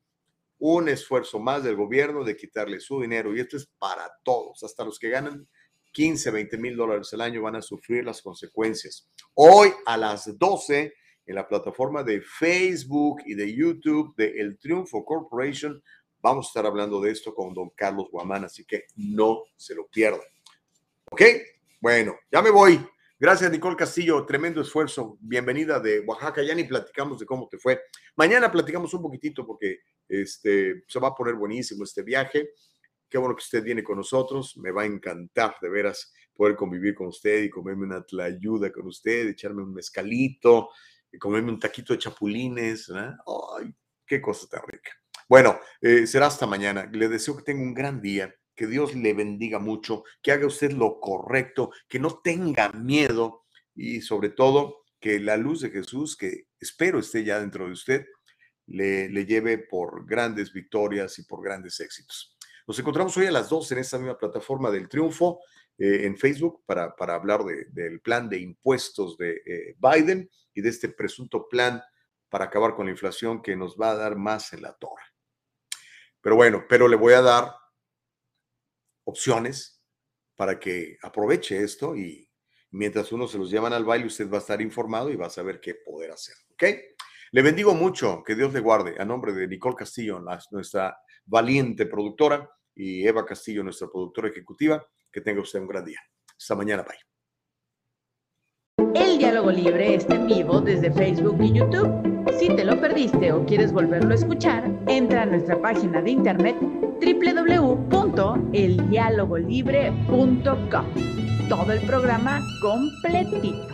un esfuerzo más del gobierno de quitarle su dinero y esto es para todos, hasta los que ganan 15, 20 mil dólares al año van a sufrir las consecuencias. Hoy a las 12 en la plataforma de Facebook y de YouTube de El Triunfo Corporation vamos a estar hablando de esto con don Carlos Guamán, así que no se lo pierdan. ¿Ok? Bueno, ya me voy. Gracias, Nicole Castillo. Tremendo esfuerzo. Bienvenida de Oaxaca. Ya ni platicamos de cómo te fue. Mañana platicamos un poquitito porque este, se va a poner buenísimo este viaje. Qué bueno que usted viene con nosotros. Me va a encantar, de veras, poder convivir con usted y comerme una tlayuda con usted, echarme un mezcalito, y comerme un taquito de chapulines. ¡Ay, qué cosa tan rica! Bueno, eh, será hasta mañana. Le deseo que tenga un gran día, que Dios le bendiga mucho, que haga usted lo correcto, que no tenga miedo y sobre todo que la luz de Jesús, que espero esté ya dentro de usted, le lleve por grandes victorias y por grandes éxitos. Nos encontramos hoy a las 12 en esta misma plataforma del Triunfo eh, en Facebook para, para hablar del plan de impuestos de eh, Biden y de este presunto plan para acabar con la inflación que nos va a dar más en la torre. Pero bueno, pero le voy a dar opciones para que aproveche esto y mientras uno se los llevan al baile, usted va a estar informado y va a saber qué poder hacer. ¿Ok? Le bendigo mucho, que Dios le guarde. A nombre de Nicole Castillo, nuestra valiente productora, y Eva Castillo, nuestra productora ejecutiva. Que tenga usted un gran día. Hasta mañana, bye. El diálogo libre está en vivo desde Facebook y YouTube. Si te lo perdiste o quieres volverlo a escuchar, entra a nuestra página de internet www.eldialogolibre.com. Todo el programa completito.